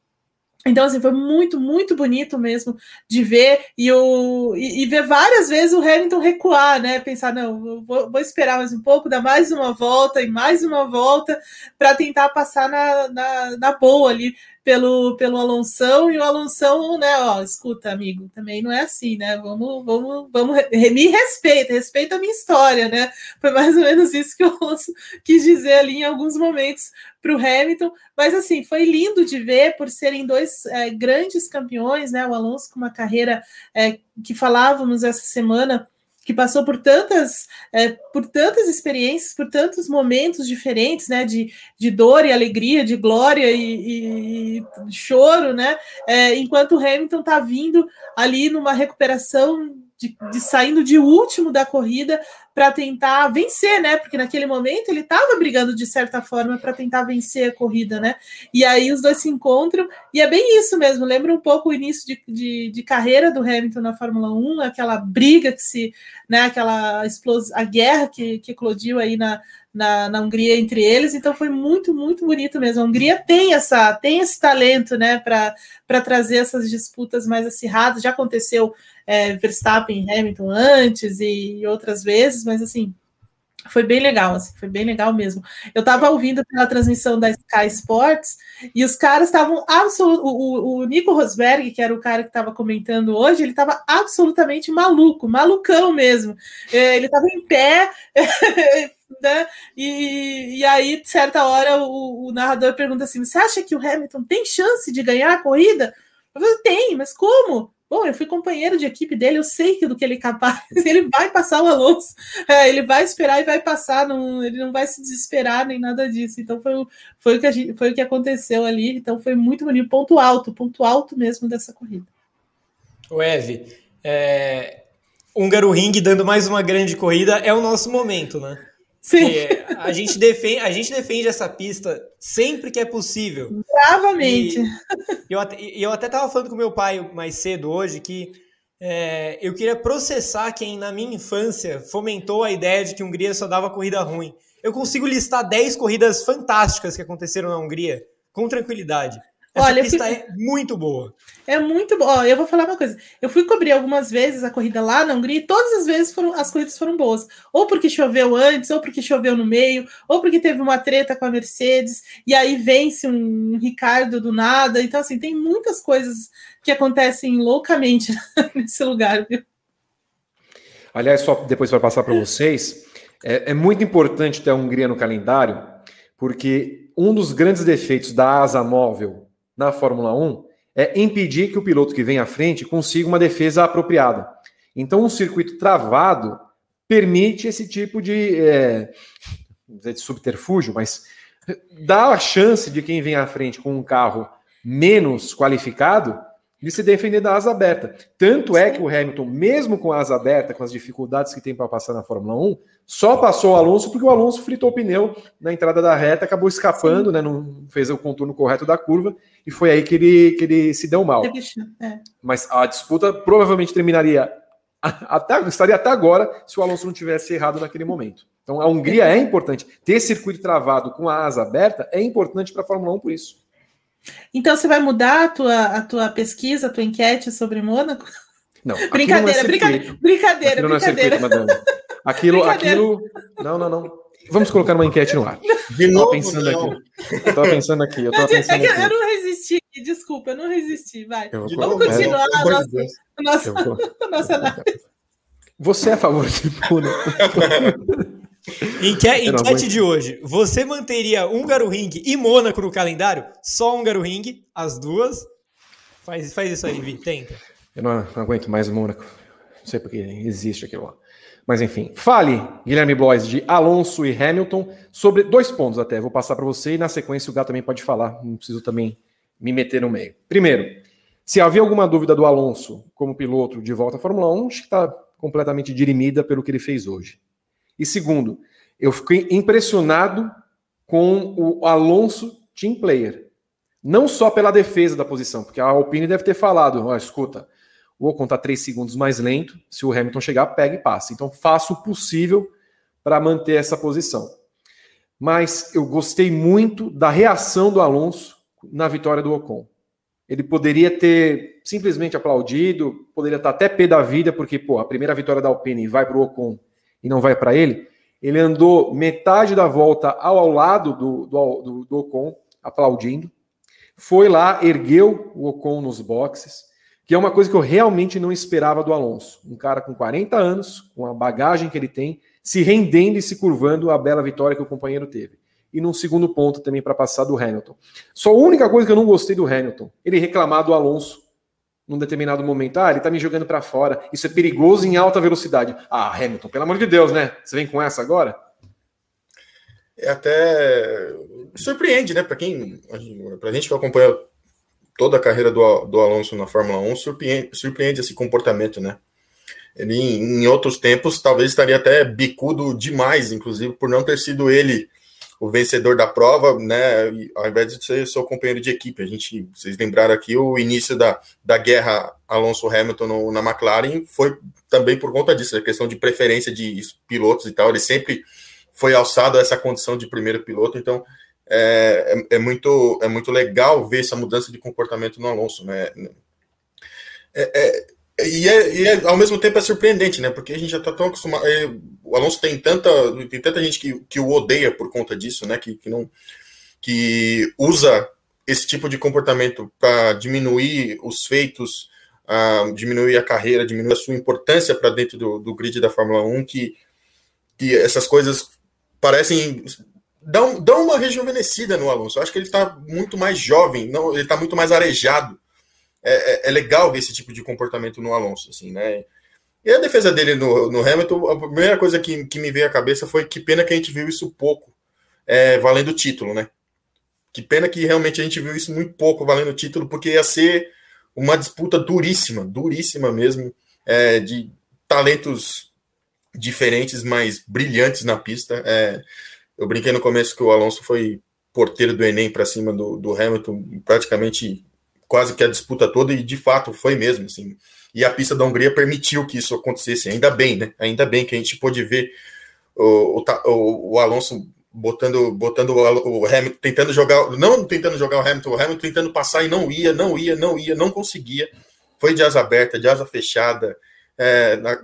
Então, assim, foi muito, muito bonito mesmo de ver e, o, e, e ver várias vezes o Hamilton recuar, né? Pensar, não, vou, vou, esperar mais um pouco, dar mais uma volta e mais uma volta para tentar passar na, na, na boa ali pelo, pelo Alonso e o Alonso, né? Ó, escuta, amigo, também não é assim, né? Vamos, vamos, vamos, me respeita, respeita a minha história, né? Foi mais ou menos isso que o Alonso [laughs] quis dizer ali em alguns momentos para o Hamilton, mas assim, foi lindo de ver por serem dois é, grandes campeões, né? O Alonso com uma carreira é, que falávamos essa semana que passou por tantas, é, por tantas experiências, por tantos momentos diferentes, né, de, de dor e alegria, de glória e, e choro, né, é, enquanto o Hamilton está vindo ali numa recuperação de, de, saindo de último da corrida para tentar vencer, né? Porque naquele momento ele estava brigando de certa forma para tentar vencer a corrida, né? E aí os dois se encontram, e é bem isso mesmo. Lembra um pouco o início de, de, de carreira do Hamilton na Fórmula 1, aquela briga que se, né? Aquela explosão, a guerra que, que eclodiu aí na, na, na Hungria entre eles, então foi muito, muito bonito mesmo. A Hungria tem essa, tem esse talento, né, para trazer essas disputas mais acirradas. Já aconteceu é, Verstappen e Hamilton antes e outras vezes, mas assim, foi bem legal, assim, foi bem legal mesmo. Eu estava ouvindo pela transmissão da Sky Sports e os caras estavam absolutamente. O, o, Nico Rosberg, que era o cara que estava comentando hoje, ele estava absolutamente maluco, malucão mesmo. É, ele estava em pé, [laughs] né? E, e aí, certa hora, o, o, narrador pergunta assim: você acha que o Hamilton tem chance de ganhar a corrida? Eu tem, mas como? Bom, eu fui companheiro de equipe dele, eu sei do que ele é capaz. [laughs] Ele vai passar o Alonso, é, ele vai esperar e vai passar, não, ele não vai se desesperar nem nada disso. Então foi, foi, o que gente, foi o que aconteceu ali. Então foi muito bonito, ponto alto, ponto alto mesmo dessa corrida. O Eve, é, Húngaro Ring dando mais uma grande corrida é o nosso momento, né? Sim. a, gente defende, a gente defende essa pista sempre que é possível. Bravamente. E eu, eu até estava falando com meu pai mais cedo hoje que é, eu queria processar quem, na minha infância, fomentou a ideia de que a Hungria só dava corrida ruim. Eu consigo listar 10 corridas fantásticas que aconteceram na Hungria com tranquilidade. Essa Olha, pista é muito boa. É muito boa. Eu vou falar uma coisa. Eu fui cobrir algumas vezes a corrida lá na Hungria e todas as vezes foram, as corridas foram boas. Ou porque choveu antes, ou porque choveu no meio, ou porque teve uma treta com a Mercedes, e aí vence um Ricardo do nada. Então, assim, tem muitas coisas que acontecem loucamente [laughs] nesse lugar, viu? Aliás, só depois para passar para vocês, é, é muito importante ter a Hungria no calendário, porque um dos grandes defeitos da asa móvel na Fórmula 1 é impedir que o piloto que vem à frente consiga uma defesa apropriada. Então, um circuito travado permite esse tipo de, é, de subterfúgio, mas dá a chance de quem vem à frente com um carro menos qualificado de se defender da asa aberta. Tanto é que o Hamilton, mesmo com a asa aberta, com as dificuldades que tem para passar na Fórmula 1, só passou o Alonso porque o Alonso fritou o pneu na entrada da reta, acabou escapando, né, não fez o contorno correto da curva, e foi aí que ele, que ele se deu mal. É. Mas a disputa provavelmente terminaria até, estaria até agora se o Alonso não tivesse errado naquele momento. Então a Hungria é importante. Ter circuito travado com a asa aberta é importante para a Fórmula 1 por isso. Então você vai mudar a tua, a tua pesquisa, a tua enquete sobre Mônaco? Não, [laughs] brincadeira, não é brincadeira, brincadeira, aquilo brincadeira. Não é circuito, Aquilo, aquilo. Não, não, não. Vamos colocar uma enquete no ar. De novo, pensando não. aqui. Eu tava pensando aqui. Eu, tava é pensando é aqui. eu não resisti, desculpa, eu não resisti. Vai. Vamos continuar é, a nossa, a [laughs] nossa, a nossa análise. Você é a favor de Mônaco? [laughs] Enque enquete de hoje. Você manteria Húngaro Ring e Mônaco no calendário? Só Húngaro Ring, as duas. Faz, faz isso aí, Vi, tenta. Eu não, não aguento mais o Mônaco. Não sei porque existe aquilo lá. Mas enfim, fale, Guilherme Blois, de Alonso e Hamilton, sobre dois pontos até. Vou passar para você e na sequência o Gato também pode falar. Não preciso também me meter no meio. Primeiro, se havia alguma dúvida do Alonso como piloto de volta à Fórmula 1, acho que está completamente dirimida pelo que ele fez hoje. E segundo, eu fiquei impressionado com o Alonso team player. Não só pela defesa da posição, porque a Alpine deve ter falado: oh, escuta, vou contar três segundos mais lento. Se o Hamilton chegar, pega e passa. Então faço o possível para manter essa posição. Mas eu gostei muito da reação do Alonso na vitória do Ocon. Ele poderia ter simplesmente aplaudido, poderia estar até pé da vida, porque, pô, a primeira vitória da Alpine vai para o Ocon e não vai para ele. Ele andou metade da volta ao, ao lado do, do, do, do Ocon, aplaudindo. Foi lá, ergueu o Ocon nos boxes, que é uma coisa que eu realmente não esperava do Alonso. Um cara com 40 anos, com a bagagem que ele tem, se rendendo e se curvando a bela vitória que o companheiro teve e num segundo ponto também para passar do Hamilton. Só a única coisa que eu não gostei do Hamilton, ele reclamar do Alonso num determinado momento. Ah, ele tá me jogando para fora. Isso é perigoso em alta velocidade. Ah, Hamilton, pelo amor de Deus, né? Você vem com essa agora? É até surpreende, né? Para quem, pra gente que acompanha toda a carreira do, do Alonso na Fórmula 1, surpreende, surpreende esse comportamento, né? Ele, em outros tempos, talvez estaria até bicudo demais, inclusive, por não ter sido ele o vencedor da prova, né, ao invés de ser seu companheiro de equipe. A gente, vocês lembraram aqui, o início da, da guerra Alonso Hamilton no, na McLaren foi também por conta disso, a questão de preferência de pilotos e tal. Ele sempre foi alçado a essa condição de primeiro piloto, então é, é, é muito, é muito legal ver essa mudança de comportamento no Alonso, né? É, é, e, é, e é, ao mesmo tempo é surpreendente, né? Porque a gente já está tão acostumado. É, o Alonso tem tanta, tem tanta gente que, que o odeia por conta disso, né? Que, que, não, que usa esse tipo de comportamento para diminuir os feitos, uh, diminuir a carreira, diminuir a sua importância para dentro do, do grid da Fórmula 1, que, que essas coisas parecem dão, dão uma rejuvenescida no Alonso. Eu acho que ele está muito mais jovem, não, ele está muito mais arejado é, é, é, legal ver esse tipo de comportamento no Alonso, assim, né? E a defesa dele no, no Hamilton, a primeira coisa que, que me veio à cabeça foi que pena que a gente viu isso pouco, é, valendo o título, né? Que pena que realmente a gente viu isso muito pouco valendo o título, porque ia ser uma disputa duríssima, duríssima mesmo, é, de talentos diferentes, mas brilhantes na pista. É, eu brinquei no começo que o Alonso foi porteiro do Enem para cima do, do Hamilton, praticamente quase que a disputa toda, e de fato foi mesmo, assim. E a pista da Hungria permitiu que isso acontecesse, ainda bem, né? Ainda bem que a gente pôde ver o, o, o Alonso botando, botando o, o Hamilton, tentando jogar, não tentando jogar o Hamilton, o Hamilton tentando passar e não ia, não ia, não ia, não conseguia. Foi de asa aberta, de asa fechada, é, na,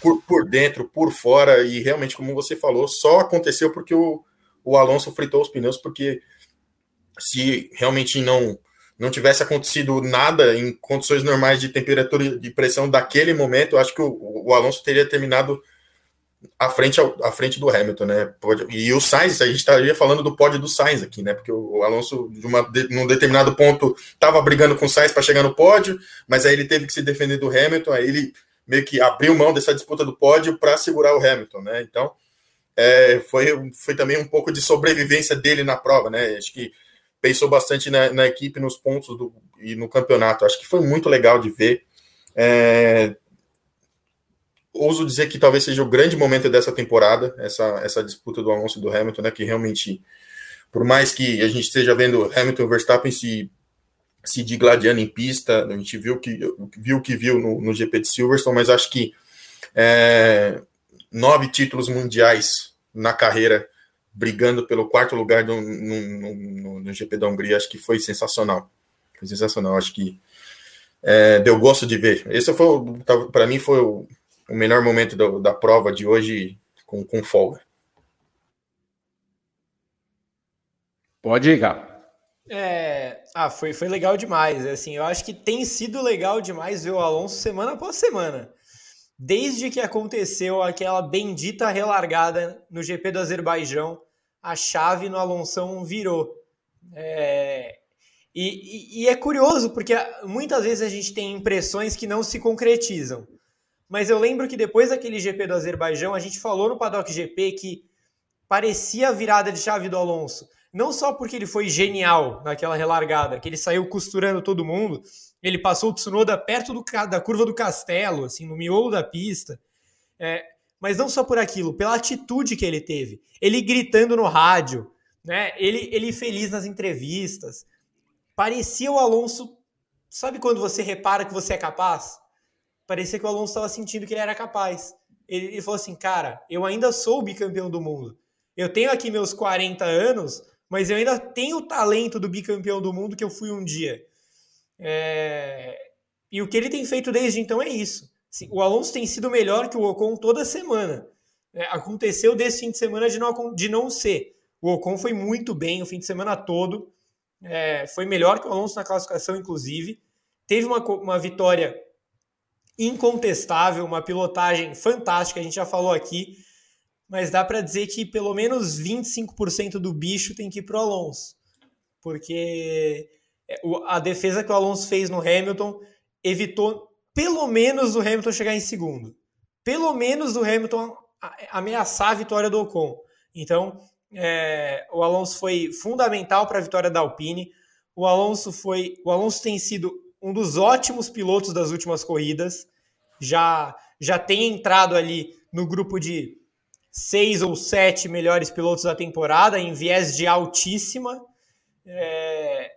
por, por dentro, por fora, e realmente, como você falou, só aconteceu porque o, o Alonso fritou os pneus, porque se realmente não não tivesse acontecido nada em condições normais de temperatura e pressão daquele momento, acho que o, o Alonso teria terminado à frente, à frente do Hamilton, né? E o Sainz, a gente estaria falando do pódio do Sainz aqui, né? Porque o Alonso, de uma, de, num determinado ponto, estava brigando com o Sainz para chegar no pódio, mas aí ele teve que se defender do Hamilton, aí ele meio que abriu mão dessa disputa do pódio para segurar o Hamilton, né? Então, é, foi, foi também um pouco de sobrevivência dele na prova, né? Acho que pensou bastante na, na, equipe, nos pontos do, e no campeonato. Acho que foi muito legal de ver. É, ouso dizer que talvez seja o grande momento dessa temporada, essa, essa disputa do Alonso e do Hamilton, né, que realmente, por mais que a gente esteja vendo Hamilton e Verstappen se, se digladiando em pista, a gente viu que viu que viu no, no GP de Silverstone, mas acho que é, nove títulos mundiais na carreira brigando pelo quarto lugar no, no, no, no, GP da Hungria, acho que foi sensacional. Foi sensacional, acho que é, deu gosto de ver. Esse foi, para mim, foi o, o melhor momento da, da prova de hoje com, com folga. Pode ir, Gá. É, ah, foi, foi legal demais. Assim, eu acho que tem sido legal demais ver o Alonso semana após semana desde que aconteceu aquela bendita relargada no GP do Azerbaijão, a chave no Alonso virou. É... E, e, e, é curioso, porque muitas vezes a gente tem impressões que não se concretizam. Mas eu lembro que depois daquele GP do Azerbaijão, a gente falou no Paddock GP que parecia a virada de chave do Alonso. Não só porque ele foi genial naquela relargada, que ele saiu costurando todo mundo, ele passou o Tsunoda perto do, da curva do castelo, assim, no miolo da pista. É, mas não só por aquilo, pela atitude que ele teve. Ele gritando no rádio, né? Ele, ele feliz nas entrevistas. Parecia o Alonso. Sabe quando você repara que você é capaz? Parecia que o Alonso estava sentindo que ele era capaz. Ele, ele falou assim: cara, eu ainda sou bicampeão do mundo. Eu tenho aqui meus 40 anos, mas eu ainda tenho o talento do bicampeão do mundo que eu fui um dia. É... E o que ele tem feito desde então é isso. O Alonso tem sido melhor que o Ocon toda semana. É, aconteceu desse fim de semana de não, de não ser. O Ocon foi muito bem o fim de semana todo. É, foi melhor que o Alonso na classificação, inclusive. Teve uma, uma vitória incontestável, uma pilotagem fantástica, a gente já falou aqui. Mas dá para dizer que pelo menos 25% do bicho tem que ir para o Alonso. Porque é, a defesa que o Alonso fez no Hamilton evitou pelo menos o Hamilton chegar em segundo. Pelo menos o Hamilton ameaçar a vitória do Ocon. Então, é, o Alonso foi fundamental para a vitória da Alpine. O Alonso foi, o Alonso tem sido um dos ótimos pilotos das últimas corridas. Já já tem entrado ali no grupo de seis ou sete melhores pilotos da temporada em viés de altíssima. É,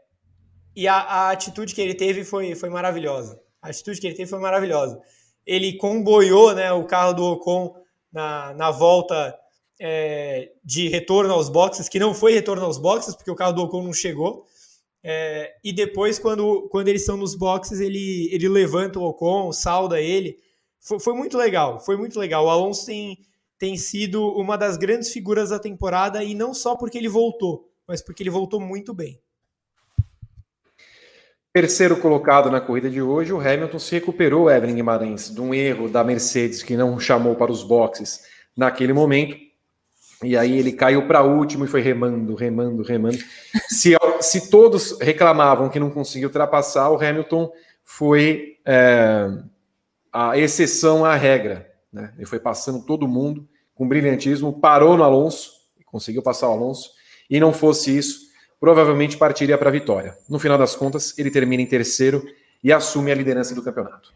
e a, a, atitude que ele teve foi, foi maravilhosa. A atitude que ele teve foi maravilhosa. Ele comboiou né, o carro do Ocon na, na volta é, de retorno aos boxes, que não foi retorno aos boxes, porque o carro do Ocon não chegou. É, e depois, quando, quando eles estão nos boxes, ele, ele levanta o Ocon, salda ele. Foi, foi muito legal, foi muito legal. O Alonso tem, tem sido uma das grandes figuras da temporada, e não só porque ele voltou, mas porque ele voltou muito bem. Terceiro colocado na corrida de hoje, o Hamilton se recuperou, Evelyn Guimarães, de um erro da Mercedes que não chamou para os boxes naquele momento. E aí ele caiu para último e foi remando, remando, remando. Se, se todos reclamavam que não conseguiu ultrapassar, o Hamilton foi é, a exceção à regra. Né? Ele foi passando todo mundo com brilhantismo, parou no Alonso, conseguiu passar o Alonso. E não fosse isso, provavelmente partiria para a vitória. No final das contas, ele termina em terceiro e assume a liderança do campeonato.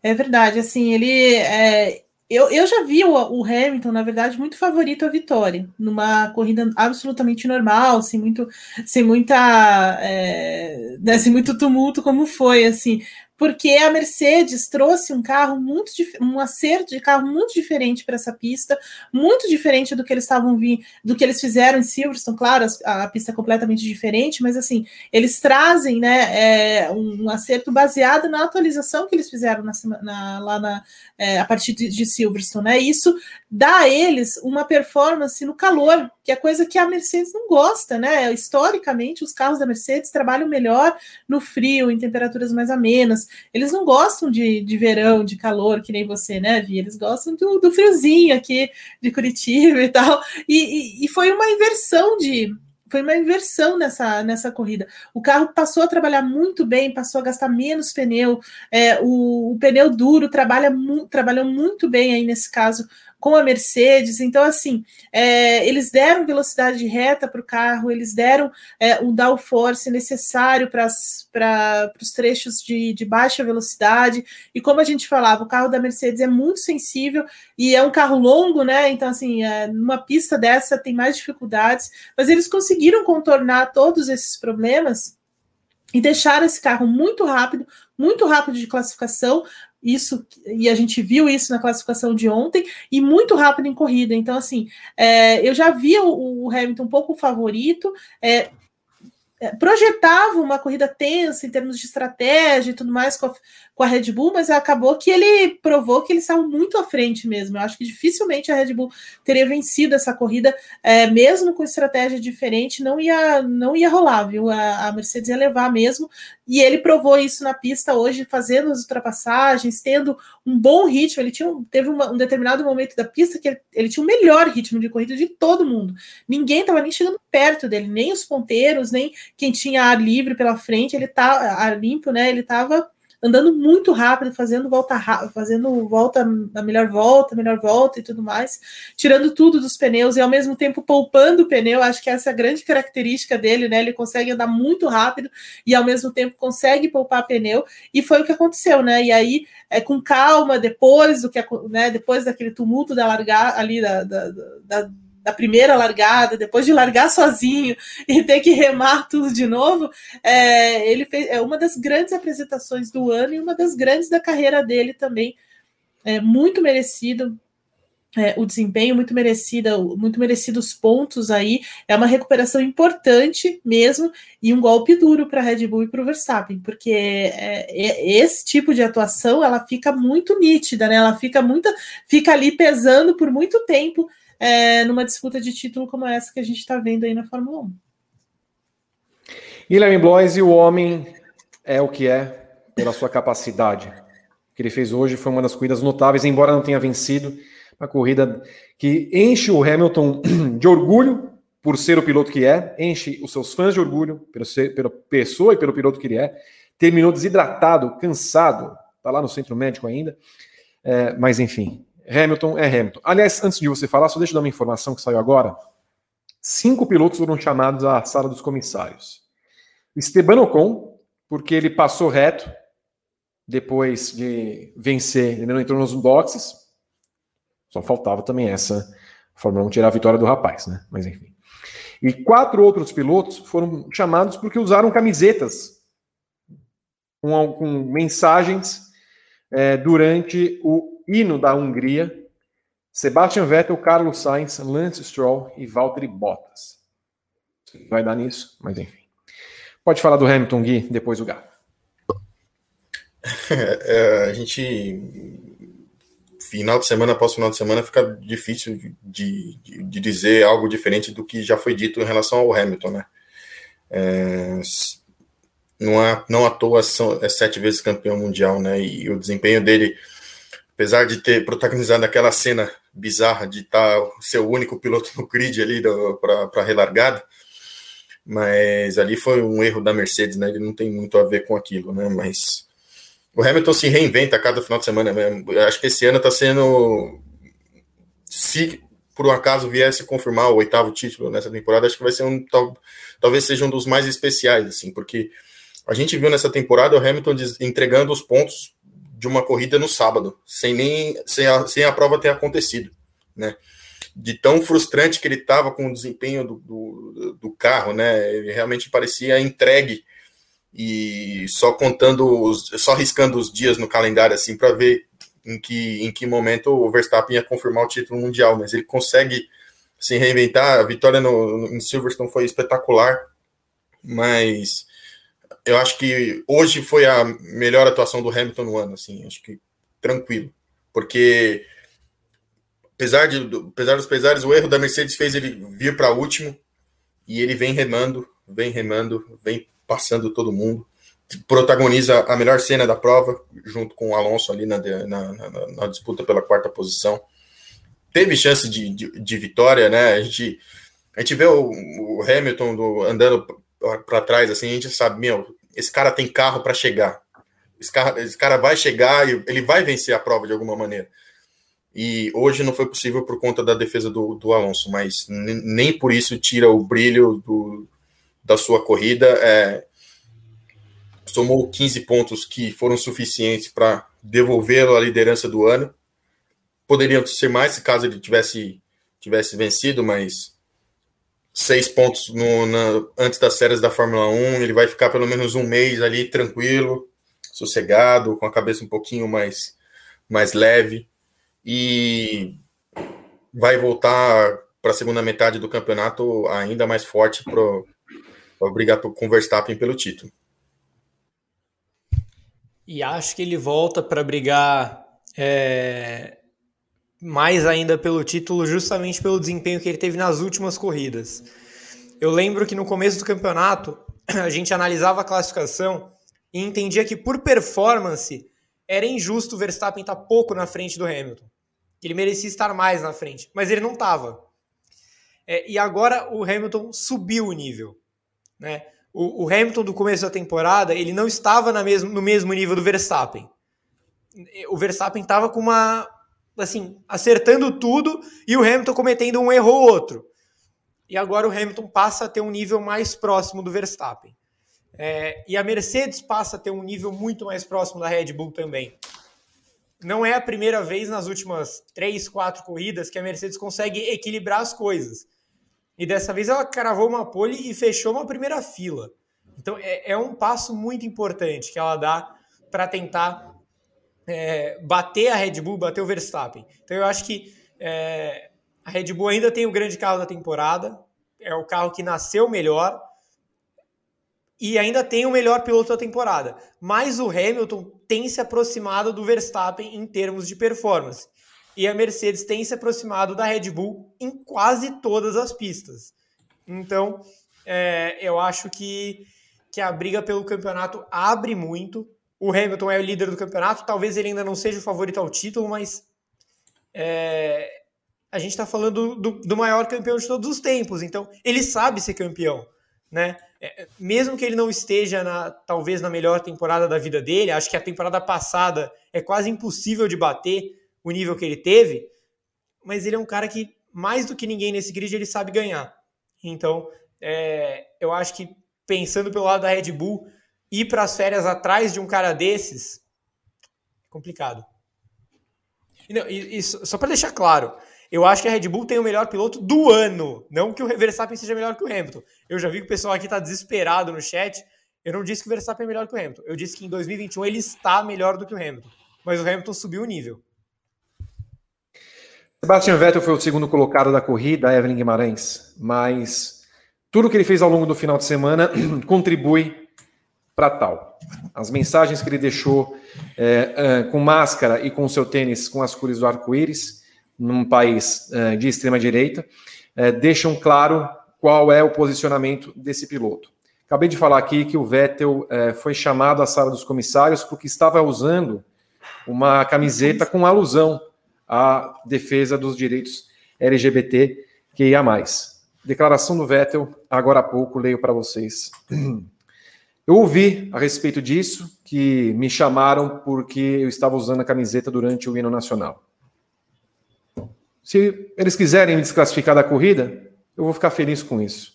É verdade, assim, ele é, eu, eu já vi o, o, Hamilton, na verdade, muito favorito à vitória, numa corrida absolutamente normal, sem muito, sem muita, é, né, sem muito tumulto como foi, assim porque a Mercedes trouxe um carro muito um acerto de carro muito diferente para essa pista, muito diferente do que eles estavam do que eles fizeram em Silverstone. Claro, a, a, pista é completamente diferente, mas assim eles trazem, né, é, um, acerto baseado na atualização que eles fizeram na, na, lá na, é, a partir de, de Silverstone, né? Isso dá a eles uma performance no calor, que é coisa que a Mercedes não gosta, né? Historicamente, os carros da Mercedes trabalham melhor no frio, em temperaturas mais amenas. Eles não gostam de, de verão, de calor, que nem você, né, Vi? Eles gostam do, do friozinho aqui de Curitiba e tal. E, e, e foi uma inversão de, foi uma inversão nessa, nessa corrida. O carro passou a trabalhar muito bem, passou a gastar menos pneu. É, o, o, pneu duro trabalha mu trabalhou muito bem aí nesse caso com a Mercedes. Então, assim, é, eles deram velocidade reta para o carro, eles deram é, o downforce necessário para os trechos de, de baixa velocidade. E como a gente falava, o carro da Mercedes é muito sensível e é um carro longo, né? Então, assim, é, numa pista dessa tem mais dificuldades, mas eles conseguiram contornar todos esses problemas e deixaram esse carro muito rápido, muito rápido de classificação, isso e a gente viu isso na classificação de ontem e muito rápido em corrida. Então, assim, é, eu já vi o, o, Hamilton um pouco favorito. É, é, projetava uma corrida tensa em termos de estratégia e tudo mais com a, com a, Red Bull, mas acabou que ele provou que eles estavam muito à frente mesmo. Eu acho que dificilmente a Red Bull teria vencido essa corrida, é, mesmo com estratégia diferente, não ia, não ia rolar, viu? A, a, Mercedes ia levar mesmo, e ele provou isso na pista hoje, fazendo as ultrapassagens, tendo um bom ritmo. Ele tinha, teve uma, um determinado momento da pista que ele, ele, tinha o melhor ritmo de corrida de todo mundo. Ninguém estava nem chegando perto dele, nem os ponteiros, nem quem tinha ar livre pela frente, ele tá ar limpo, né? Ele estava andando muito rápido, fazendo volta fazendo volta a melhor volta, melhor volta e tudo mais, tirando tudo dos pneus e ao mesmo tempo poupando o pneu. Acho que essa é a grande característica dele, né? Ele consegue andar muito rápido e ao mesmo tempo consegue poupar pneu e foi o que aconteceu, né? E aí é com calma depois do que né, depois daquele tumulto da largar ali da, da, da da primeira largada, depois de largar sozinho [laughs] e ter que remar tudo de novo, é, ele fez é uma das grandes apresentações do ano e uma das grandes da carreira dele também. É muito merecido. é, o desempenho muito merecida, muito merecidos pontos aí. É uma recuperação importante mesmo e um golpe duro para a Red Bull e para o Verstappen, porque é, é, esse tipo de atuação ela fica muito nítida, né? Ela fica muito, fica ali pesando por muito tempo é, numa disputa de título como essa que a gente está vendo aí na Fórmula 1. Guilherme Blois e o homem é o que é pela sua capacidade. O que ele fez hoje foi uma das corridas notáveis, embora não tenha vencido uma corrida que enche o Hamilton [clears throat] de orgulho por ser o piloto que é, enche os seus fãs de orgulho pelo ser, pela pessoa e pelo piloto que ele é. Terminou desidratado, cansado, está lá no centro médico ainda. É, mas enfim, Hamilton é Hamilton. Aliás, antes de você falar, só deixa eu dar uma informação que saiu agora. Cinco pilotos foram chamados à sala dos comissários. Esteban Ocon, porque ele passou reto depois de vencer, ele não entrou nos boxes, só faltava também essa Fórmula 1 tirar a vitória do rapaz, né? Mas enfim. E quatro outros pilotos foram chamados porque usaram camisetas com, com mensagens é, durante o hino da Hungria. Sebastian Vettel, Carlos Sainz, Lance Stroll e Valtteri Bottas. Vai dar nisso, mas enfim. Pode falar do Hamilton, Gui, depois o Gato. [laughs] É, a gente final de semana após final de semana fica difícil de, de, de, dizer algo diferente do que já foi dito em relação ao Hamilton, né? É, não, há, não à toa são, é sete vezes campeão mundial, né? E o desempenho dele, apesar de ter protagonizado aquela cena bizarra de estar tá, o único piloto no grid ali para relargada, mas ali foi um erro da Mercedes, né? Ele não tem muito a ver com aquilo, né? Mas o Hamilton se reinventa a cada final de semana mesmo. Eu acho que esse ano está sendo. Se por um acaso viesse confirmar o oitavo título nessa temporada, acho que vai ser um. Tal, talvez seja um dos mais especiais, assim, porque a gente viu nessa temporada o Hamilton entregando os pontos de uma corrida no sábado, sem nem sem a, sem a prova ter acontecido, né? De tão frustrante que ele estava com o desempenho do, do, do carro, né? Ele realmente parecia entregue e só contando, os, só riscando os dias no calendário assim para ver em que, em que momento o Verstappen ia confirmar o título mundial, mas ele consegue se reinventar. A vitória no, no, em Silverstone foi espetacular, mas eu acho que hoje foi a melhor atuação do Hamilton no ano, assim, acho que tranquilo, porque apesar, de, apesar dos pesares, o erro da Mercedes fez ele vir para último e ele vem remando, vem remando, vem passando todo mundo. Protagoniza a melhor cena da prova, junto com o Alonso ali na, na, na, na disputa pela quarta posição. Teve chance de, de, de, vitória, né? A gente, a gente vê o, o Hamilton do, andando para trás, assim, a gente sabe, meu, esse cara tem carro para chegar. Esse cara, esse cara vai chegar e ele vai vencer a prova de alguma maneira. E hoje não foi possível por conta da defesa do, do Alonso, mas nem por isso tira o brilho do, da sua corrida. É, somou 15 pontos que foram suficientes para devolvê-lo à liderança do ano. Poderiam ser mais se caso ele tivesse, tivesse vencido, mas seis pontos no, na, antes das séries da Fórmula 1. Ele vai ficar pelo menos um mês ali tranquilo, sossegado, com a cabeça um pouquinho mais, mais leve. E vai voltar para a segunda metade do campeonato ainda mais forte para brigar com o Verstappen pelo título. E acho que ele volta para brigar é, mais ainda pelo título, justamente pelo desempenho que ele teve nas últimas corridas. Eu lembro que no começo do campeonato [clears throat] a gente analisava a classificação e entendia que por performance era injusto o Verstappen estar pouco na frente do Hamilton. Ele merecia estar mais na frente, mas ele não estava. É, e agora o Hamilton subiu o nível. Né? O, o, Hamilton do começo da temporada ele não estava mesmo, no mesmo nível do Verstappen. O Verstappen estava com uma assim acertando tudo e o Hamilton cometendo um erro ou outro. E agora o Hamilton passa a ter um nível mais próximo do Verstappen. É, e a Mercedes passa a ter um nível muito mais próximo da Red Bull também. Não é a primeira vez nas últimas três, quatro corridas que a Mercedes consegue equilibrar as coisas. E dessa vez ela cravou uma pole e fechou uma primeira fila. Então é, é um passo muito importante que ela dá para tentar é, bater a Red Bull, bater o Verstappen. Então eu acho que É, a Red Bull ainda tem o grande carro da temporada, é o carro que nasceu melhor e ainda tem o melhor piloto da temporada. Mas o Hamilton tem se aproximado do Verstappen em termos de performance. E a Mercedes tem se aproximado da Red Bull em quase todas as pistas. Então, é, eu acho que, que a briga pelo campeonato abre muito. O Hamilton é o líder do campeonato, talvez ele ainda não seja o favorito ao título, mas é, a gente está falando do, do maior campeão de todos os tempos. Então, ele sabe ser campeão né? É, mesmo que ele não esteja na, talvez na melhor temporada da vida dele, acho que a temporada passada é quase impossível de bater o nível que ele teve, mas ele é um cara que mais do que ninguém nesse grid ele sabe ganhar. Então, é, eu acho que pensando pelo lado da Red Bull, ir para as férias atrás de um cara desses é complicado. E, não, e, e só para deixar claro, eu acho que a Red Bull tem o melhor piloto do ano. Não que o Verstappen seja melhor que o Hamilton. Eu já vi que o pessoal aqui está desesperado no chat. Eu não disse que o Verstappen é melhor que o Hamilton. Eu disse que em 2021 ele está melhor do que o Hamilton. Mas o Hamilton subiu o nível. Sebastian Vettel foi o segundo colocado da corrida, Evelyn Guimarães. Mas tudo que ele fez ao longo do final de semana [clears throat] contribui para tal. As mensagens que ele deixou é, é, com máscara e com seu tênis com as cores do arco-íris num país uh, de extrema direita, uh, deixam claro qual é o posicionamento desse piloto. Acabei de falar aqui que o Vettel uh, foi chamado à sala dos comissários porque estava usando uma camiseta com alusão à defesa dos direitos LGBT que ia mais. Declaração do Vettel, agora há pouco, leio para vocês. [clears throat] Eu ouvi a respeito disso, que me chamaram porque eu estava usando a camiseta durante o hino nacional. Se eles quiserem me desclassificar da corrida, eu vou ficar feliz com isso.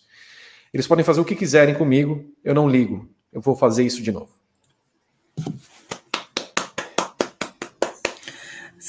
Eles podem fazer o que quiserem comigo, eu não ligo. Eu vou fazer isso de novo.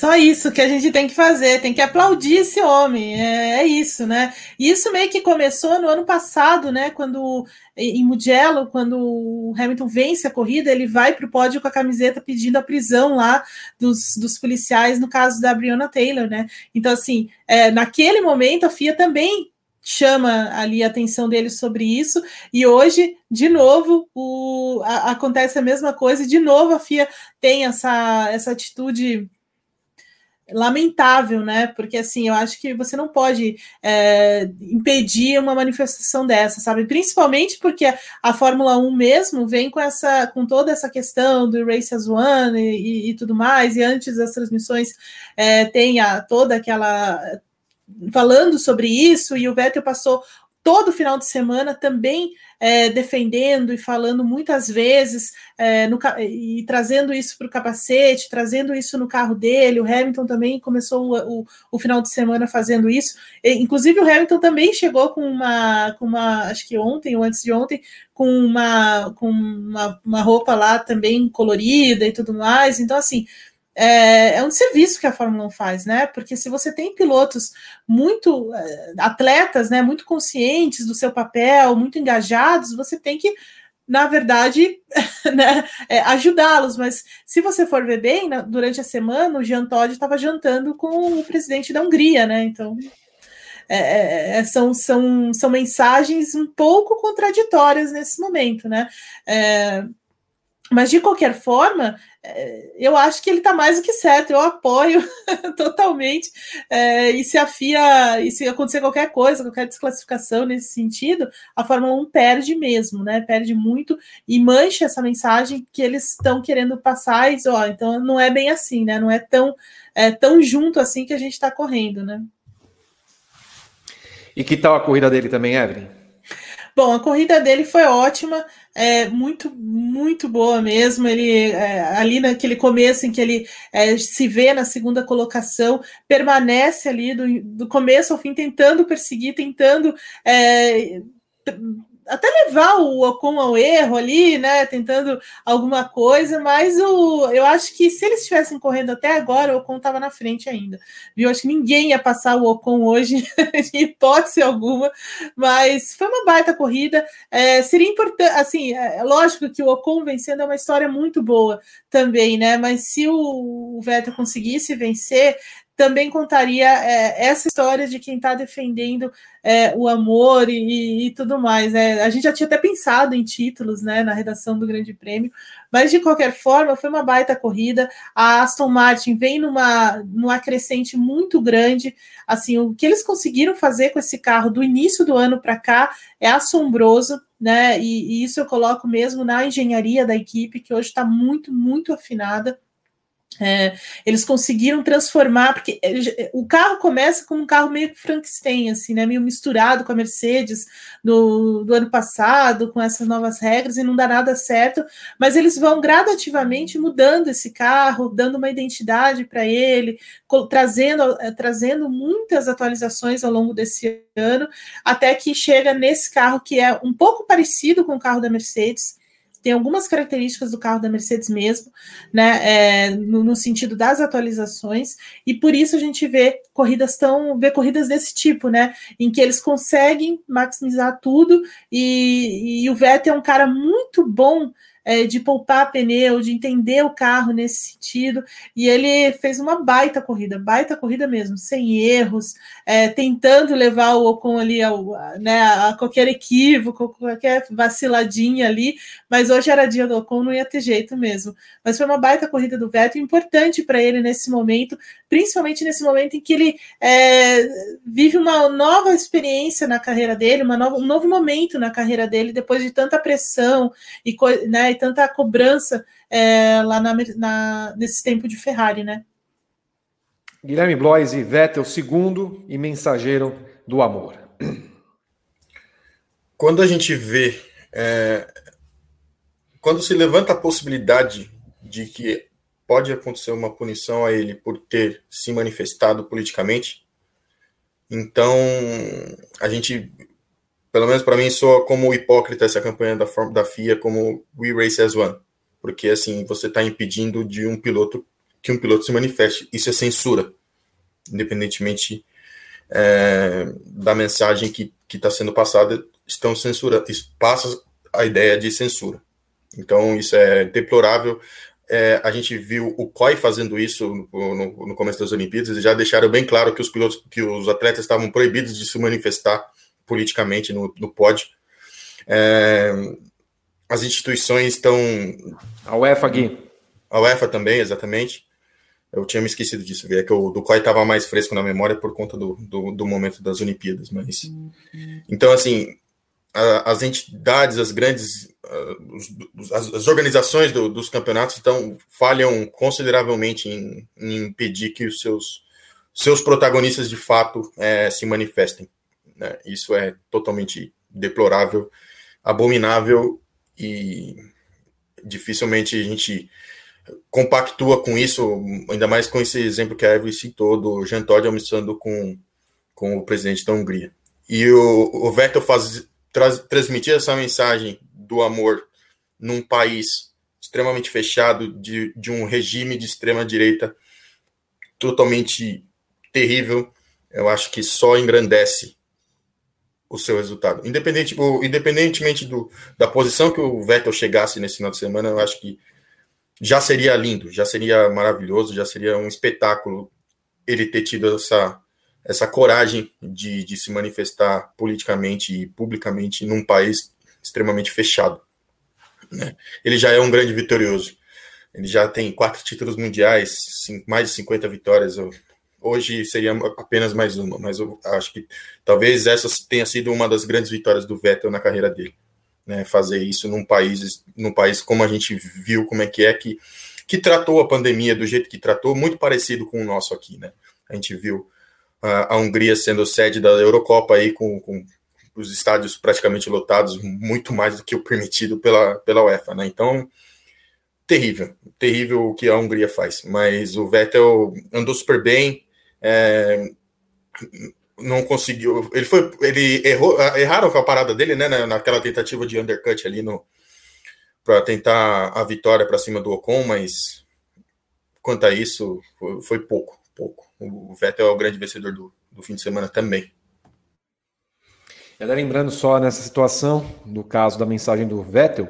Só isso que a gente tem que fazer, tem que aplaudir esse homem, é, é, isso, né? E isso meio que começou no ano passado, né? Quando em Mugello, quando o Hamilton vence a corrida, ele vai para o pódio com a camiseta pedindo a prisão lá dos, dos policiais, no caso da Breonna Taylor, né? Então, assim, é, naquele momento a FIA também chama ali a atenção dele sobre isso, e hoje, de novo, o, a, acontece a mesma coisa, e de novo a FIA tem essa, essa atitude lamentável, né? Porque assim, eu acho que você não pode é, impedir uma manifestação dessa, sabe? Principalmente porque a Fórmula 1 mesmo vem com essa, com toda essa questão do Race as One e, e, tudo mais, e antes das transmissões é, tem a, toda aquela falando sobre isso, e o Vettel passou todo final de semana também é, defendendo e falando muitas vezes é, no, e trazendo isso para o capacete, trazendo isso no carro dele. O Hamilton também começou o, o, o, final de semana fazendo isso. E, inclusive, o Hamilton também chegou com uma, com uma, acho que ontem ou antes de ontem, com uma, com uma, uma roupa lá também colorida e tudo mais. Então, assim, é, é, um serviço que a Fórmula 1 faz, né? Porque se você tem pilotos muito é, atletas, né, muito conscientes do seu papel, muito engajados, você tem que, na verdade, [laughs] né, é, ajudá-los. Mas se você for ver bem, na, durante a semana, o Jean Todt estava jantando com o presidente da Hungria, né? Então. É, é, é, são, são, são mensagens um pouco contraditórias nesse momento, né? É, mas de qualquer forma, eu acho que ele está mais do que certo, eu apoio [laughs] totalmente. É, e se a FIA, e se acontecer qualquer coisa, qualquer desclassificação nesse sentido, a Fórmula 1 perde mesmo, né? Perde muito e mancha essa mensagem que eles estão querendo passar. E, ó, então não é bem assim, né? Não é tão, é, tão junto assim que a gente está correndo, né? E que tal a corrida dele também, Evelyn? Bom, a corrida dele foi ótima, é muito, muito boa mesmo. Ele é, ali naquele começo em que ele é, se vê na segunda colocação, permanece ali do, do começo ao fim, tentando perseguir, tentando é, até levar o Ocon ao erro ali, né? Tentando alguma coisa, mas o, eu acho que se eles estivessem correndo até agora, o Ocon estava na frente ainda. Viu? Acho que ninguém ia passar o Ocon hoje, [laughs] em hipótese alguma, mas foi uma baita corrida. É, seria importante, assim, é lógico que o Ocon vencendo é uma história muito boa também, né? Mas se o, o Vettel conseguisse vencer, também contaria é, essa história de quem está defendendo é, o amor e, e, tudo mais. Né? A gente já tinha até pensado em títulos né, na redação do Grande Prêmio, mas de qualquer forma foi uma baita corrida. A Aston Martin vem numa, numa crescente muito grande. Assim, o que eles conseguiram fazer com esse carro do início do ano para cá é assombroso. Né? E, e isso eu coloco mesmo na engenharia da equipe, que hoje está muito, muito afinada. É, eles conseguiram transformar, porque é, o carro começa como um carro meio Frankenstein, assim, né? Meio misturado com a Mercedes do, do ano passado, com essas novas regras, e não dá nada certo, mas eles vão gradativamente mudando esse carro, dando uma identidade para ele, trazendo, é, trazendo muitas atualizações ao longo desse ano, até que chega nesse carro que é um pouco parecido com o carro da Mercedes tem algumas características do carro da Mercedes mesmo, né, é, no, no, sentido das atualizações, e por isso a gente vê corridas tão, vê corridas desse tipo, né, em que eles conseguem maximizar tudo, e, e o Vettel é um cara muito bom é, de poupar pneu, de entender o carro nesse sentido. E ele fez uma baita corrida, baita corrida mesmo, sem erros, é, tentando levar o Ocon ali ao, né, a qualquer equívoco, qualquer vaciladinha ali. Mas hoje era dia do Ocon, não ia ter jeito mesmo. Mas foi uma baita corrida do Vettel, importante para ele nesse momento, principalmente nesse momento em que ele é, vive uma nova experiência na carreira dele, uma nova, um novo momento na carreira dele, depois de tanta pressão e né, e tanta cobrança é, lá na, na, nesse tempo de Ferrari, né? Guilherme Blois e Vettel, segundo e mensageiro do amor. Quando a gente vê, é, quando se levanta a possibilidade de que pode acontecer uma punição a ele por ter se manifestado politicamente, então a gente pelo menos para mim, soa como hipócrita essa campanha da, da FIA como We Race as One. Porque, assim, você está impedindo de um piloto que um piloto se manifeste. Isso é censura, independentemente é, da mensagem que está sendo passada, estão censurando. Isso passa a ideia de censura. Então, isso é deplorável. É, a gente viu o COI fazendo isso no, no, no começo das Olimpíadas, e já deixaram bem claro que os pilotos, que os atletas estavam proibidos de se manifestar politicamente no, no pódio. É, as instituições estão. A UEFA, Gui. A UEFA também, exatamente. Eu tinha me esquecido disso, é que o do qual estava mais fresco na memória por conta do, do, do, momento das Olimpíadas. Mas então assim, a, as entidades, as grandes, uh, as, as, organizações do, dos campeonatos então falham consideravelmente em, em, impedir que os seus seus protagonistas de fato é, se manifestem. Né? Isso é totalmente deplorável, abominável e dificilmente a gente compactua com isso, ainda mais com esse exemplo que a Evelyn citou do Jean Todt almoçando com, com o presidente da Hungria. E o, o Vettel faz, traz, transmitir essa mensagem do amor num país extremamente fechado, de, de um regime de extrema direita totalmente terrível, eu acho que só engrandece o seu resultado. Independente, o, independentemente do, da posição que o Vettel chegasse nesse final de semana, eu acho que já seria lindo, já seria maravilhoso, já seria um espetáculo ele ter tido essa, essa coragem de, de se manifestar politicamente e publicamente num país extremamente fechado. Né? Ele já é um grande vitorioso. Ele já tem quatro títulos mundiais, mais de 50 vitórias. Hoje seria apenas mais uma, mas eu acho que talvez essa tenha sido uma das grandes vitórias do Vettel na carreira dele. Né, fazer isso num país, num país como a gente viu como é que é, que, que tratou a pandemia do jeito que tratou, muito parecido com o nosso aqui. Né? A gente viu a, Hungria sendo sede da Eurocopa aí com, com os estádios praticamente lotados, muito mais do que o permitido pela, pela UEFA. Né? Então, terrível, terrível o que a Hungria faz. Mas o Vettel andou super bem, é, não conseguiu. Ele foi. Ele errou. Erraram com a parada dele, né? Naquela tentativa de undercut ali no. para tentar a vitória para cima do Ocon, mas quanto a isso, foi, pouco, pouco. O Vettel é o grande vencedor do, do fim de semana também. Lembrando só nessa situação, no caso da mensagem do Vettel,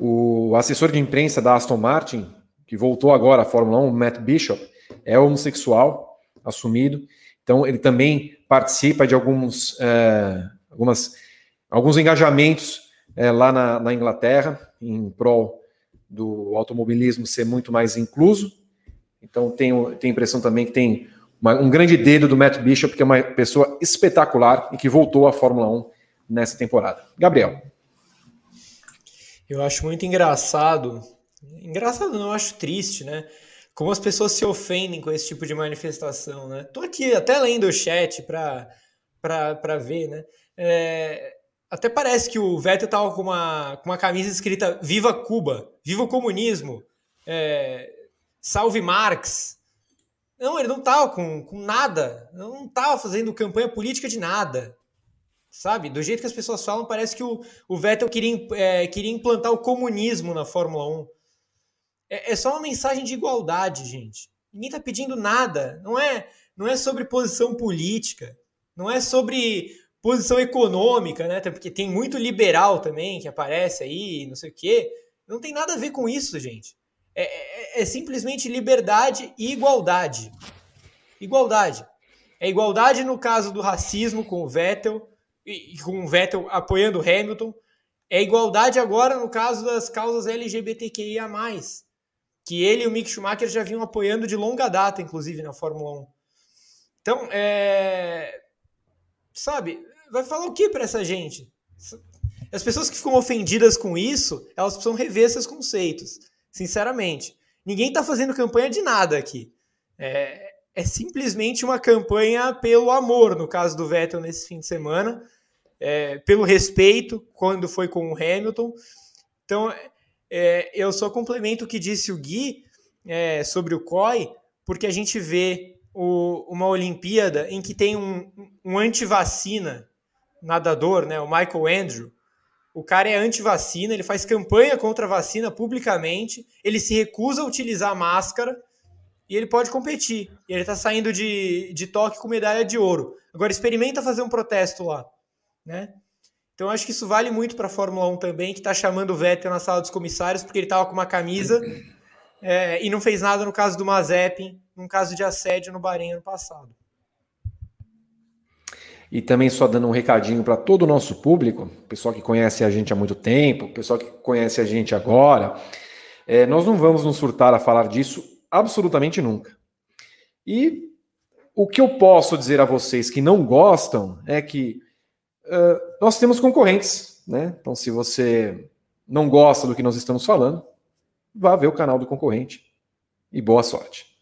o assessor de imprensa da Aston Martin, que voltou agora à Fórmula 1, Matt Bishop, é homossexual assumido. Então, ele também participa de alguns, é, algumas, alguns engajamentos é, lá na, na, Inglaterra, em prol do automobilismo ser muito mais incluso. Então, tenho, tenho a impressão também que tem uma, um grande dedo do Matt Bishop, que é uma pessoa espetacular e que voltou à Fórmula 1 nessa temporada. Gabriel. Eu acho muito engraçado. Engraçado não, eu acho triste, né? Como as pessoas se ofendem com esse tipo de manifestação, né? Tô aqui até lendo o chat para ver, né? É, até parece que o Vettel tava com uma, com uma camisa escrita Viva Cuba, Viva o Comunismo, é, Salve Marx. Não, ele não tava com, com nada, não tava fazendo campanha política de nada. Sabe? Do jeito que as pessoas falam, parece que o, o Vettel queria, é, queria implantar o comunismo na Fórmula 1. É, é, só uma mensagem de igualdade, gente. Ninguém está pedindo nada. Não é, não é sobre posição política. Não é sobre posição econômica, né? Porque tem muito liberal também que aparece aí, não sei o quê. Não tem nada a ver com isso, gente. É, é, é simplesmente liberdade e igualdade. Igualdade. É igualdade no caso do racismo com o Vettel e com o Vettel apoiando o Hamilton. É igualdade agora no caso das causas LGBTQIA+, que ele e o Mick Schumacher já vinham apoiando de longa data, inclusive, na Fórmula 1. Então, é... sabe, vai falar o que para essa gente? As pessoas que ficam ofendidas com isso, elas precisam rever seus conceitos, sinceramente. Ninguém está fazendo campanha de nada aqui. É, é simplesmente uma campanha pelo amor, no caso do Vettel nesse fim de semana é, pelo respeito quando foi com o Hamilton. Então, é, eu só complemento o que disse o Gui é, sobre o COI, porque a gente vê o, uma Olimpíada em que tem um, um anti-vacina nadador, né, o Michael Andrew. O cara é anti-vacina, ele faz campanha contra a vacina publicamente, ele se recusa a utilizar máscara e ele pode competir. E ele está saindo de, de toque com medalha de ouro. Agora experimenta fazer um protesto lá né? Então acho que isso vale muito para a Fórmula 1 também, que está chamando o Vettel na sala dos comissários porque ele estava com uma camisa [laughs] é, e não fez nada no caso do Mazepin, num caso de assédio no Bahrein ano passado. E também só dando um recadinho para todo o nosso público, pessoal que conhece a gente há muito tempo, pessoal que conhece a gente agora, é, nós não vamos nos furtar a falar disso absolutamente nunca. E o que eu posso dizer a vocês que não gostam é que uh, nós temos concorrentes, né? Então, se você não gosta do que nós estamos falando, vá ver o canal do concorrente e boa sorte.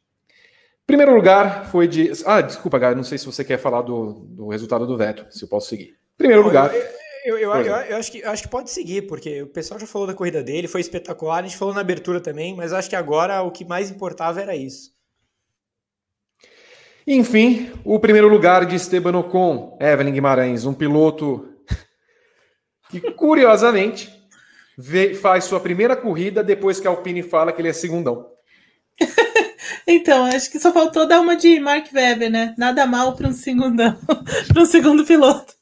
Primeiro lugar foi de. Ah, desculpa, Gaio, não sei se você quer falar do, do resultado do veto, se eu posso seguir. Primeiro lugar. Eu, eu, eu, eu, acho que, eu acho que pode seguir, porque o pessoal já falou da corrida dele, foi espetacular, a gente falou na abertura também, mas acho que agora o que mais importava era isso. Enfim, o primeiro lugar de Esteban Ocon, Evelyn Guimarães, um piloto [laughs] que, curiosamente, faz sua primeira corrida depois que a Alpine fala que ele é segundão. [laughs] então, acho que só faltou dar uma de Mark Webber, né? Nada mal para um segundão, [laughs] para um segundo piloto.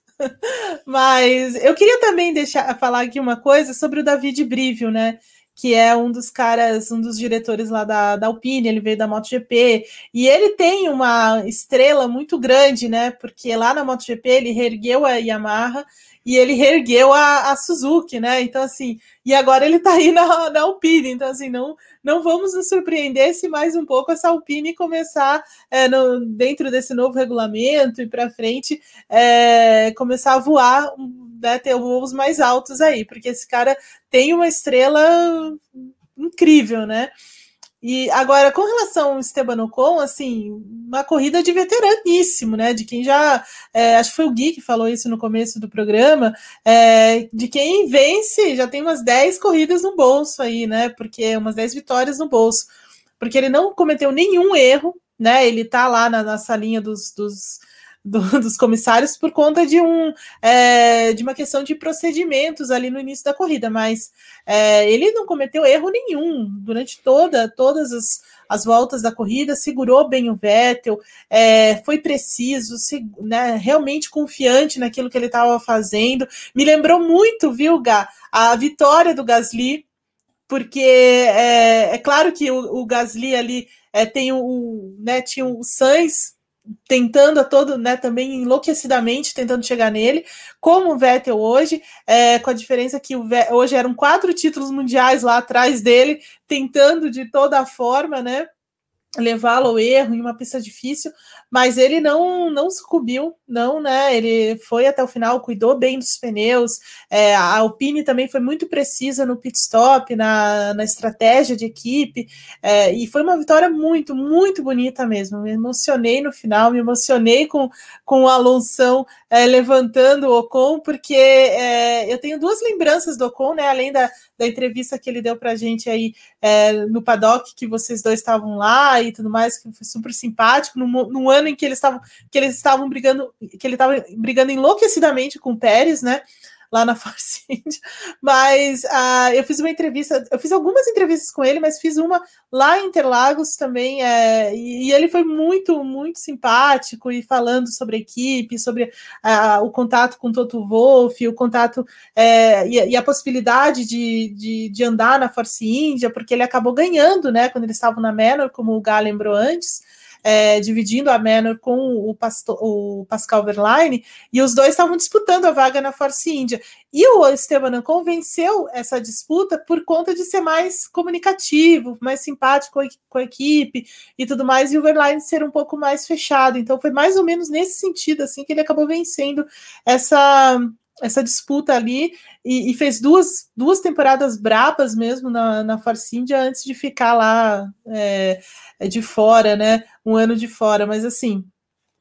Mas eu queria também deixar falar aqui uma coisa sobre o David Brivio, né? Que é um dos caras, um dos diretores lá da, da Alpine, ele veio da MotoGP, e ele tem uma estrela muito grande, né? Porque lá na MotoGP ele reergueu a Yamaha e ele reergueu a, a Suzuki, né? Então, assim, e agora ele tá aí na, [laughs] na Alpine, então, assim, não, não vamos nos surpreender se mais um pouco essa Alpine começar é, no, dentro desse novo regulamento e para frente é, começar a voar né, ter voos mais altos aí, porque esse cara tem uma estrela incrível, né? E agora, com relação ao Esteban Ocon, assim, uma corrida de veteraníssimo, né? De quem já. É, acho que foi o Gui que falou isso no começo do programa. É, de quem vence, já tem umas 10 corridas no bolso aí, né? Porque umas 10 vitórias no bolso. Porque ele não cometeu nenhum erro, né? Ele tá lá na, na salinha dos, dos do, [laughs] dos comissários por conta de um é, de uma questão de procedimentos ali no início da corrida, mas é, ele não cometeu erro nenhum durante toda todas as, as voltas da corrida, segurou bem o Vettel, é, foi preciso, se, né, realmente confiante naquilo que ele estava fazendo. Me lembrou muito, viu, Gá, a vitória do Gasly, porque é, é claro que o, o Gasly ali é, tem o, né, tinha o Sainz tentando a todo, né, também enlouquecidamente tentando chegar nele, como o Vettel hoje, é, com a diferença que Vettel, hoje eram quatro títulos mundiais lá atrás dele, tentando de toda forma, né, levá-lo ao erro em uma pista difícil, mas ele não não sucumbiu, não, né? Ele foi até o final, cuidou bem dos pneus. É, a Alpine também foi muito precisa no pit stop, na, na estratégia de equipe, é, e foi uma vitória muito, muito bonita mesmo. Me emocionei no final, me emocionei com, com o Alonso é, levantando o Ocon, porque é, eu tenho duas lembranças do Ocon, né? Além da, da entrevista que ele deu para a gente aí é, no paddock, que vocês dois estavam lá e tudo mais, que foi super simpático, no, no ano em que eles estavam que eles estavam brigando, que ele estava brigando enlouquecidamente com o Pérez, né? lá na [laughs] Force India, mas uh, eu fiz uma entrevista, eu fiz algumas entrevistas com ele, mas fiz uma lá em Interlagos também, é, e, e, ele foi muito, muito simpático e falando sobre a equipe, sobre uh, o contato com o Toto Wolff, o contato é, e, e, a possibilidade de, de, de, andar na Force India, porque ele acabou ganhando, né, quando eles estavam na Menor, como o Gá lembrou antes, é, dividindo a Manor com o, Pasto, o, Pascal Verlaine, e os dois estavam disputando a vaga na Force India. E o Esteban Ocon venceu essa disputa por conta de ser mais comunicativo, mais simpático com a equipe e tudo mais, e o Verlaine ser um pouco mais fechado. Então foi mais ou menos nesse sentido assim que ele acabou vencendo essa essa disputa ali e, e, fez duas, duas temporadas brapas mesmo na, na Force India antes de ficar lá é, de fora, né? Um ano de fora, mas assim.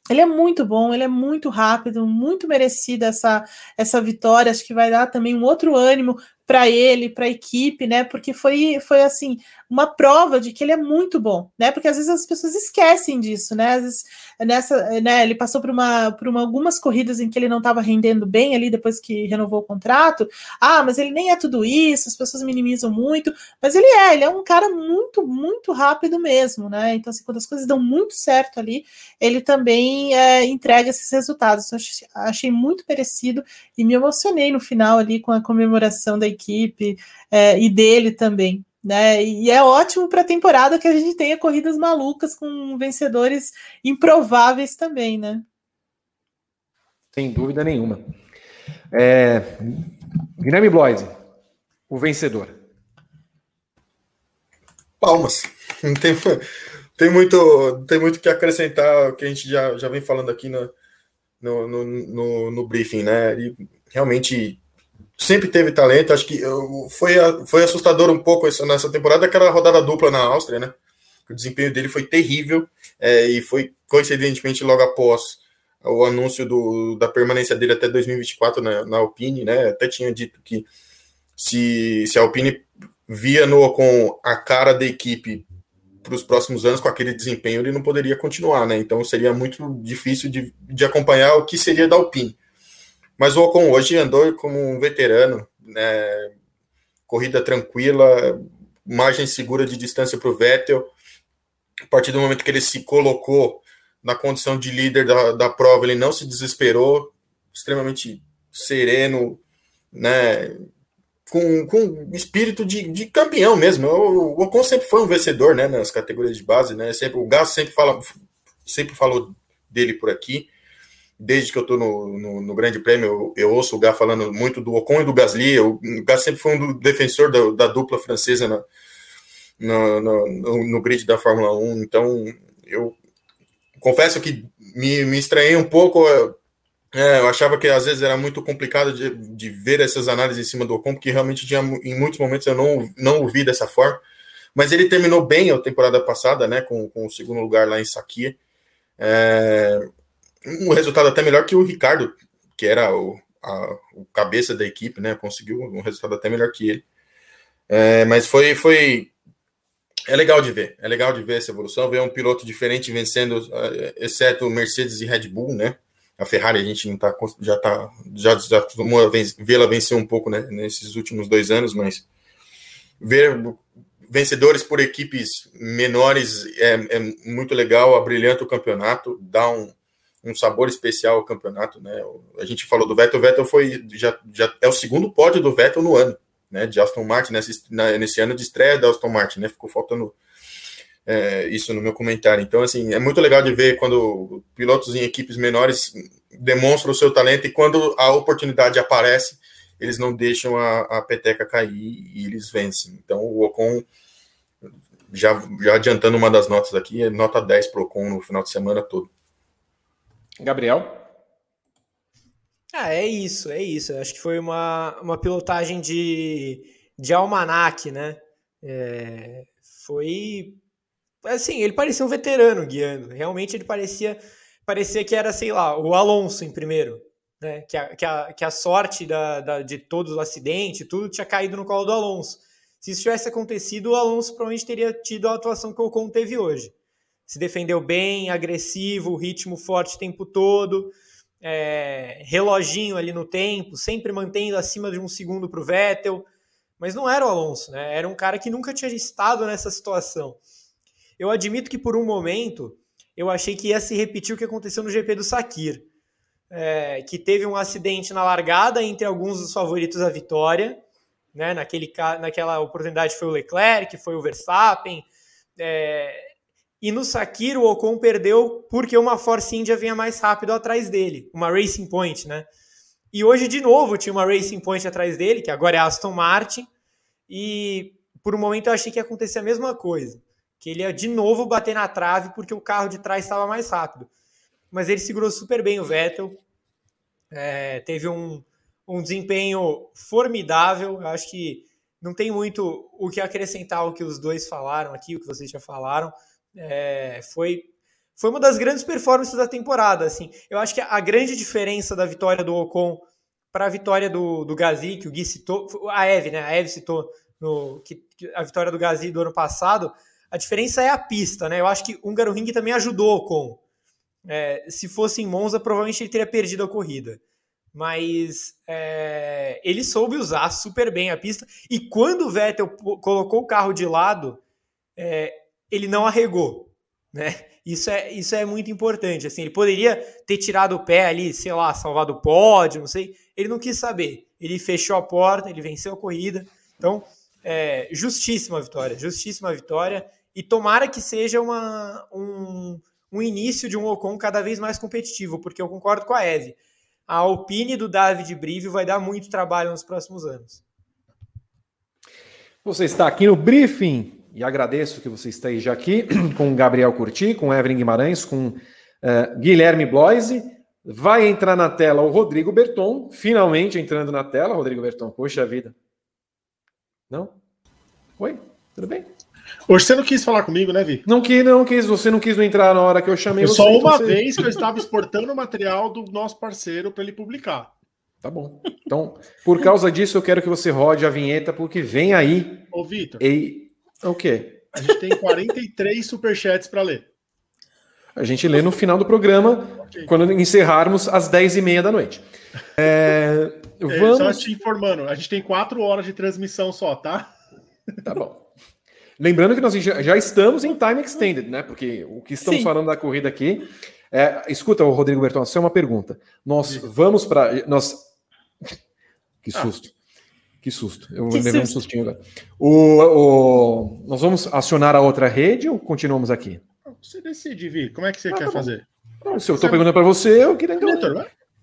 Ele é muito bom, ele é muito rápido, muito merecida essa, essa vitória. Acho que vai dar também um outro ânimo para ele, para a equipe, né? Porque foi, foi assim uma prova de que ele é muito bom, né? Porque às vezes as pessoas esquecem disso, né? Às vezes nessa, né? Ele passou por uma, por uma, algumas corridas em que ele não estava rendendo bem ali depois que renovou o contrato. Ah, mas ele nem é tudo isso. As pessoas minimizam muito, mas ele é. Ele é um cara muito, muito rápido mesmo, né? Então assim, quando as coisas dão muito certo ali, ele também é, entrega esses resultados. Então, achei muito merecido e me emocionei no final ali com a comemoração da equipe é, e dele também. Né? E é ótimo para a temporada que a gente tenha corridas malucas com vencedores improváveis também, né? Sem dúvida nenhuma. É... Guilherme Bloise, o vencedor. Palmas. Não tem, tem muito tem muito que acrescentar o que a gente já, já vem falando aqui no, no, no, no, no briefing, né? E realmente sempre teve talento. Acho que foi, foi assustador um pouco essa, nessa temporada, aquela rodada dupla na Áustria, né? O desempenho dele foi terrível é, e foi coincidentemente logo após o anúncio do, da permanência dele até 2024 na, na Alpine, né? Até tinha dito que se, se a Alpine via no com a cara da equipe para os próximos anos com aquele desempenho, ele não poderia continuar, né? Então seria muito difícil de, de acompanhar o que seria da Alpine. Mas o Ocon hoje andou como um veterano, né? corrida tranquila, margem segura de distância para o Vettel. A partir do momento que ele se colocou na condição de líder da, da prova, ele não se desesperou, extremamente sereno, né? com, com espírito de, de campeão mesmo. O, o Ocon sempre foi um vencedor né? nas categorias de base, né? sempre, o Gas sempre, fala, sempre falou dele por aqui desde que eu estou no, no, no, Grande Prêmio, eu, eu, ouço o Gá falando muito do Ocon e do Gasly. O Gá sempre foi um defensor da, da dupla francesa na, no, no, no, grid da Fórmula 1. Então, eu confesso que me, me estranhei um pouco. É, eu achava que às vezes era muito complicado de, de ver essas análises em cima do Ocon, porque realmente tinha, em muitos momentos eu não, não ouvi dessa forma. Mas ele terminou bem a temporada passada, né, com, com o segundo lugar lá em Sakia. É, um resultado até melhor que o Ricardo, que era o, a, o cabeça da equipe, né? Conseguiu um resultado até melhor que ele. É, mas foi, foi. É legal de ver, é legal de ver essa evolução, ver um piloto diferente vencendo, é, exceto Mercedes e Red Bull, né? A Ferrari a gente não tá, já tá, já, já tomou vê-la vencer um pouco né, nesses últimos dois anos, mas ver vencedores por equipes menores é, é muito legal, abrilhanta o campeonato, dá um, um sabor especial ao campeonato, né? A gente falou do Vettel, o Vettel foi já, já é o segundo pódio do Vettel no ano, né? De Aston Martin nesse, nesse ano de estreia da Aston Martin, né? Ficou faltando é, isso no meu comentário. Então, assim, é muito legal de ver quando pilotos em equipes menores demonstram o seu talento e quando a oportunidade aparece, eles não deixam a, a peteca cair e eles vencem. Então, o Ocon, já, já adiantando uma das notas aqui, é nota 10 para o Ocon no final de semana todo. Gabriel? Ah, é isso, é isso. Acho que foi uma, uma pilotagem de, de almanac, né? É, foi assim, ele parecia um veterano guiando. Realmente ele parecia parecia que era, sei lá, o Alonso em primeiro. Né? Que, a, que, a, que a sorte da, da, de todos os acidentes, tudo tinha caído no colo do Alonso. Se isso tivesse acontecido, o Alonso provavelmente teria tido a atuação que o Ocon teve hoje. Se defendeu bem, agressivo, ritmo forte o tempo todo, é, reloginho ali no tempo, sempre mantendo acima de um segundo para o Vettel. Mas não era o Alonso, né? Era um cara que nunca tinha estado nessa situação. Eu admito que por um momento eu achei que ia se repetir o que aconteceu no GP do Sakir, é, que teve um acidente na largada entre alguns dos favoritos à vitória. Né? Naquele, naquela oportunidade foi o Leclerc, foi o Verstappen. É, e no Sakir o Ocon perdeu porque uma Force India vinha mais rápido atrás dele, uma Racing Point, né? E hoje de novo tinha uma Racing Point atrás dele, que agora é Aston Martin, e por um momento eu achei que ia acontecer a mesma coisa que ele ia de novo bater na trave porque o carro de trás estava mais rápido. Mas ele segurou super bem o Vettel, é, teve um, um desempenho formidável. Eu acho que não tem muito o que acrescentar ao que os dois falaram aqui, o que vocês já falaram. É, foi, foi uma das grandes performances da temporada. Assim. Eu acho que a grande diferença da vitória do Ocon para a vitória do, do Gazi, que o Gui citou, a Eve, né? A Eve citou no, que, a vitória do Gazi do ano passado, a diferença é a pista, né? Eu acho que Húngaro Ring também ajudou com. É, se fosse em Monza, provavelmente ele teria perdido a corrida. Mas é, ele soube usar super bem a pista. E quando o Vettel colocou o carro de lado, é, ele não arregou. Né? Isso, é, isso é muito importante. Assim, ele poderia ter tirado o pé ali, sei lá, salvado o pódio, não sei. Ele não quis saber. Ele fechou a porta, ele venceu a corrida. Então, é, justíssima vitória, justíssima vitória e tomara que seja uma, um, um início de um Ocon cada vez mais competitivo, porque eu concordo com a Eve. A Alpine do David Brivio vai dar muito trabalho nos próximos anos. Você está aqui no briefing e agradeço que você esteja aqui [clears throat] com Gabriel Curti, com Evelyn Guimarães, com uh, Guilherme Bloise. Vai entrar na tela o Rodrigo Berton, finalmente entrando na tela, Rodrigo Berton. Poxa vida. Não? Oi? Tudo bem? Hoje você não quis falar comigo, né, Vi? Não quis, não quis. Você não quis entrar na hora que eu chamei eu você. Só uma você... vez que eu [laughs] estava exportando o material do nosso parceiro para ele publicar. Tá bom. Então, por causa disso, eu quero que você rode a vinheta, porque vem aí. Ô, Vitor. E... O quê? A gente tem 43 [laughs] superchats para ler. A gente lê no final do programa, okay. quando encerrarmos às 10h30 da noite. É, [laughs] vamos... Só te informando, a gente tem 4 horas de transmissão só, tá? [laughs] Tá bom. Lembrando que nós já estamos em time extended, né? Porque o que estamos Sim. falando da corrida aqui. É, escuta, Rodrigo Berton, isso é uma pergunta. Nós Sim. vamos para. Nós... Que susto. Ah. Que susto. Eu que levei susto. um sustinho agora. O, o, nós vamos acionar a outra rede ou continuamos aqui? Você decide, Vi. Como é que você ah, quer tá fazer? se eu estou perguntando para você, eu queria. Então,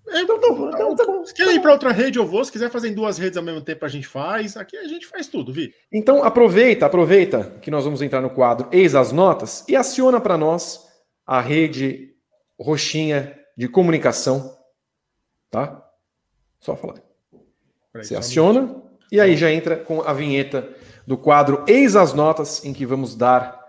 é, então, então, então, então, se quer ir para outra rede, eu vou. Se quiser fazer em duas redes ao mesmo tempo, a gente faz. Aqui a gente faz tudo, Vi. Então aproveita, aproveita que nós vamos entrar no quadro Eis as Notas e aciona para nós a rede roxinha de comunicação. Tá? Só falar. Você aciona e aí já entra com a vinheta do quadro Eis as Notas, em que vamos dar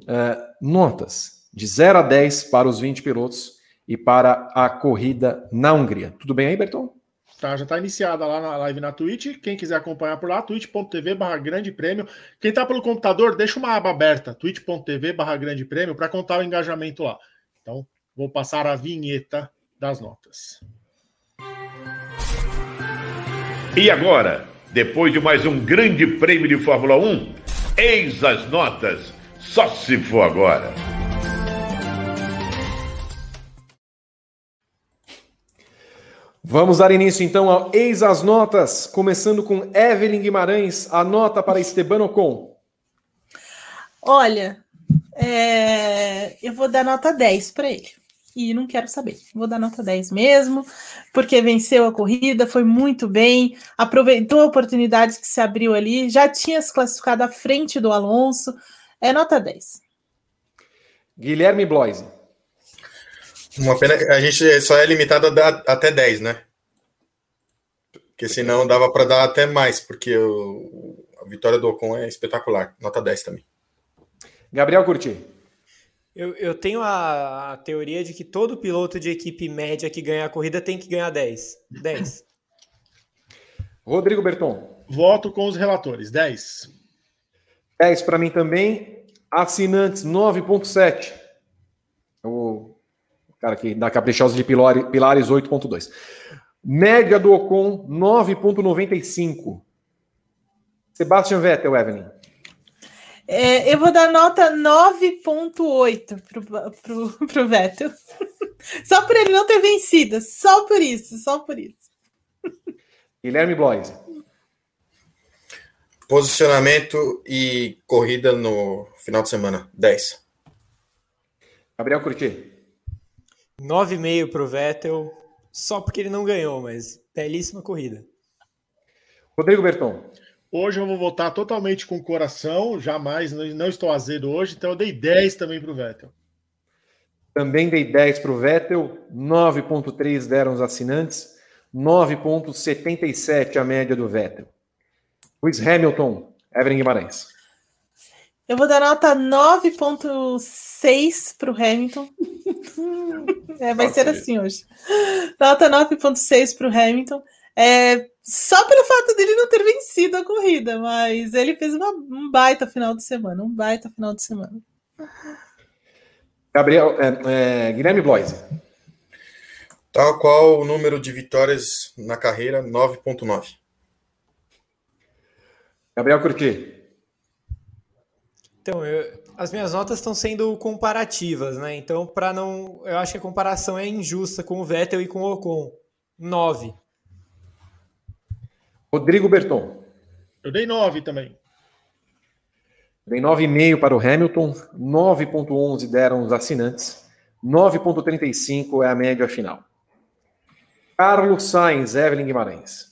uh, notas de 0 a 10 para os 20 pilotos e para a corrida na Hungria. Tudo bem aí, Berton? Tá, já está iniciada lá na live na Twitch. Quem quiser acompanhar por lá, twitch.tv barra grande prêmio. Quem está pelo computador, deixa uma aba aberta, twitch.tv barra grande prêmio, para contar o engajamento lá. Então, vou passar a vinheta das notas. E agora, depois de mais um grande prêmio de Fórmula 1, eis as notas, só se for agora. Vamos dar início então ao Eis as Notas, começando com Evelyn Guimarães, a nota para Esteban Ocon. Olha, É, eu vou dar nota 10 para ele. E não quero saber. Vou dar nota 10 mesmo, porque venceu a corrida, foi muito bem, aproveitou oportunidades que se abriu ali, já tinha se classificado à frente do Alonso. É nota 10. Guilherme Bloise. Uma pena que a gente só é limitado a dar até 10, né? Porque senão dava para dar até mais, porque o, a vitória do Ocon é espetacular. Nota 10 também. Gabriel Curti. Eu, eu tenho a, a, teoria de que todo piloto de equipe média que ganha a corrida tem que ganhar 10. 10. [laughs] Rodrigo Berton. Voto com os relatores. 10. 10 para mim também. Assinantes 9.7. O cara que dá caprichosa de Pilares 8.2. Média do Ocon 9.95. Sebastian Vettel, Evelyn. É, eu vou dar nota 9.8 para o Vettel. [laughs] só por ele não ter vencido. Só por isso, só por isso. Guilherme Blois. Posicionamento e corrida no final de semana. 10. Gabriel Curti. 9,5 para o Vettel. Só porque ele não ganhou, mas belíssima corrida. Rodrigo Berton. Hoje eu vou votar totalmente com o coração, jamais, não estou azedo hoje, então eu dei 10 também para o Vettel. Também dei 10 para o Vettel, 9,3 deram os assinantes, 9,77 a média do Vettel. Luiz Hamilton, Evelyn Guimarães. Eu vou dar nota 9,6 para o Hamilton. [laughs] é, vai ser assim hoje. Nota 9,6 para o Hamilton. É, só pelo fato dele não ter vencido a corrida, mas ele fez uma, um baita final de semana, um baita final de semana. Gabriel, é, é, Guilherme Bloise. Tal qual o número de vitórias na carreira, 9.9. Gabriel Curti. Então, eu, as minhas notas estão sendo comparativas, né? Então, para não. Eu acho que a comparação é injusta com o Vettel e com o Ocon. 9. Rodrigo Berton. Eu dei 9 também. Dei 9,5 para o Hamilton, 9,11 deram os assinantes, 9,35 é a média final. Carlos Sainz, Evelyn Guimarães.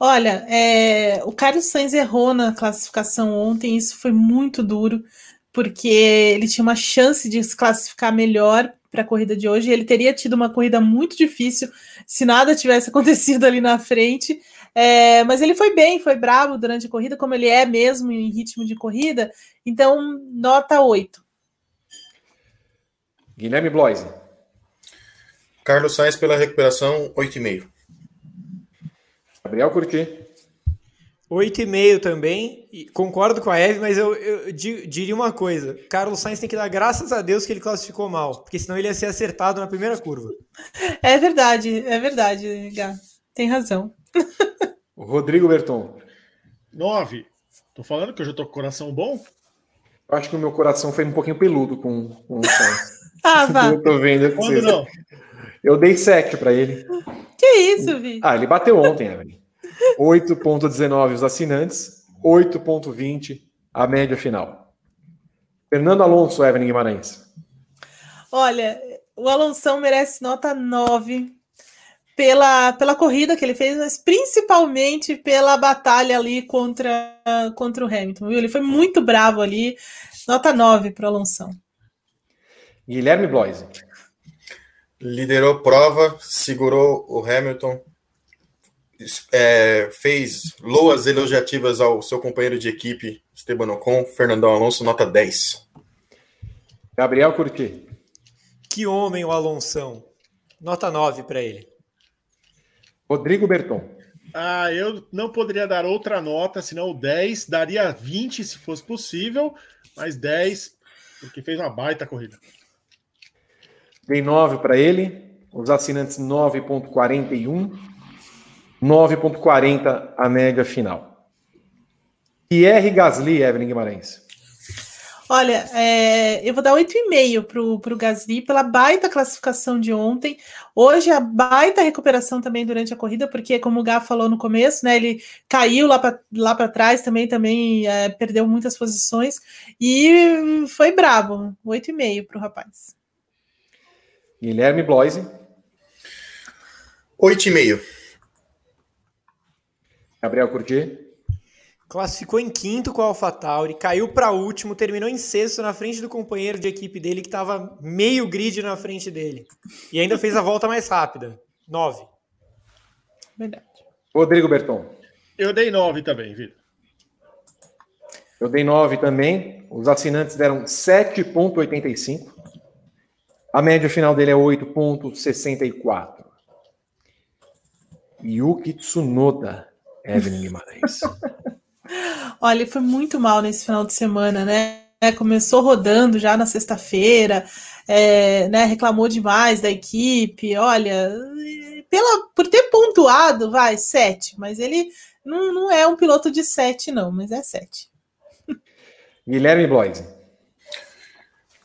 Olha, é, o Carlos Sainz errou na classificação ontem, isso foi muito duro, porque ele tinha uma chance de se classificar melhor para a corrida de hoje. Ele teria tido uma corrida muito difícil se nada tivesse [laughs] acontecido ali na frente. É, mas ele foi bem, foi bravo durante a corrida, como ele é mesmo em ritmo de corrida. Então, nota 8. Guilherme Bloise. Carlos Sainz pela recuperação, 8,5. Gabriel Curti. 8,5 também. Concordo com a Eve, mas eu, eu, diria uma coisa: Carlos Sainz tem que dar graças a Deus que ele classificou mal, porque senão ele ia ser acertado na primeira curva. É verdade, é verdade, Gá. Tem razão. Rodrigo Berton. Nove. Tô falando que eu já tô com coração bom? Eu acho que o meu coração foi um pouquinho peludo com, com o [laughs] Ah, vá. Eu tô vendo. Quando não? Eu dei 7 para ele. Que isso, Vi? Ah, ele bateu ontem, Evelyn. 8,19 os assinantes, 8,20 a média final. Fernando Alonso, Evelyn Guimarães. Olha, o Alonso merece nota 9 pela, pela corrida que ele fez, mas principalmente pela batalha ali contra, contra o Hamilton. Viu? Ele foi muito bravo ali. Nota 9 para o Alonso. Guilherme Bloise. Liderou prova, segurou o Hamilton, é, fez loas elogiativas ao seu companheiro de equipe, Esteban Ocon, Fernandão Alonso, nota 10. Gabriel Curti. Que homem o Alonso. Nota 9 para ele. Rodrigo Berton. Ah, eu não poderia dar outra nota, senão o 10, daria 20 se fosse possível, mas 10, porque fez uma baita corrida. Dei 9 para ele, os assinantes 9.41, 9.40 a média final. Pierre Gasly, Evelyn Guimarães. Olha, é, eu vou dar 8,5 para o Gasly pela baita classificação de ontem. Hoje a baita recuperação também durante a corrida, porque como o Gá falou no começo, né? Ele caiu lá para lá trás também, também é, perdeu muitas posições e foi brabo. 8,5 para o rapaz. Guilherme Bloise. 8,5. Gabriel Curti. Classificou em quinto com a AlphaTauri, caiu para último, terminou em sexto na frente do companheiro de equipe dele que estava meio grid na frente dele. E ainda fez a volta mais rápida. Nove. Verdade. Rodrigo Berton. Eu dei nove também, Vitor. Eu dei nove também. Os assinantes deram 7,85. A média final dele é 8,64. Yuki Tsunoda, Evelyn Guimarães. [laughs] Olha, ele foi muito mal nesse final de semana, né? Começou rodando já na sexta-feira, é, né? Reclamou demais da equipe. Olha, pela, por ter pontuado, vai, sete, mas ele não, não é um piloto de sete, não, mas é sete. Guilherme Bloise.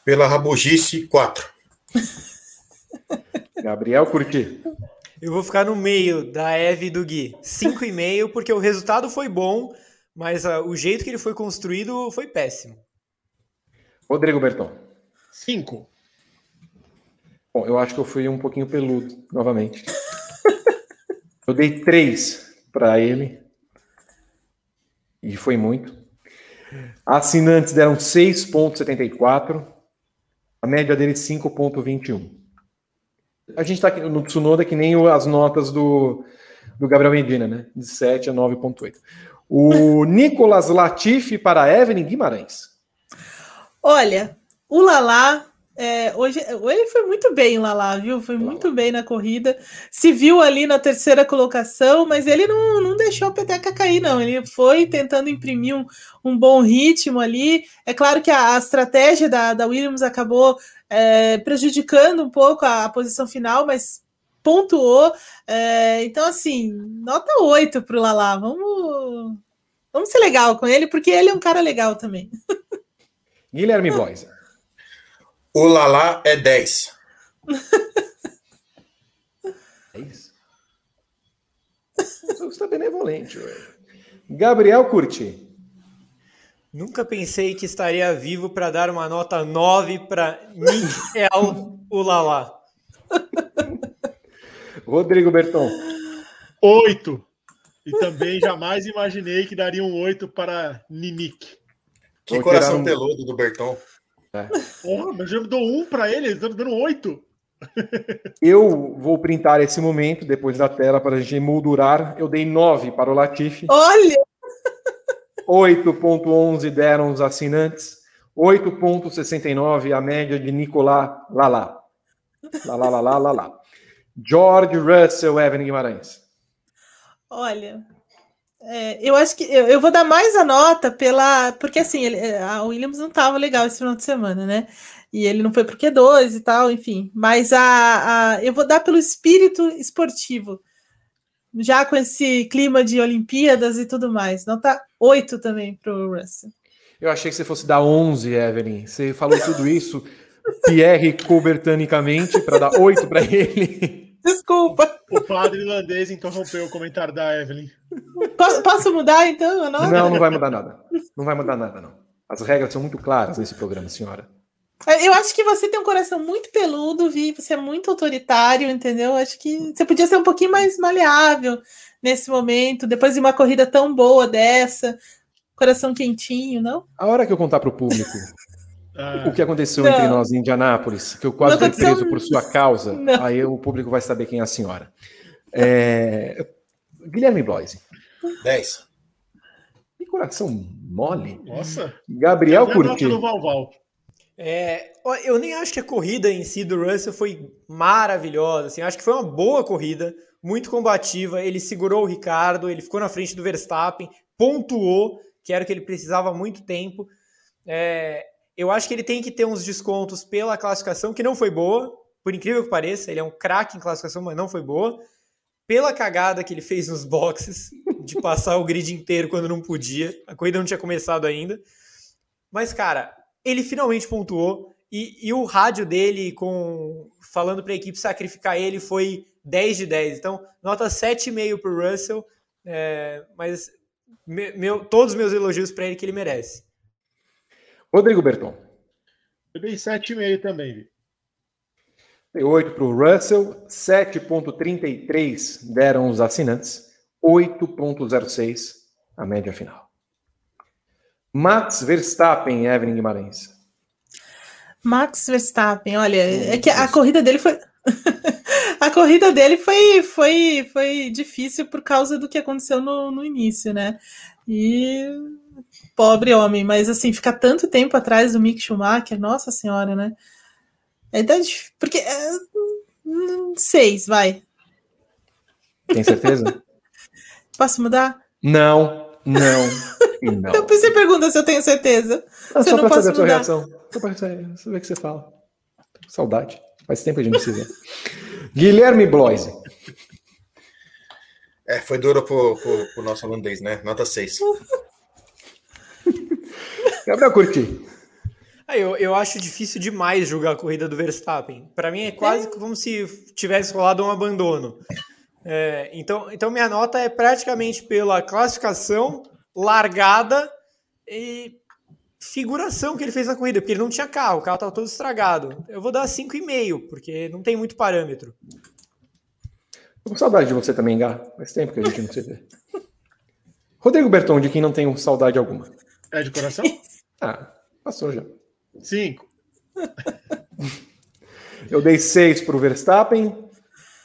Pela rabugice, quatro. [laughs] Gabriel Curti. Eu vou ficar no meio da Eve e do Gui. Cinco e meio, porque o resultado foi bom, mas uh, o jeito que ele foi construído foi péssimo. Rodrigo Berton. Cinco. Bom, eu acho que eu fui um pouquinho peludo, novamente. [laughs] eu dei três para ele. E foi muito. Assinantes deram 6,74. A média dele 5,21. A gente está aqui no Tsunoda que nem as notas do, do Gabriel Medina, né? De 7 a 9,8. O Nicolas Latifi para Evelyn Guimarães. Olha, o Lalá é, hoje ele foi muito bem lá lá, viu? Foi muito bem na corrida. Se viu ali na terceira colocação, mas ele não, não deixou a peteca cair, não. Ele foi tentando imprimir um, um bom ritmo ali. É claro que a, a estratégia da, da Williams acabou é, prejudicando um pouco a, a, posição final, mas pontuou. É, então, assim, nota 8 para o Lala. Vamos, vamos ser legal com ele, porque ele é um cara legal também. [laughs] Guilherme Blois. O Lala é 10. [laughs] É isso. Você está benevolente, ué. Gabriel Curti. Nunca pensei que estaria vivo para dar uma nota 9 para Miguel Ulala. Rodrigo Berton. Oito. E também jamais imaginei que daria um oito para Ninique. Que Vou coração um... peludo do Berton. É. Porra, mas eu dou um para ele, eles estão dando oito. Eu vou printar esse momento depois da tela para a gente moldurar. Eu dei nove para o Latifi. Olha! 8,11 deram os assinantes. 8,69 a média de Nicolás Lala. Lala, lala, lala. George Russell, Evan Guimarães. Olha, é, eu acho que eu, eu, vou dar mais a nota pela. Porque assim, ele, é, a Williams não estava legal esse final de semana, né? E ele não foi por Q2 e tal, enfim. Mas a, a, eu vou dar pelo espírito esportivo. Já com esse clima de Olimpíadas e tudo mais. Nota 8 também para o Russell. Eu achei que você fosse dar 11, Evelyn. Você falou tudo isso [laughs] Pierre cobertanicamente para dar 8 para ele. Desculpa. O padre irlandês interrompeu o comentário da Evelyn. Posso mudar então? Não, não, não vai mudar nada. Não vai mudar nada, não. As regras são muito claras nesse programa, senhora. Eu acho que você tem um coração muito peludo, Vi. Você é muito autoritário, entendeu? Acho que você podia ser um pouquinho mais maleável nesse momento, depois de uma corrida tão boa dessa, coração quentinho, não? A hora que eu contar para o público o que aconteceu não. entre nós em Indianápolis, que eu quase fui preso por sua causa, [laughs] não. aí o público vai saber quem é a senhora. É... Guilherme Bloise. 10. Que coração mole. Nossa. Gabriel Curti. É, eu nem acho que a corrida em si do Russell foi maravilhosa. Assim, acho que foi uma boa corrida, muito combativa. Ele segurou o Ricardo, ele ficou na frente do Verstappen, pontuou, que era o que ele precisava há muito tempo. É, eu acho que ele tem que ter uns descontos pela classificação, que não foi boa, por incrível que pareça, ele é um craque em classificação, mas não foi boa. Pela cagada que ele fez nos boxes, de passar o grid inteiro quando não podia, a corrida não tinha começado ainda. Mas, cara, ele finalmente pontuou. E, e o rádio dele, com falando para a equipe sacrificar ele, foi 10 de 10. Então, nota 7,5 para o Russell. É, mas meu, todos os meus elogios para ele que ele merece. Rodrigo Berton. Eu dei 7,5 também. Dei 8 para o Russell, 7,33 deram os assinantes, 8,06 a média final. Max Verstappen, Evelyn Guimarães. Max Verstappen, olha, é que a corrida dele foi. [laughs] a corrida dele foi, foi, foi difícil por causa do que aconteceu no, no início, né? E pobre homem, mas assim, ficar tanto tempo atrás do Mick Schumacher, nossa senhora, né? É porque é, seis, vai. Tem certeza? [laughs] Posso mudar? Não, não. não. então você pergunta se eu tenho certeza. Ah, só para saber a sua reação. Só para saber o que você fala. Saudade. Faz tempo que a gente se vê. Guilherme Bloise. É, foi duro pro, pro, pro nosso holandês, né? Nota 6. [laughs] Gabriel Curti. Ah, eu, eu acho difícil demais julgar a corrida do Verstappen. Para mim é quase como se tivesse rolado um abandono. É, então, então minha nota é praticamente pela classificação, largada e figuração que ele fez na corrida, porque ele não tinha carro, o carro estava todo estragado. Eu vou dar 5,5, porque não tem muito parâmetro. Tô com saudade de você também, Gá. Faz tempo que a gente não se vê. [laughs] Rodrigo Berton, de quem não tenho saudade alguma. É de coração? [laughs] ah, passou já. Cinco. [laughs] Eu dei seis para o Verstappen,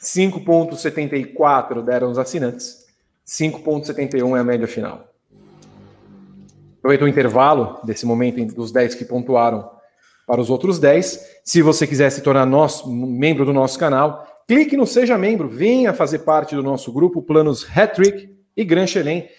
5,74 deram os assinantes, 5,71 é a média final. Aproveitou o intervalo desse momento dos 10 que pontuaram para os outros 10. Se você quiser se tornar nosso, membro do nosso canal, clique no Seja Membro, venha fazer parte do nosso grupo Planos Hattrick e Gran Chelem.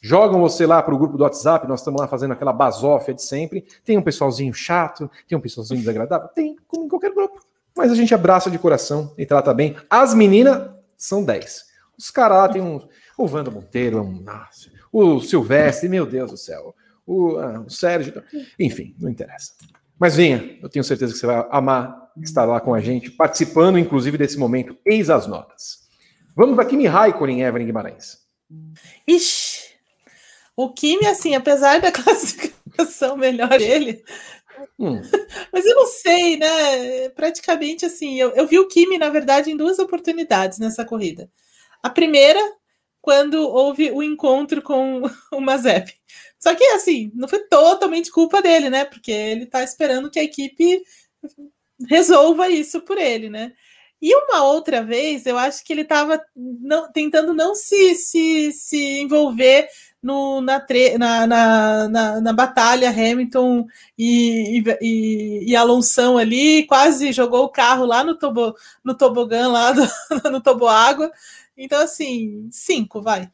Jogam você lá para o grupo do WhatsApp, nós estamos lá fazendo aquela basófia de sempre. Tem um pessoalzinho chato, tem um pessoalzinho desagradável, tem, como em qualquer grupo. Mas a gente abraça de coração e trata bem. As meninas são 10. Os caras lá tem um. O Wanda Monteiro, um, nossa, o Silvestre, meu Deus do céu. O, ah, o Sérgio. Enfim, não interessa. Mas venha, eu tenho certeza que você vai amar estar lá com a gente, participando, inclusive, desse momento. Eis as notas. Vamos para Kimi Raikkonen, Evelyn Guimarães. Ixi, o Kimi, assim, apesar da [laughs] classificação melhor dele, hum. [laughs] mas eu não sei, né? Praticamente assim, eu, eu vi o Kimi, na verdade, em duas oportunidades nessa corrida. A primeira, quando houve o encontro com [laughs] o Mazep. Só que, assim, não foi totalmente culpa dele, né? Porque ele tá esperando que a equipe resolva isso por ele, né? E uma outra vez, eu acho que ele estava tentando não se, se, se envolver no, na, tre na, na, na, na, batalha Hamilton e, e, e, Alonso ali, quase jogou o carro lá no, tobo, no tobogã, lá do, [laughs] no toboágua. Então, assim, cinco, vai.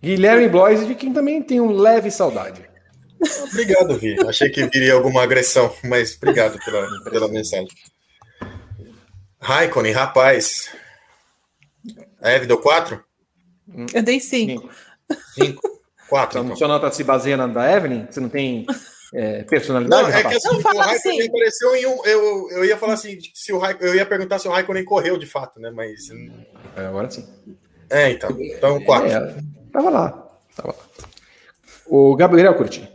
Guilherme Blois, de quem também tem um leve saudade. Obrigado, Vi. Achei que viria alguma agressão, mas obrigado pela, pela mensagem. Raikkonen, rapaz. Eve deu quatro? Eu dei cinco. Cinco. Quatro. Então, então. Sua nota se baseia na da Evelyn? Você não tem é, personalidade? Não, é rapaz? que assim, o Raikkonen assim. apareceu em um. Eu, eu ia falar assim, se o Raikkonen, eu ia perguntar se o Raikkonen correu de fato, né? Mas. É, agora sim. É, então. Então, quatro. É, tava lá. Tava lá. O Gabriel Curti.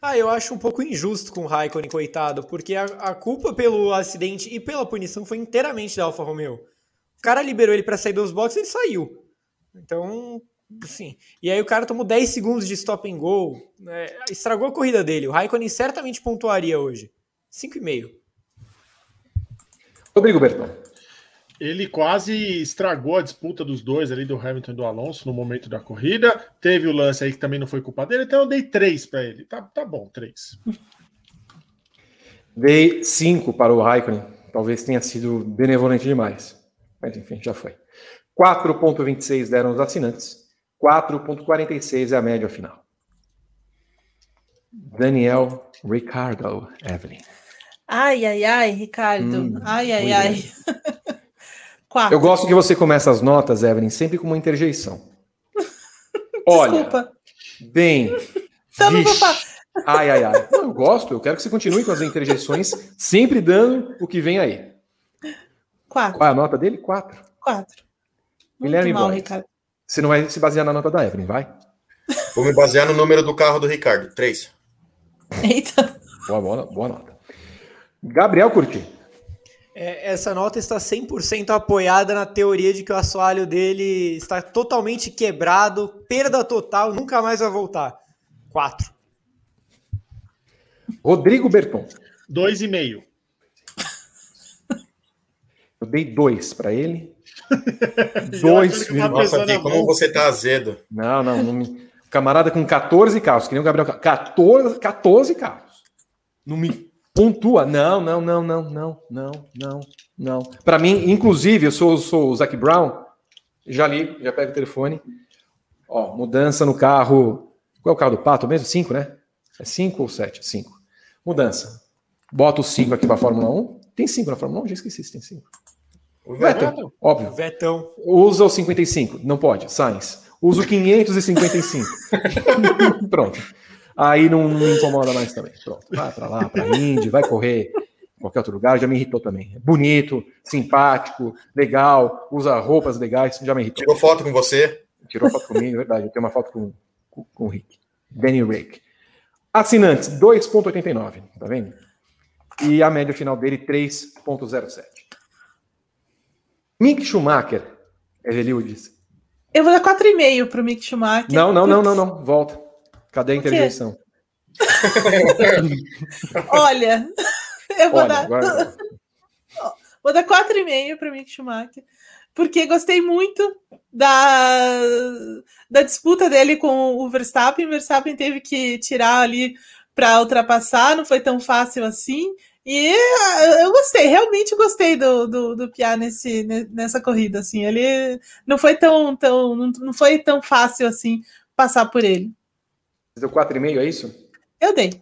Ah, eu acho um pouco injusto com o Raikkonen, coitado, porque a, a culpa pelo acidente e pela punição foi inteiramente da Alfa Romeo. O cara liberou ele para sair dos boxes e ele saiu. Então, Sim. E aí o cara tomou 10 segundos de stop and go. Né? Estragou a corrida dele. O Raikkonen certamente pontuaria hoje. 5,5. Rodrigo Bertão. Ele quase estragou a disputa dos dois ali, do Hamilton e do Alonso, no momento da corrida. Teve o lance aí que também não foi culpa dele, então eu dei 3 para ele. Tá, tá bom, 3. Dei 5 para o Raikkonen. Talvez tenha sido benevolente demais. Mas enfim, já foi. 4,26 deram os assinantes. 4,46 é a média final. Daniel Ricardo Evelyn. Ai, ai, ai, Ricardo. Hum, ai, ai, ai. [laughs] Quatro. Eu gosto que você começa as notas, Evelyn, sempre com uma interjeição. [laughs] Olha, bem. Então não vou, Ai, ai, ai. Não, eu gosto, eu quero que você continue com as interjeições, sempre dando o que vem aí. Quatro. Qual é a nota dele? Quatro. Quatro. Guilherme mal, Boy. Você não vai se basear na nota da Evelyn, vai? Vou me basear no número do carro do Ricardo. Três. Eita. Boa, boa, boa nota. Gabriel Curti. É, essa nota está 100% apoiada na teoria de que o assoalho dele está totalmente quebrado, perda total, nunca mais vai voltar. Quatro. Rodrigo Berton. Dois e meio. Eu dei dois para ele. Que eu tava Nossa, pesando Vi, a como você tá azedo. Não, não, não me... Camarada com 14 carros, que nem o Gabriel. 14, 14 carros. Não me pontua. Não, não, não, não, não, não, não, não. Para mim, inclusive, eu sou, sou o Zac Brown. Já li, já pego o telefone. Ó, mudança no carro. Qual é o carro do Pato mesmo? 5, né? É 5 ou 7? 5. Mudança. Bota o 5 aqui para a Fórmula 1. Tem 5 na Fórmula 1? Já esqueci se tem 5. O Vettel, Vettel. óbvio. Vetão. Usa o 55. Não pode. Sainz. Usa o 555. [laughs] Pronto. Aí não, não incomoda mais também. Pronto. Vai pra lá, pra Indy, vai correr qualquer outro lugar. Já me irritou também. É Bonito, simpático, legal, usa roupas legais. Já me irritou. Tirou foto com você. Tirou foto comigo, é verdade. Eu tenho uma foto com, com, com o Rick. Danny Rick. Assinantes, 2,89. Tá vendo? E a média final dele, 3,07. Mick Schumacher, Evelio disse. Eu vou dar 4,5 pro Mick Schumacher. Não, não, não, não, não. Volta. Cadê a interjeição? [laughs] Olha, [laughs] eu vou Olha, dar. agora. [laughs] Vou dar 4,5 para Mick Schumacher, porque gostei muito da, da disputa dele com o Verstappen. O Verstappen teve que tirar ali para ultrapassar, não foi tão fácil assim. E eh, eu gostei, realmente gostei do, do, do Piá nesse, ne- nessa corrida. Assim, ele não foi tão, tão, não, foi tão fácil assim passar por ele. Você deu 4,5, é isso? Eu dei.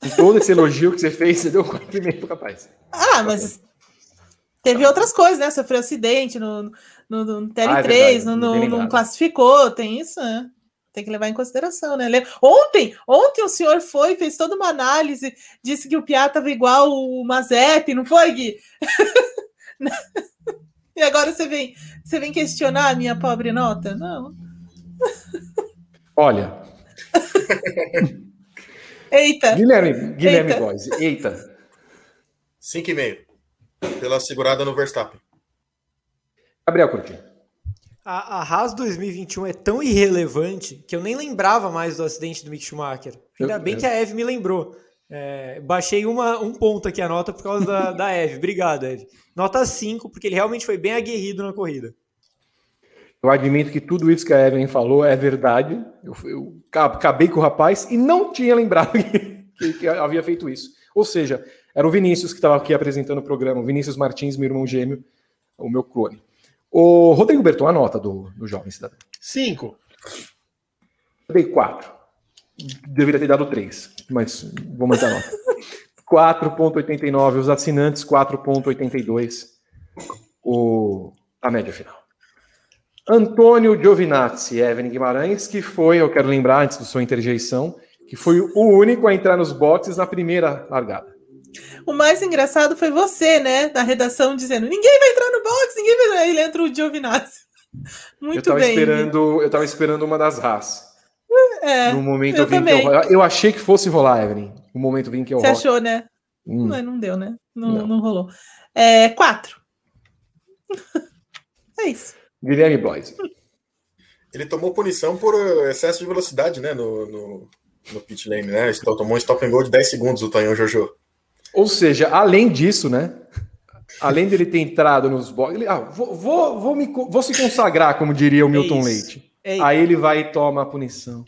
Com todo esse elogio que você fez, você deu 4,5 pro rapaz. Ah, mas teve outras coisas, né? Sofreu acidente no, no, no TL3, Ah, é verdade, não, classificou, tem isso, né? Tem que levar em consideração, né? Ontem, ontem o senhor foi, fez toda uma análise, disse que o Piá estava igual o Mazep, não foi, Gui? [laughs] e agora você vem, você vem questionar a minha pobre nota? Não. Olha, [laughs] Eita, Guilherme, Guilherme Eita. Boys, eita. 5,5. Pela segurada no Verstappen. Gabriel Curti. A, a Haas 2021 é tão irrelevante que eu nem lembrava mais do acidente do Mick Schumacher. Ainda Eu- bem eu- que a Eve me lembrou. É, baixei uma, um ponto aqui a nota por causa da, da Eve. Obrigado, Eve. Nota 5, porque ele realmente foi bem aguerrido na corrida. Eu admito que tudo isso que a Evelyn falou é verdade. Eu, eu ca- acabei com o rapaz e não tinha lembrado [laughs] que, que- que havia feito isso. Ou seja, era o Vinícius que estava aqui apresentando o programa, o Vinícius Martins, meu irmão gêmeo, o meu clone. O Rodrigo Berton, a nota do, do jovem cidadão. Cinco. Eu dei 4. Deveria ter dado 3, mas vou manter a nota. [laughs] 4,89. Os assinantes, 4,82. O, a média final. Antônio Giovinazzi, Evelyn Guimarães, que foi, eu quero lembrar antes da sua interjeição, que foi o único a entrar nos boxes na primeira largada. O mais engraçado foi você, né? Da redação dizendo: ninguém vai entrar no box, ninguém vai. Aí ele entra o Giovinazzi. [laughs] eu Muito estava bem. esperando, eu tava esperando uma das raças. É, no momento eu eu, vi que também. eu, eu achei que fosse rolar, Evelyn. No momento vim que eu você achou, né? Hum. Mas não deu, né? Não, Não. não. rolou. É, quatro. [laughs] é isso. Guilherme Blois. Ele tomou punição por uh, excesso de velocidade, né? No, no, no pit lane, né? Ele tomou um stop and go de 10 segundos, o Tonhão Jojo. Ou seja, além disso, né? [laughs] Além dele ter entrado nos boxes, ele, ah, vou, vou, vou, me, vou se consagrar, como diria o Milton isso. Leite. É Aí ele vai e toma a punição.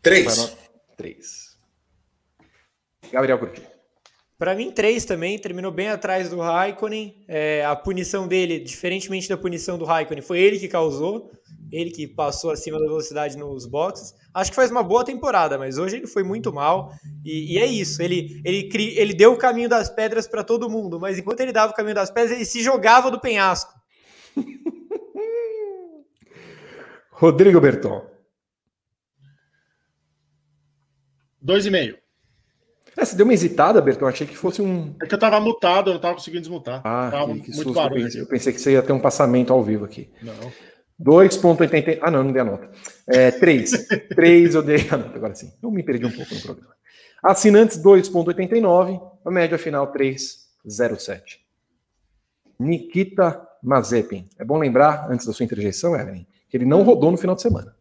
3. Três. Gabriel Curti. Para mim, três também. Terminou bem atrás do Raikkonen. É, a punição dele, diferentemente da punição do Raikkonen, foi ele que causou. Ele que passou acima da velocidade nos boxes. Acho que faz uma boa temporada, mas hoje ele foi muito mal. E, e é isso. Ele, ele, cri, ele deu o caminho das pedras para todo mundo, mas enquanto ele dava o caminho das pedras, ele se jogava do penhasco. [laughs] Rodrigo Berton. Dois e meio. É, você deu uma hesitada, Bertão? Achei que fosse um. É que eu tava mutado, eu não tava conseguindo desmutar. Ah, tava que, que muito susto. barulho. Eu pensei, eu pensei que você ia ter um passamento ao vivo aqui. Não. 2,80. Ah, não, não dei a nota. É, 3. 3 [laughs] eu dei a nota, agora sim. Eu me perdi um pouco no programa. Assinantes 2,89. A média final 3,07. Nikita Mazepin. É bom lembrar, antes da sua interjeição, Evelyn, que ele não rodou no final de semana.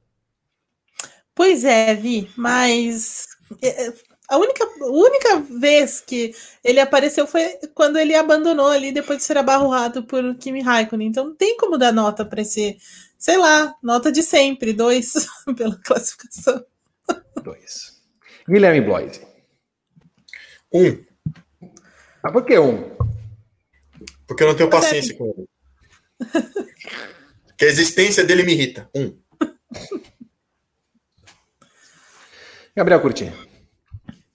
Pois é, Vi, mas é, a única, única vez que ele apareceu foi quando ele abandonou ali depois de ser abarroado por Kimi Raikkonen. Então não tem como dar nota para esse, sei lá, nota de sempre, dois [laughs] pela classificação. 2. Guilherme Bloise. Um, Ah, por que um? porque eu não tenho é- paciência com ele. Que a existência dele me irrita. Um. Gabriel Curti.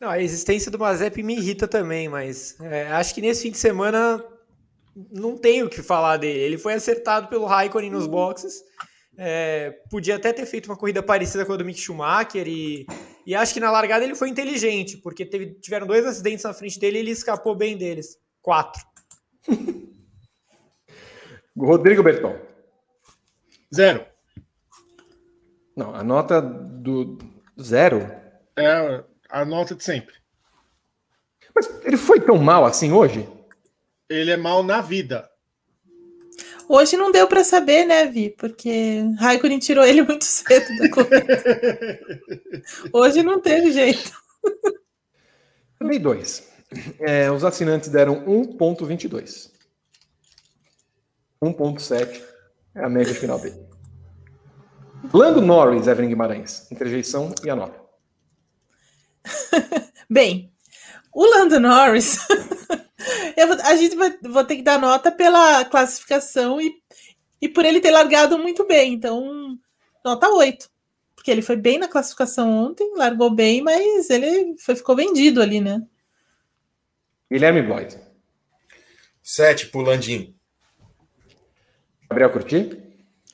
Não, a existência do Mazep me irrita também, mas é, acho que nesse fim de semana não tenho o que falar dele. Ele foi acertado pelo Raikkonen nos boxes. É, podia até ter feito uma corrida parecida com a do Mick Schumacher e, e acho que na largada ele foi inteligente, porque teve- tiveram dois acidentes na frente dele e ele escapou bem deles. Quatro. [laughs] Rodrigo Berton. Zero. Não, a nota do zero. É a nota de sempre. Mas ele foi tão mal assim hoje? Ele é mal na vida. Hoje não deu para saber, né, Vi? Porque Raikkonen tirou ele [laughs] muito cedo da corrida. Hoje não teve jeito. Eu dei dois. É, os assinantes deram 1,22. 1,7 é a média final dele. Lando Norris, Evelyn Guimarães. Interjeição e a nota. [laughs] Bem, o Lando Norris, [laughs] vou- a gente vai vou ter que dar nota pela classificação e, e por ele ter largado muito bem. Então, nota 8. Porque ele foi bem na classificação ontem, largou bem, mas ele foi- ficou vendido ali, né? Guilherme Blois. Sete pro Landim. Gabriel Curti.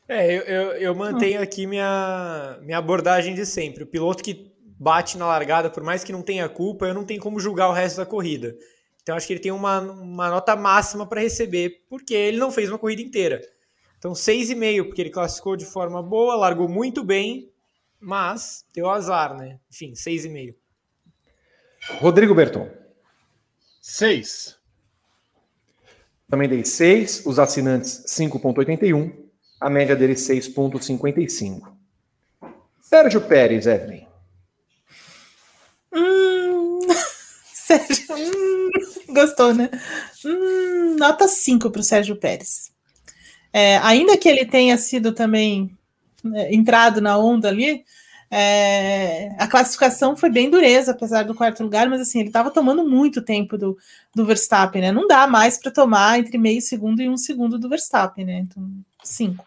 É, eu, eu, eu mantenho aqui minha, minha abordagem de sempre. O piloto que bate na largada, por mais que não tenha culpa, eu não tenho como julgar o resto da corrida. Então acho que ele tem uma, uma nota máxima para receber, porque ele não fez uma corrida inteira. Então 6,5, porque ele classificou de forma boa, largou muito bem, mas deu azar, né? Enfim, 6,5. Rodrigo Berton. Seis. Também dei 6. Os assinantes 5,81. A média dele 6,55. Sérgio Pérez, Evelyn. Sérgio, [laughs] hum, gostou, né? Hum, nota 5 para o Sérgio Pérez. É, ainda que ele tenha sido também né, entrado na onda ali, é, a classificação foi bem dureza, apesar do quarto lugar, mas assim, ele estava tomando muito tempo do, do Verstappen, né? Não dá mais para tomar entre meio segundo e um segundo do Verstappen, né? Então, 5.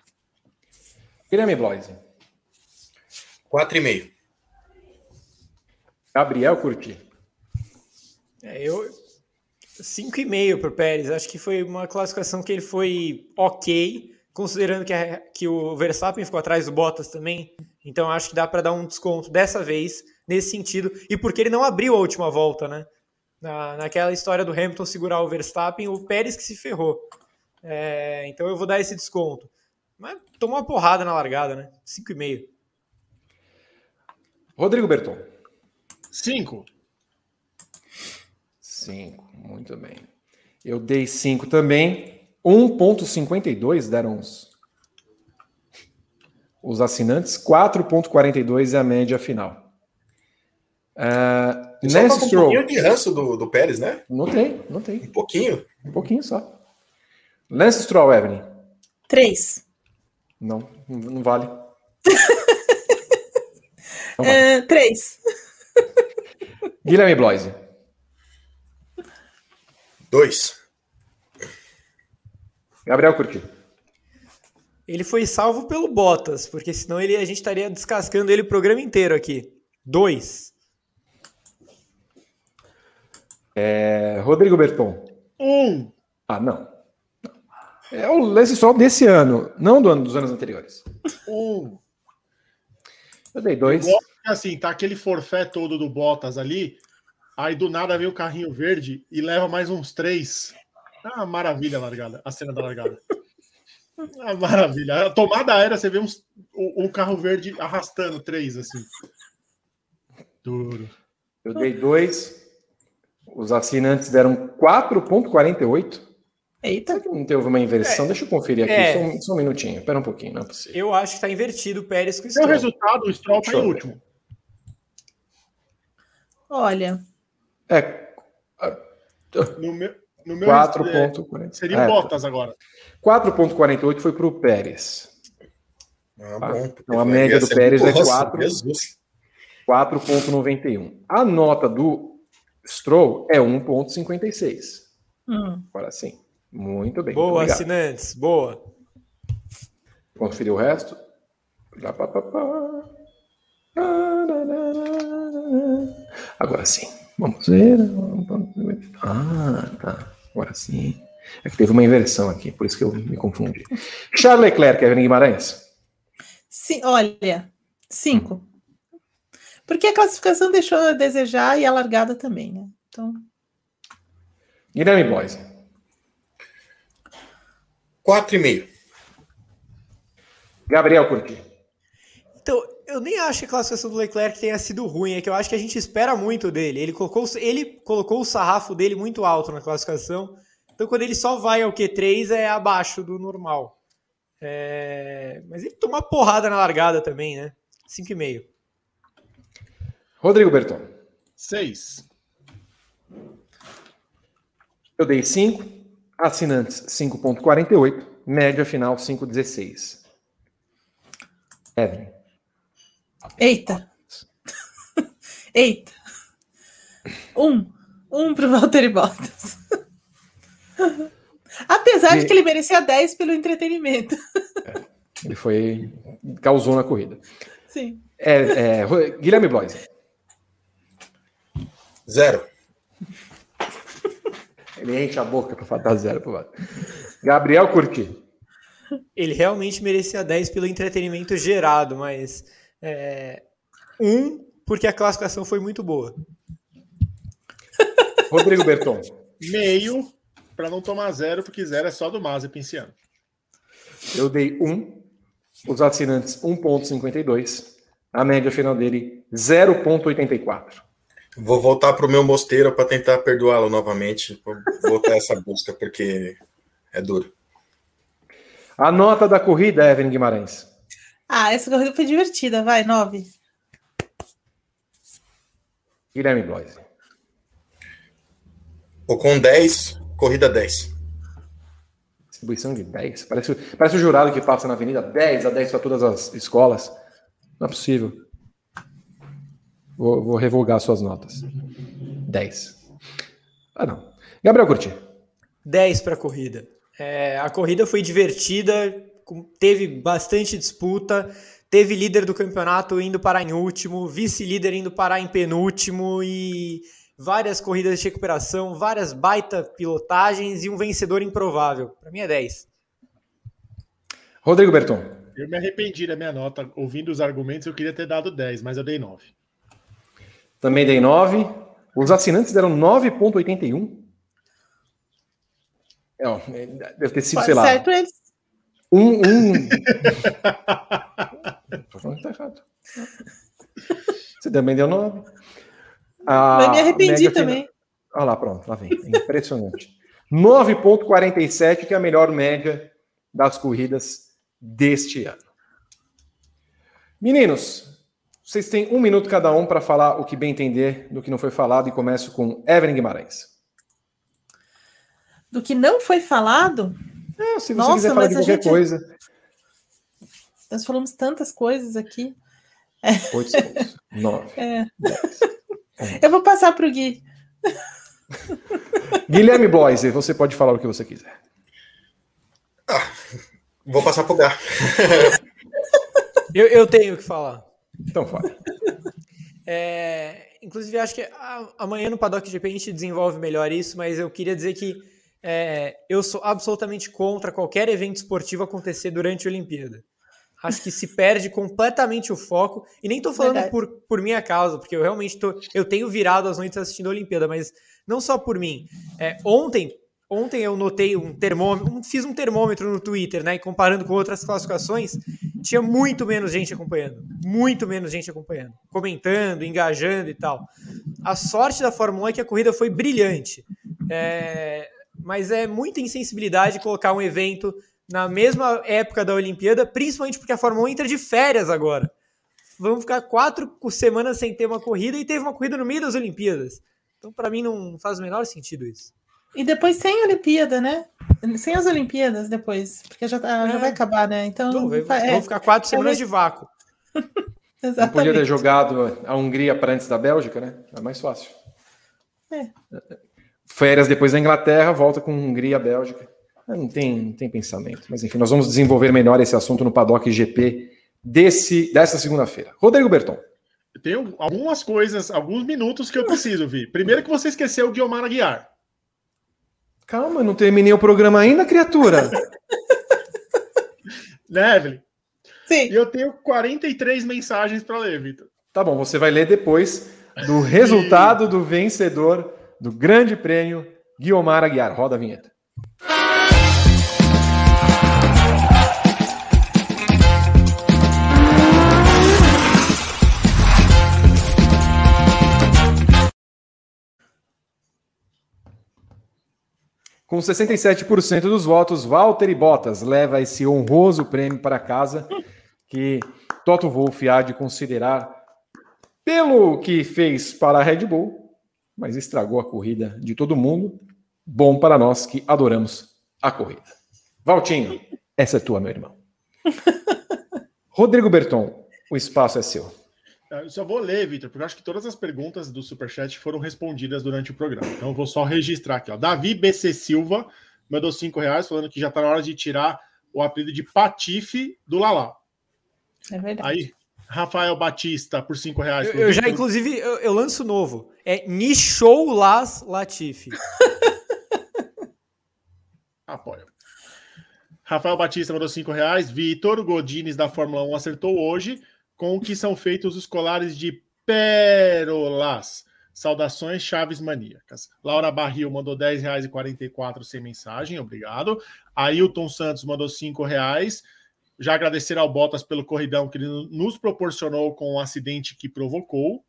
Guilherme Bloise. Quatro e meio. Gabriel Curti. É, eu 5,5 para o Pérez. Acho que foi uma classificação que ele foi ok, considerando que, a- que o Verstappen ficou atrás do Bottas também. Então acho que dá para dar um desconto dessa vez nesse sentido. E porque ele não abriu a última volta, né? Na, naquela história do Hamilton segurar o Verstappen, o Pérez que se ferrou. É, então eu vou dar esse desconto. Mas tomou uma porrada na largada, né? 5,5. Rodrigo Berton. Cinco. 5. Muito bem. Eu dei 5 também. 1,52 deram os, os assinantes. 4,42 é a média final. Uh, Só tá um pouquinho de ranço do, do Pérez, né? Não tem, não tem. Um pouquinho. Um pouquinho só. Lance Stroll, Evelyn. 3. Não, não vale. [laughs] Não vale. 3. Guilherme Bloise. Dois. Gabriel Curti. Ele foi salvo pelo Bottas, porque senão ele, a gente estaria descascando ele o programa inteiro aqui. 2. É, Rodrigo Berton. Um. Ah, não. É o Lance Stroll desse ano, não do ano dos anos anteriores. Um. Eu dei dois. Assim, tá aquele forfé todo do Bottas ali, aí do nada vem o carrinho verde e leva mais uns três. Ah, maravilha a largada, a cena da largada. Ah, maravilha. A tomada aérea, você vê uns, o, o carro verde arrastando três, assim. Duro. Eu dei dois. Os assinantes deram 4,48. Eita. Será que não teve uma inversão? É. Deixa eu conferir aqui, É. só, um, só um minutinho. Espera um pouquinho, não é possível. Eu acho que tá invertido o Pérez com o Seu Stroll. resultado, o Stroll tá Deixa em último. Olha, É, No meu, no meu 4,48. é, seria É, Bottas agora. 4,48 foi para o Pérez. Ah, Tá. bom. Então, a média Ia do Pérez é muito- Nossa, 4. Jesus. 4,91. A nota do Stroll é 1,56. hum, Agora sim. Muito bem. Boa, obrigado. assinantes. Boa. Conferir o resto. Agora sim. Vamos ver. Ah, tá. Agora sim. É que teve uma inversão aqui, por isso que eu me confundi. Charles Leclerc, Kevin Guimarães. sim, olha, cinco. Porque a classificação deixou a desejar e a largada também, né? Então, Guilherme Boys. 4,5. Gabriel Curti. Eu nem acho que a classificação do Leclerc tenha sido ruim, é que eu acho que a gente espera muito dele. Ele colocou, ele colocou o sarrafo dele muito alto na classificação, então quando ele só vai ao Q3 é abaixo do normal. É, Mas ele tomou uma porrada na largada também, né? 5,5. Rodrigo Berton. Seis. Eu dei 5. Assinantes 5,48. Média final 5,16. Evelyn. Eita. [laughs] eita. Um. Um pro Valtteri Bottas. [laughs] Apesar de E- que ele merecia 10 pelo entretenimento. Ele foi. causou na corrida. Sim. É, é, Guilherme Blois. Zero. [laughs] Ele enche a boca para falar zero pro lado. Gabriel Curti. Ele realmente merecia 10 pelo entretenimento gerado, mas. É... Um, porque a classificação foi muito boa. [laughs] Rodrigo Berton. Meio para não tomar zero, porque zero é só do Mazepin esse ano. Eu dei 1. Os assinantes 1,52. A média final dele 0,84. Vou voltar pro meu mosteiro para tentar perdoá-lo novamente. Vou voltar essa busca, porque é duro. A nota da corrida, Evelyn Guimarães. Ah, essa corrida foi divertida, vai, 9. Guilherme Blois. Ou com 10, corrida 10. Distribuição de 10. Parece, parece o jurado que passa na avenida 10 a 10 para todas as escolas. Não é possível. Vou, vou revogar suas notas. 10. Ah, não. Gabriel Curti. 10 para a corrida. É, a corrida foi divertida, teve bastante disputa, teve líder do campeonato indo parar em último, vice-líder indo parar em penúltimo e várias corridas de recuperação, várias baita pilotagens e um vencedor improvável. Para mim é 10. Rodrigo Berton. Eu me arrependi da minha nota. Ouvindo os argumentos, eu queria ter dado 10, mas eu dei 9. Também dei 9. Os assinantes deram 9,81. É, ó, é, deve ter sido, sei lá, certo eles. Um. um... Tô falando que tá errado. Você também deu 9. Mas me arrependi também. Olha lá, pronto, lá vem. Impressionante. 9,47, que é a melhor média das corridas deste ano. Meninos, vocês têm um minuto cada um para falar o que bem entender do que não foi falado e começo com Evelyn Guimarães. Do que não foi falado, É, se você Nossa, quiser falar de qualquer gente- coisa. nós falamos tantas coisas aqui. 8 segundos. 9. É. Eu vou passar para o Gui. Guilherme Bloise, você pode falar o que você quiser. Vou passar pro Gá. Eu, eu tenho o que falar. Então fala. É, inclusive, acho que amanhã no Paddock GP a gente desenvolve melhor isso, mas eu queria dizer que é, eu sou absolutamente contra qualquer evento esportivo acontecer durante a Olimpíada. acho que se perde completamente o foco. E nem tô falando por, por minha causa, porque eu realmente tô. Eu tenho virado as noites assistindo a Olimpíada, mas não só por mim. É, ontem, ontem eu notei um termômetro, fiz um termômetro no Twitter, né? E comparando com outras classificações, tinha muito menos gente acompanhando. Muito menos gente acompanhando. Comentando, engajando e tal. A sorte da Fórmula 1 é que a corrida foi brilhante. É, mas é muita insensibilidade colocar um evento na mesma época da Olimpíada, principalmente porque a Fórmula 1 entra de férias agora. Vamos ficar quatro semanas sem ter uma corrida e teve uma corrida no meio das Olimpíadas. Então, para mim, não faz o menor sentido isso. E depois sem Olimpíada, né? Sem as Olimpíadas depois, porque já, tá, é. já vai acabar, né? Então. Vai, é, ficar quatro semanas de vácuo. Exatamente. [laughs] Não podia ter jogado a Hungria para antes da Bélgica, né? É mais fácil. É. Férias depois da Inglaterra, volta com Hungria, Bélgica. Não tem, não tem pensamento. Mas enfim, nós vamos desenvolver melhor esse assunto no Paddock GP desse, dessa segunda-feira. Rodrigo Berton. Eu tenho algumas coisas, alguns minutos que eu preciso, Vi. Primeiro que você esqueceu o Guilmar Aguiar. Calma, não terminei o programa ainda, criatura. [laughs] né, Evelyn? Sim. E eu tenho 43 mensagens para ler, Vitor. Tá bom, você vai ler depois do resultado do vencedor do Grande Prêmio Guiomar Aguiar. Roda a vinheta. Com 67% dos votos, Walter e Bottas leva esse honroso prêmio para casa, que Toto Wolff há de considerar pelo que fez para a Red Bull, mas estragou a corrida de todo mundo. Bom para nós que adoramos a corrida. Valtinho, essa é tua, meu irmão. [laughs] Rodrigo Berton, o espaço é seu. Eu só vou ler, Vitor, porque eu acho que todas as perguntas do Superchat foram respondidas durante o programa. Então eu vou só registrar aqui. Ó. Davi BC Silva mandou cinco reais, falando que já está na hora de tirar o apelido de Patife do Lala. É verdade. Aí, Rafael Batista, por cinco reais. Eu, eu já, inclusive, eu, eu, lanço novo. É Nichou Las Latifi. [laughs] Apoio. Rafael Batista mandou cinco reais. Vitor Godines, da Fórmula 1, acertou hoje com o que são feitos os colares de pérolas. Saudações Chaves Maníacas. Laura Barril mandou R$ 10,44 sem mensagem, obrigado. Ailton Santos mandou R$ reais. Já agradecer ao Bottas pelo corridão que ele nos proporcionou com o acidente que provocou.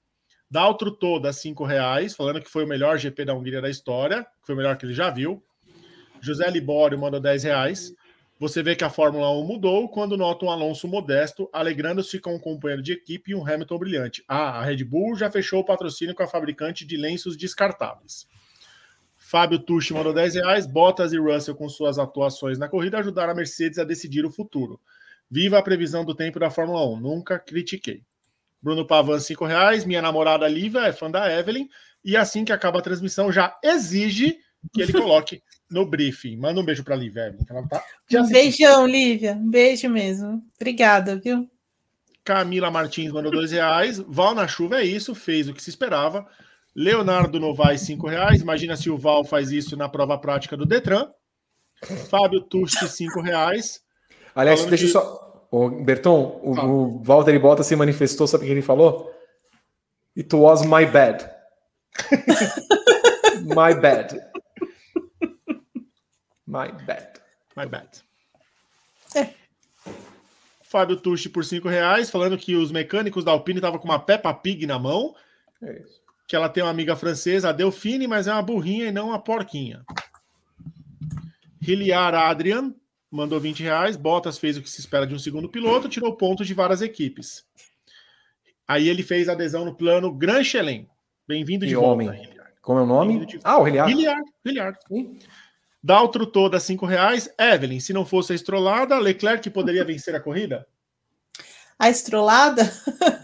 Daltro Toda, R$ reais, falando que foi o melhor GP da Hungria da história, que foi o melhor que ele já viu. José Libório mandou 10 reais. Você vê que a Fórmula 1 mudou quando nota um Alonso modesto, alegrando-se com um companheiro de equipe e um Hamilton brilhante. Ah, a Red Bull já fechou o patrocínio com a fabricante de lenços descartáveis. Fábio Tucci mandou 10 reais. Bottas e Russell, com suas atuações na corrida, ajudaram a Mercedes a decidir o futuro. Viva a previsão do tempo da Fórmula 1. Nunca critiquei. Bruno Pavan, 5 reais. Minha namorada Lívia é fã da Evelyn. E assim que acaba a transmissão, já exige que ele coloque no briefing. Manda um beijo para a Lívia, ela tá Um beijão, Lívia. Um beijo mesmo. Obrigada, viu? Camila Martins mandou dois reais. Val na chuva é isso, fez o que se esperava. Leonardo Novaes, cinco reais. Imagina se o Val faz isso na prova prática do Detran. Fábio Tusti, cinco reais. Aliás, deixa eu só. Ô, Berton, o, ah. o Walter Bota se manifestou, sabe o que ele falou? It was my bad. [laughs] my bad. My bad. My bad. É. Fábio Tucci por cinco reais, falando que os mecânicos da Alpine estavam com uma Peppa Pig na mão. É isso. Que ela tem uma amiga francesa, a Delfine, mas é uma burrinha e não uma porquinha. Hiliar Adrian mandou 20 reais. Bottas fez o que se espera de um segundo piloto, tirou pontos de várias equipes. Aí ele fez adesão no plano Gran Chelem. Bem-vindo de volta, homem. Como é o nome? Ah, o Hiliar. Hiliar, Hiliar. Daltro toda cinco reais. Evelyn, se não fosse a estrolada, Leclerc poderia vencer a corrida? A estrolada?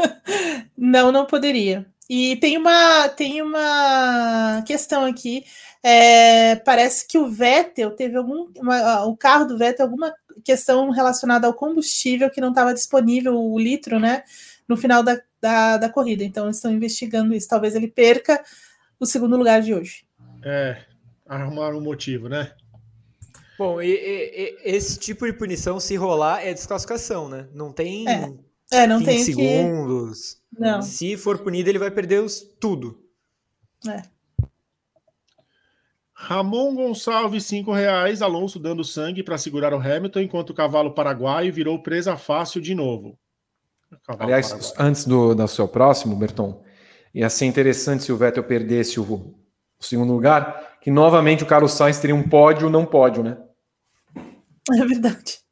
[laughs] não, não poderia. E tem uma, tem uma questão aqui. É, parece que o Vettel teve algum. Uma, o carro do Vettel, alguma questão relacionada ao combustível que não estava disponível, o litro, né? No final da, da, da corrida. Então, estão investigando isso. Talvez ele perca o segundo lugar de hoje. É, arrumar um motivo, né? Bom, e, e, e, esse tipo de punição, se rolar, é desclassificação, né? Não tem É. É, não 20 tem que. segundos. Não. Se for punido, ele vai perder os, tudo. É. Ramon Gonçalves, 5 reais. Alonso dando sangue para segurar o Hamilton, enquanto o cavalo paraguaio virou presa fácil de novo. Cavalo Aliás, paraguaio. antes do, do seu próximo, Berton, ia ser interessante se o Vettel perdesse o, o segundo lugar, que novamente o Carlos Sainz teria um pódio, não pódio, né? É verdade.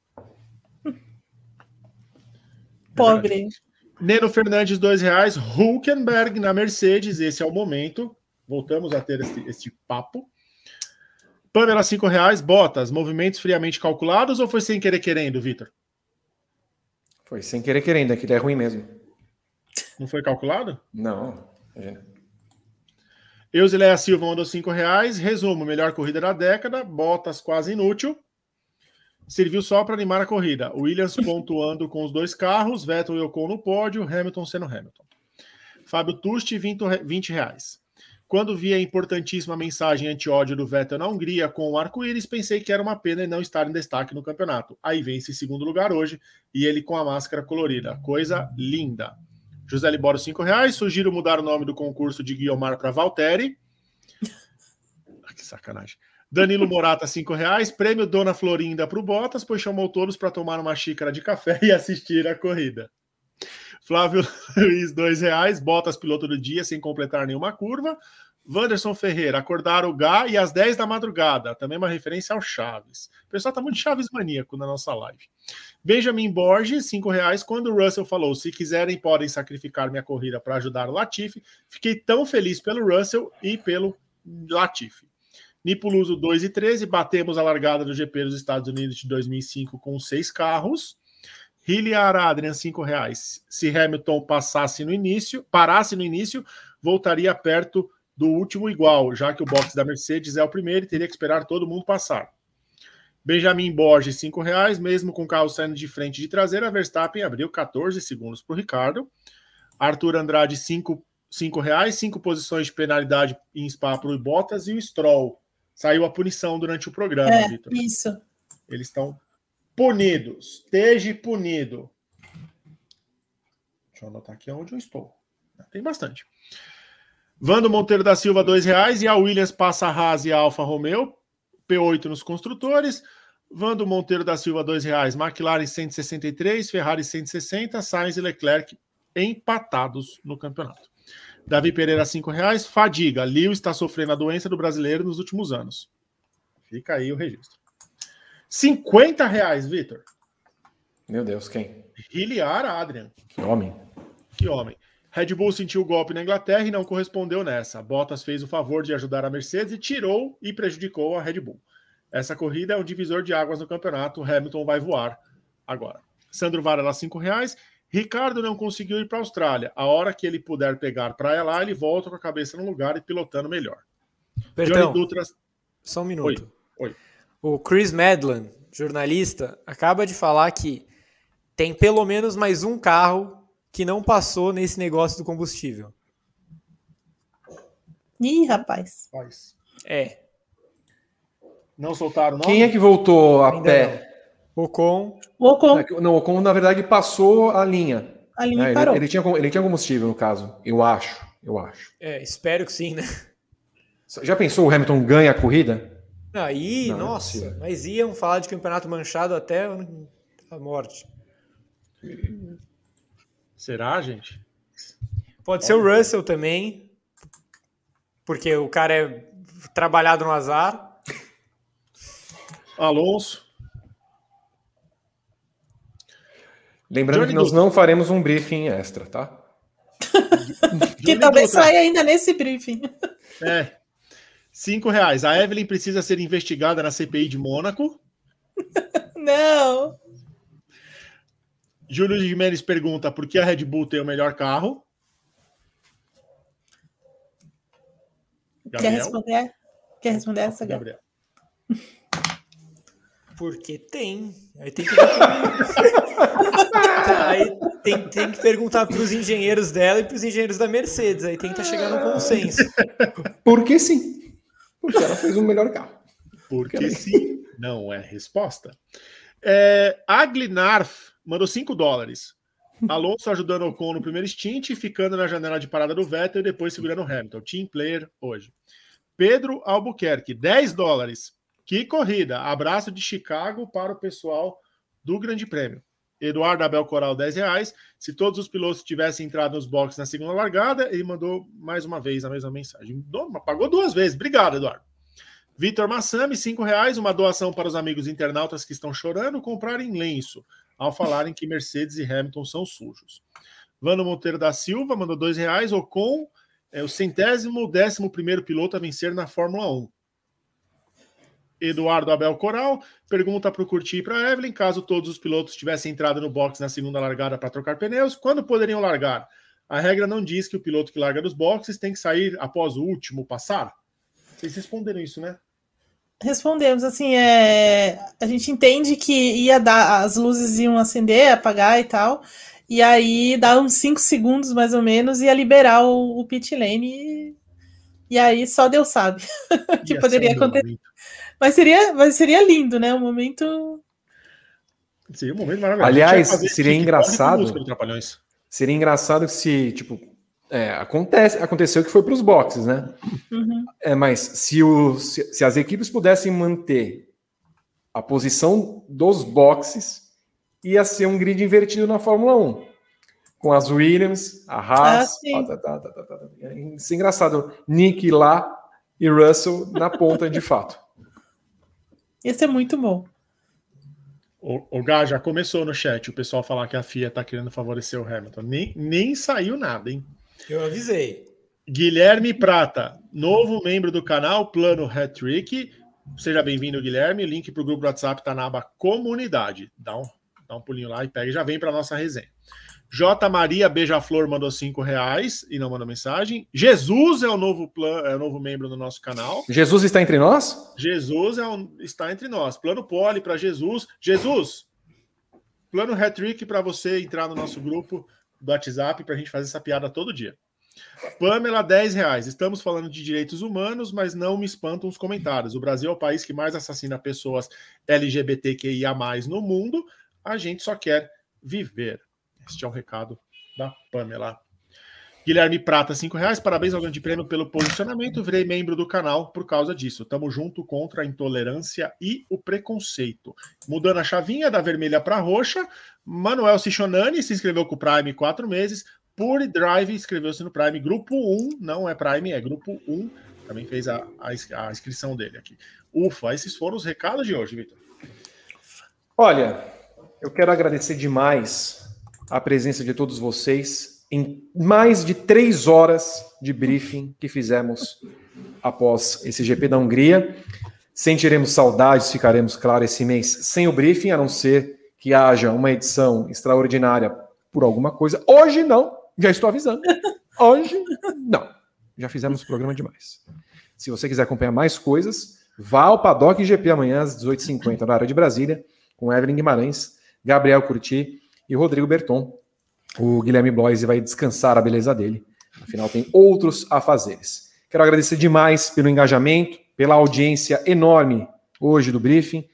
Pobre. Neno Fernandes, dois reais. Hulkenberg na Mercedes, esse é o momento. Voltamos a ter este, este papo. Pamela, cinco reais. Bottas, movimentos friamente calculados ou foi sem querer querendo, Vitor? Foi sem querer querendo, aquilo é ruim mesmo. Não foi calculado? Não. imagina. Eusileia Silva mandou cinco reais. Resumo, melhor corrida da década. Bottas quase inútil. Serviu só para animar a corrida. Williams pontuando com os dois carros. Vettel e Ocon no pódio. Hamilton sendo Hamilton. Fábio Tusti, 20 re- 20 reais. Quando vi a importantíssima mensagem anti-ódio do Vettel na Hungria com o arco-íris, pensei que era uma pena ele não estar em destaque no campeonato. Aí vence em segundo lugar hoje e ele com a máscara colorida. Coisa linda. José Libório, 5 reais. Sugiro mudar o nome do concurso de Guiomar para Valtteri. [laughs] Ah, que sacanagem. Danilo Morata, 5 reais. Prêmio Dona Florinda para o Bottas, pois chamou todos para tomar uma xícara de café [laughs] e assistir a corrida. Flávio [laughs] Luiz, 2 reais. Bottas, piloto do dia, sem completar nenhuma curva. Wanderson Ferreira, acordar o Gá e às 10 da madrugada. Também uma referência ao Chaves. O pessoal tá muito Chaves maníaco na nossa live. Benjamin Borges, 5 reais. Quando o Russell falou, se quiserem, podem sacrificar minha corrida para ajudar o Latifi, fiquei tão feliz pelo Russell e pelo Latifi. Nipuluso 2 e 13, batemos a largada do GP dos Estados Unidos de 2005 com seis carros. Hilliard Adrian, 5 reais. Se Hamilton passasse no início, parasse no início, voltaria perto do último igual, já que o box da Mercedes é o primeiro e teria que esperar todo mundo passar. Benjamin Borges, 5 reais. Mesmo com o carro saindo de frente de traseira, Verstappen abriu 14 segundos para o Ricardo. Arthur Andrade, 5, 5 reais. 5 posições de penalidade em Spa para o Bottas e o Stroll. Saiu a punição durante o programa, É, Vitor. isso. Eles estão punidos. Esteja punido. Deixa eu anotar aqui onde eu estou. Tem bastante. Vando Monteiro da Silva, dois reais. E a Williams passa a Haas e a Alfa Romeo. P8 nos construtores. Vando Monteiro da Silva, dois reais. McLaren 163, Ferrari 160, Sainz e Leclerc empatados no campeonato. Davi Pereira, cinco reais. Fadiga. Lewis está sofrendo a doença do brasileiro nos últimos anos. Fica aí o registro. 50 reais, Vitor. Meu Deus, quem? Hilliard Adrian. Que homem. Que homem. Red Bull sentiu o golpe na Inglaterra e não correspondeu nessa. Bottas fez o favor de ajudar a Mercedes e tirou e prejudicou a Red Bull. Essa corrida é um divisor de águas no campeonato. Hamilton vai voar agora. Sandro Varela, 5 reais. Ricardo não conseguiu ir para a Austrália. A hora que ele puder pegar praia lá, ele volta com a cabeça no lugar e pilotando melhor. Perdão, Johnny Dutra, só um minuto. Oi, oi. O Chris Medland, jornalista, acaba de falar que tem pelo menos mais um carro que não passou nesse negócio do combustível. Ih, rapaz. É. Não soltaram o nome? Quem é que voltou a Ainda pé? Ocon, O Ocon, Não, o Ocon, na verdade, passou a linha. a linha né? Ele, parou. ele tinha, ele tinha combustível, no caso. Eu acho. Eu acho. é, espero que sim, né? Já pensou o Hamilton ganha a corrida? Aí, Não, não é nossa, possível. mas iam falar de campeonato manchado até a morte. Será, gente? Pode ser o Russell também, porque o cara é trabalhado no azar. Alonso. Lembrando Johnny que nós Dutra. não faremos um briefing extra, tá? [laughs] Que talvez Dutra. saia ainda nesse briefing. É. Cinco reais. A Evelyn precisa ser investigada na CPI de Mônaco. [laughs] Não. Júlio Jimenez pergunta por que a Red Bull tem o melhor carro. Quer Gabriel? responder? Quer responder essa, Gabriel? Gabriel. [laughs] Porque tem. Aí tem que, [laughs] aí tem, tem que perguntar para os engenheiros dela e para os engenheiros da Mercedes. Aí tenta chegar no consenso. Porque sim. Porque ela fez o melhor carro. Porque sim. Não é resposta. É, Aglinarf mandou 5 dólares. Alonso ajudando o Ocon no primeiro stint, ficando na janela de parada do Vettel e depois segurando o Hamilton. Team player hoje. Pedro Albuquerque, 10 dólares. Que corrida! Abraço de Chicago para o pessoal do Grande Prêmio. Eduardo Abel Coral, 10 reais. Se todos os pilotos tivessem entrado nos boxes na segunda largada, ele mandou mais uma vez a mesma mensagem. Pagou duas vezes. Obrigado, Eduardo. Vitor Massami, 5 reais. Uma doação para os amigos internautas que estão chorando comprarem lenço ao falarem que Mercedes e Hamilton são sujos. Vano Monteiro da Silva mandou dois reais. Ocon é o centésimo décimo primeiro piloto a vencer na Fórmula 1. Eduardo Abel Coral pergunta para o Curti e para a Evelyn: caso todos os pilotos tivessem entrado no box na segunda largada para trocar pneus, quando poderiam largar? A regra não diz que o piloto que larga dos boxes tem que sair após o último passar? Vocês responderam isso, né? Respondemos assim, é... a gente entende que ia dar, as luzes iam acender, apagar e tal, e aí dá uns 5 segundos mais ou menos ia liberar o, o pit lane e, e aí só Deus sabe [laughs] o que poderia acontecer. Mas seria, mas seria lindo, né? Um momento. Seria um momento maravilhoso. Aliás, seria engraçado. Seria engraçado se, tipo, é, acontece, aconteceu que foi para os boxes, né? Uhum. É, mas se, o, se, se, as equipes pudessem manter a posição dos boxes, ia ser um grid invertido na Fórmula 1. Com as Williams, a Haas. Ah, tá, tá, tá, Isso é engraçado. Nick lá e Russell na ponta de fato. Esse é muito bom. O, o Gá já começou no chat o pessoal falar que a FIA está querendo favorecer o Hamilton. Nem, nem saiu nada, hein? Eu avisei. Guilherme Prata, novo membro do canal Plano Hat-Trick. Seja bem-vindo, Guilherme. Link para o grupo do WhatsApp está na aba Comunidade. Dá um, dá um pulinho lá e pega e já vem para nossa resenha. J. Maria Beija-Flor mandou cinco reais e não mandou mensagem. Jesus é o novo plano, é o novo membro do nosso canal. Jesus está entre nós? Jesus é um, está entre nós. Plano Poli para Jesus. Jesus, plano hat-trick para você entrar no nosso grupo do WhatsApp para a gente fazer essa piada todo dia. Pamela, 10 reais. Estamos falando de direitos humanos, mas não me espantam os comentários. O Brasil é o país que mais assassina pessoas LGBTQIA no mundo. A gente só quer viver. Este é o recado da Pamela. Guilherme Prata, cinco reais. Parabéns ao Grande Prêmio pelo posicionamento. Virei membro do canal por causa disso. Tamo junto contra a intolerância e o preconceito. Mudando a chavinha da vermelha para roxa. Manuel Cichonani se inscreveu com o Prime quatro meses. Pure Drive inscreveu-se no Prime. Grupo 1, não é Prime, é Grupo 1. Também fez a, a, a inscrição dele aqui. Ufa, esses foram os recados de hoje, Vitor. Olha, eu quero agradecer demais a presença de todos vocês em mais de três horas de briefing que fizemos após esse GP da Hungria. Sentiremos saudades, ficaremos, claro, esse mês sem o briefing, a não ser que haja uma edição extraordinária por alguma coisa. Hoje não, já estou avisando. Hoje não. Já fizemos programa demais. Se você quiser acompanhar mais coisas, vá ao Paddock GP amanhã às 18h50, na área de Brasília, com Evelyn Guimarães, Gabriel Curti e Rodrigo Berton. O Guilherme Bloise vai descansar a beleza dele. Afinal, tem outros a fazeres. Quero agradecer demais pelo engajamento, pela audiência enorme hoje do briefing,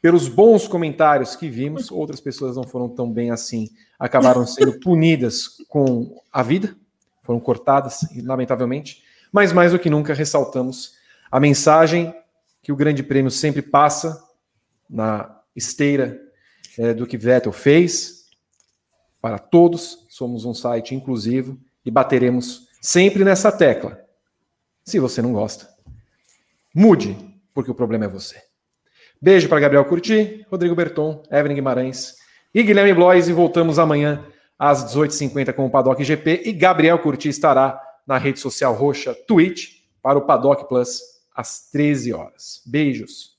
pelos bons comentários que vimos. Outras pessoas não foram tão bem assim, acabaram sendo [laughs] punidas com a vida, foram cortadas, lamentavelmente. Mas mais do que nunca ressaltamos a mensagem que o Grande Prêmio sempre passa na esteira é, do que Vettel fez para todos. Somos um site inclusivo e bateremos sempre nessa tecla. Se você não gosta, mude, porque o problema é você. Beijo para Gabriel Curti, Rodrigo Berton, Evelyn Guimarães e Guilherme Blois. E voltamos amanhã às 18h50 com o Paddock GP. E Gabriel Curti estará na rede social roxa Twitch para o Paddock Plus às 13 horas. Beijos.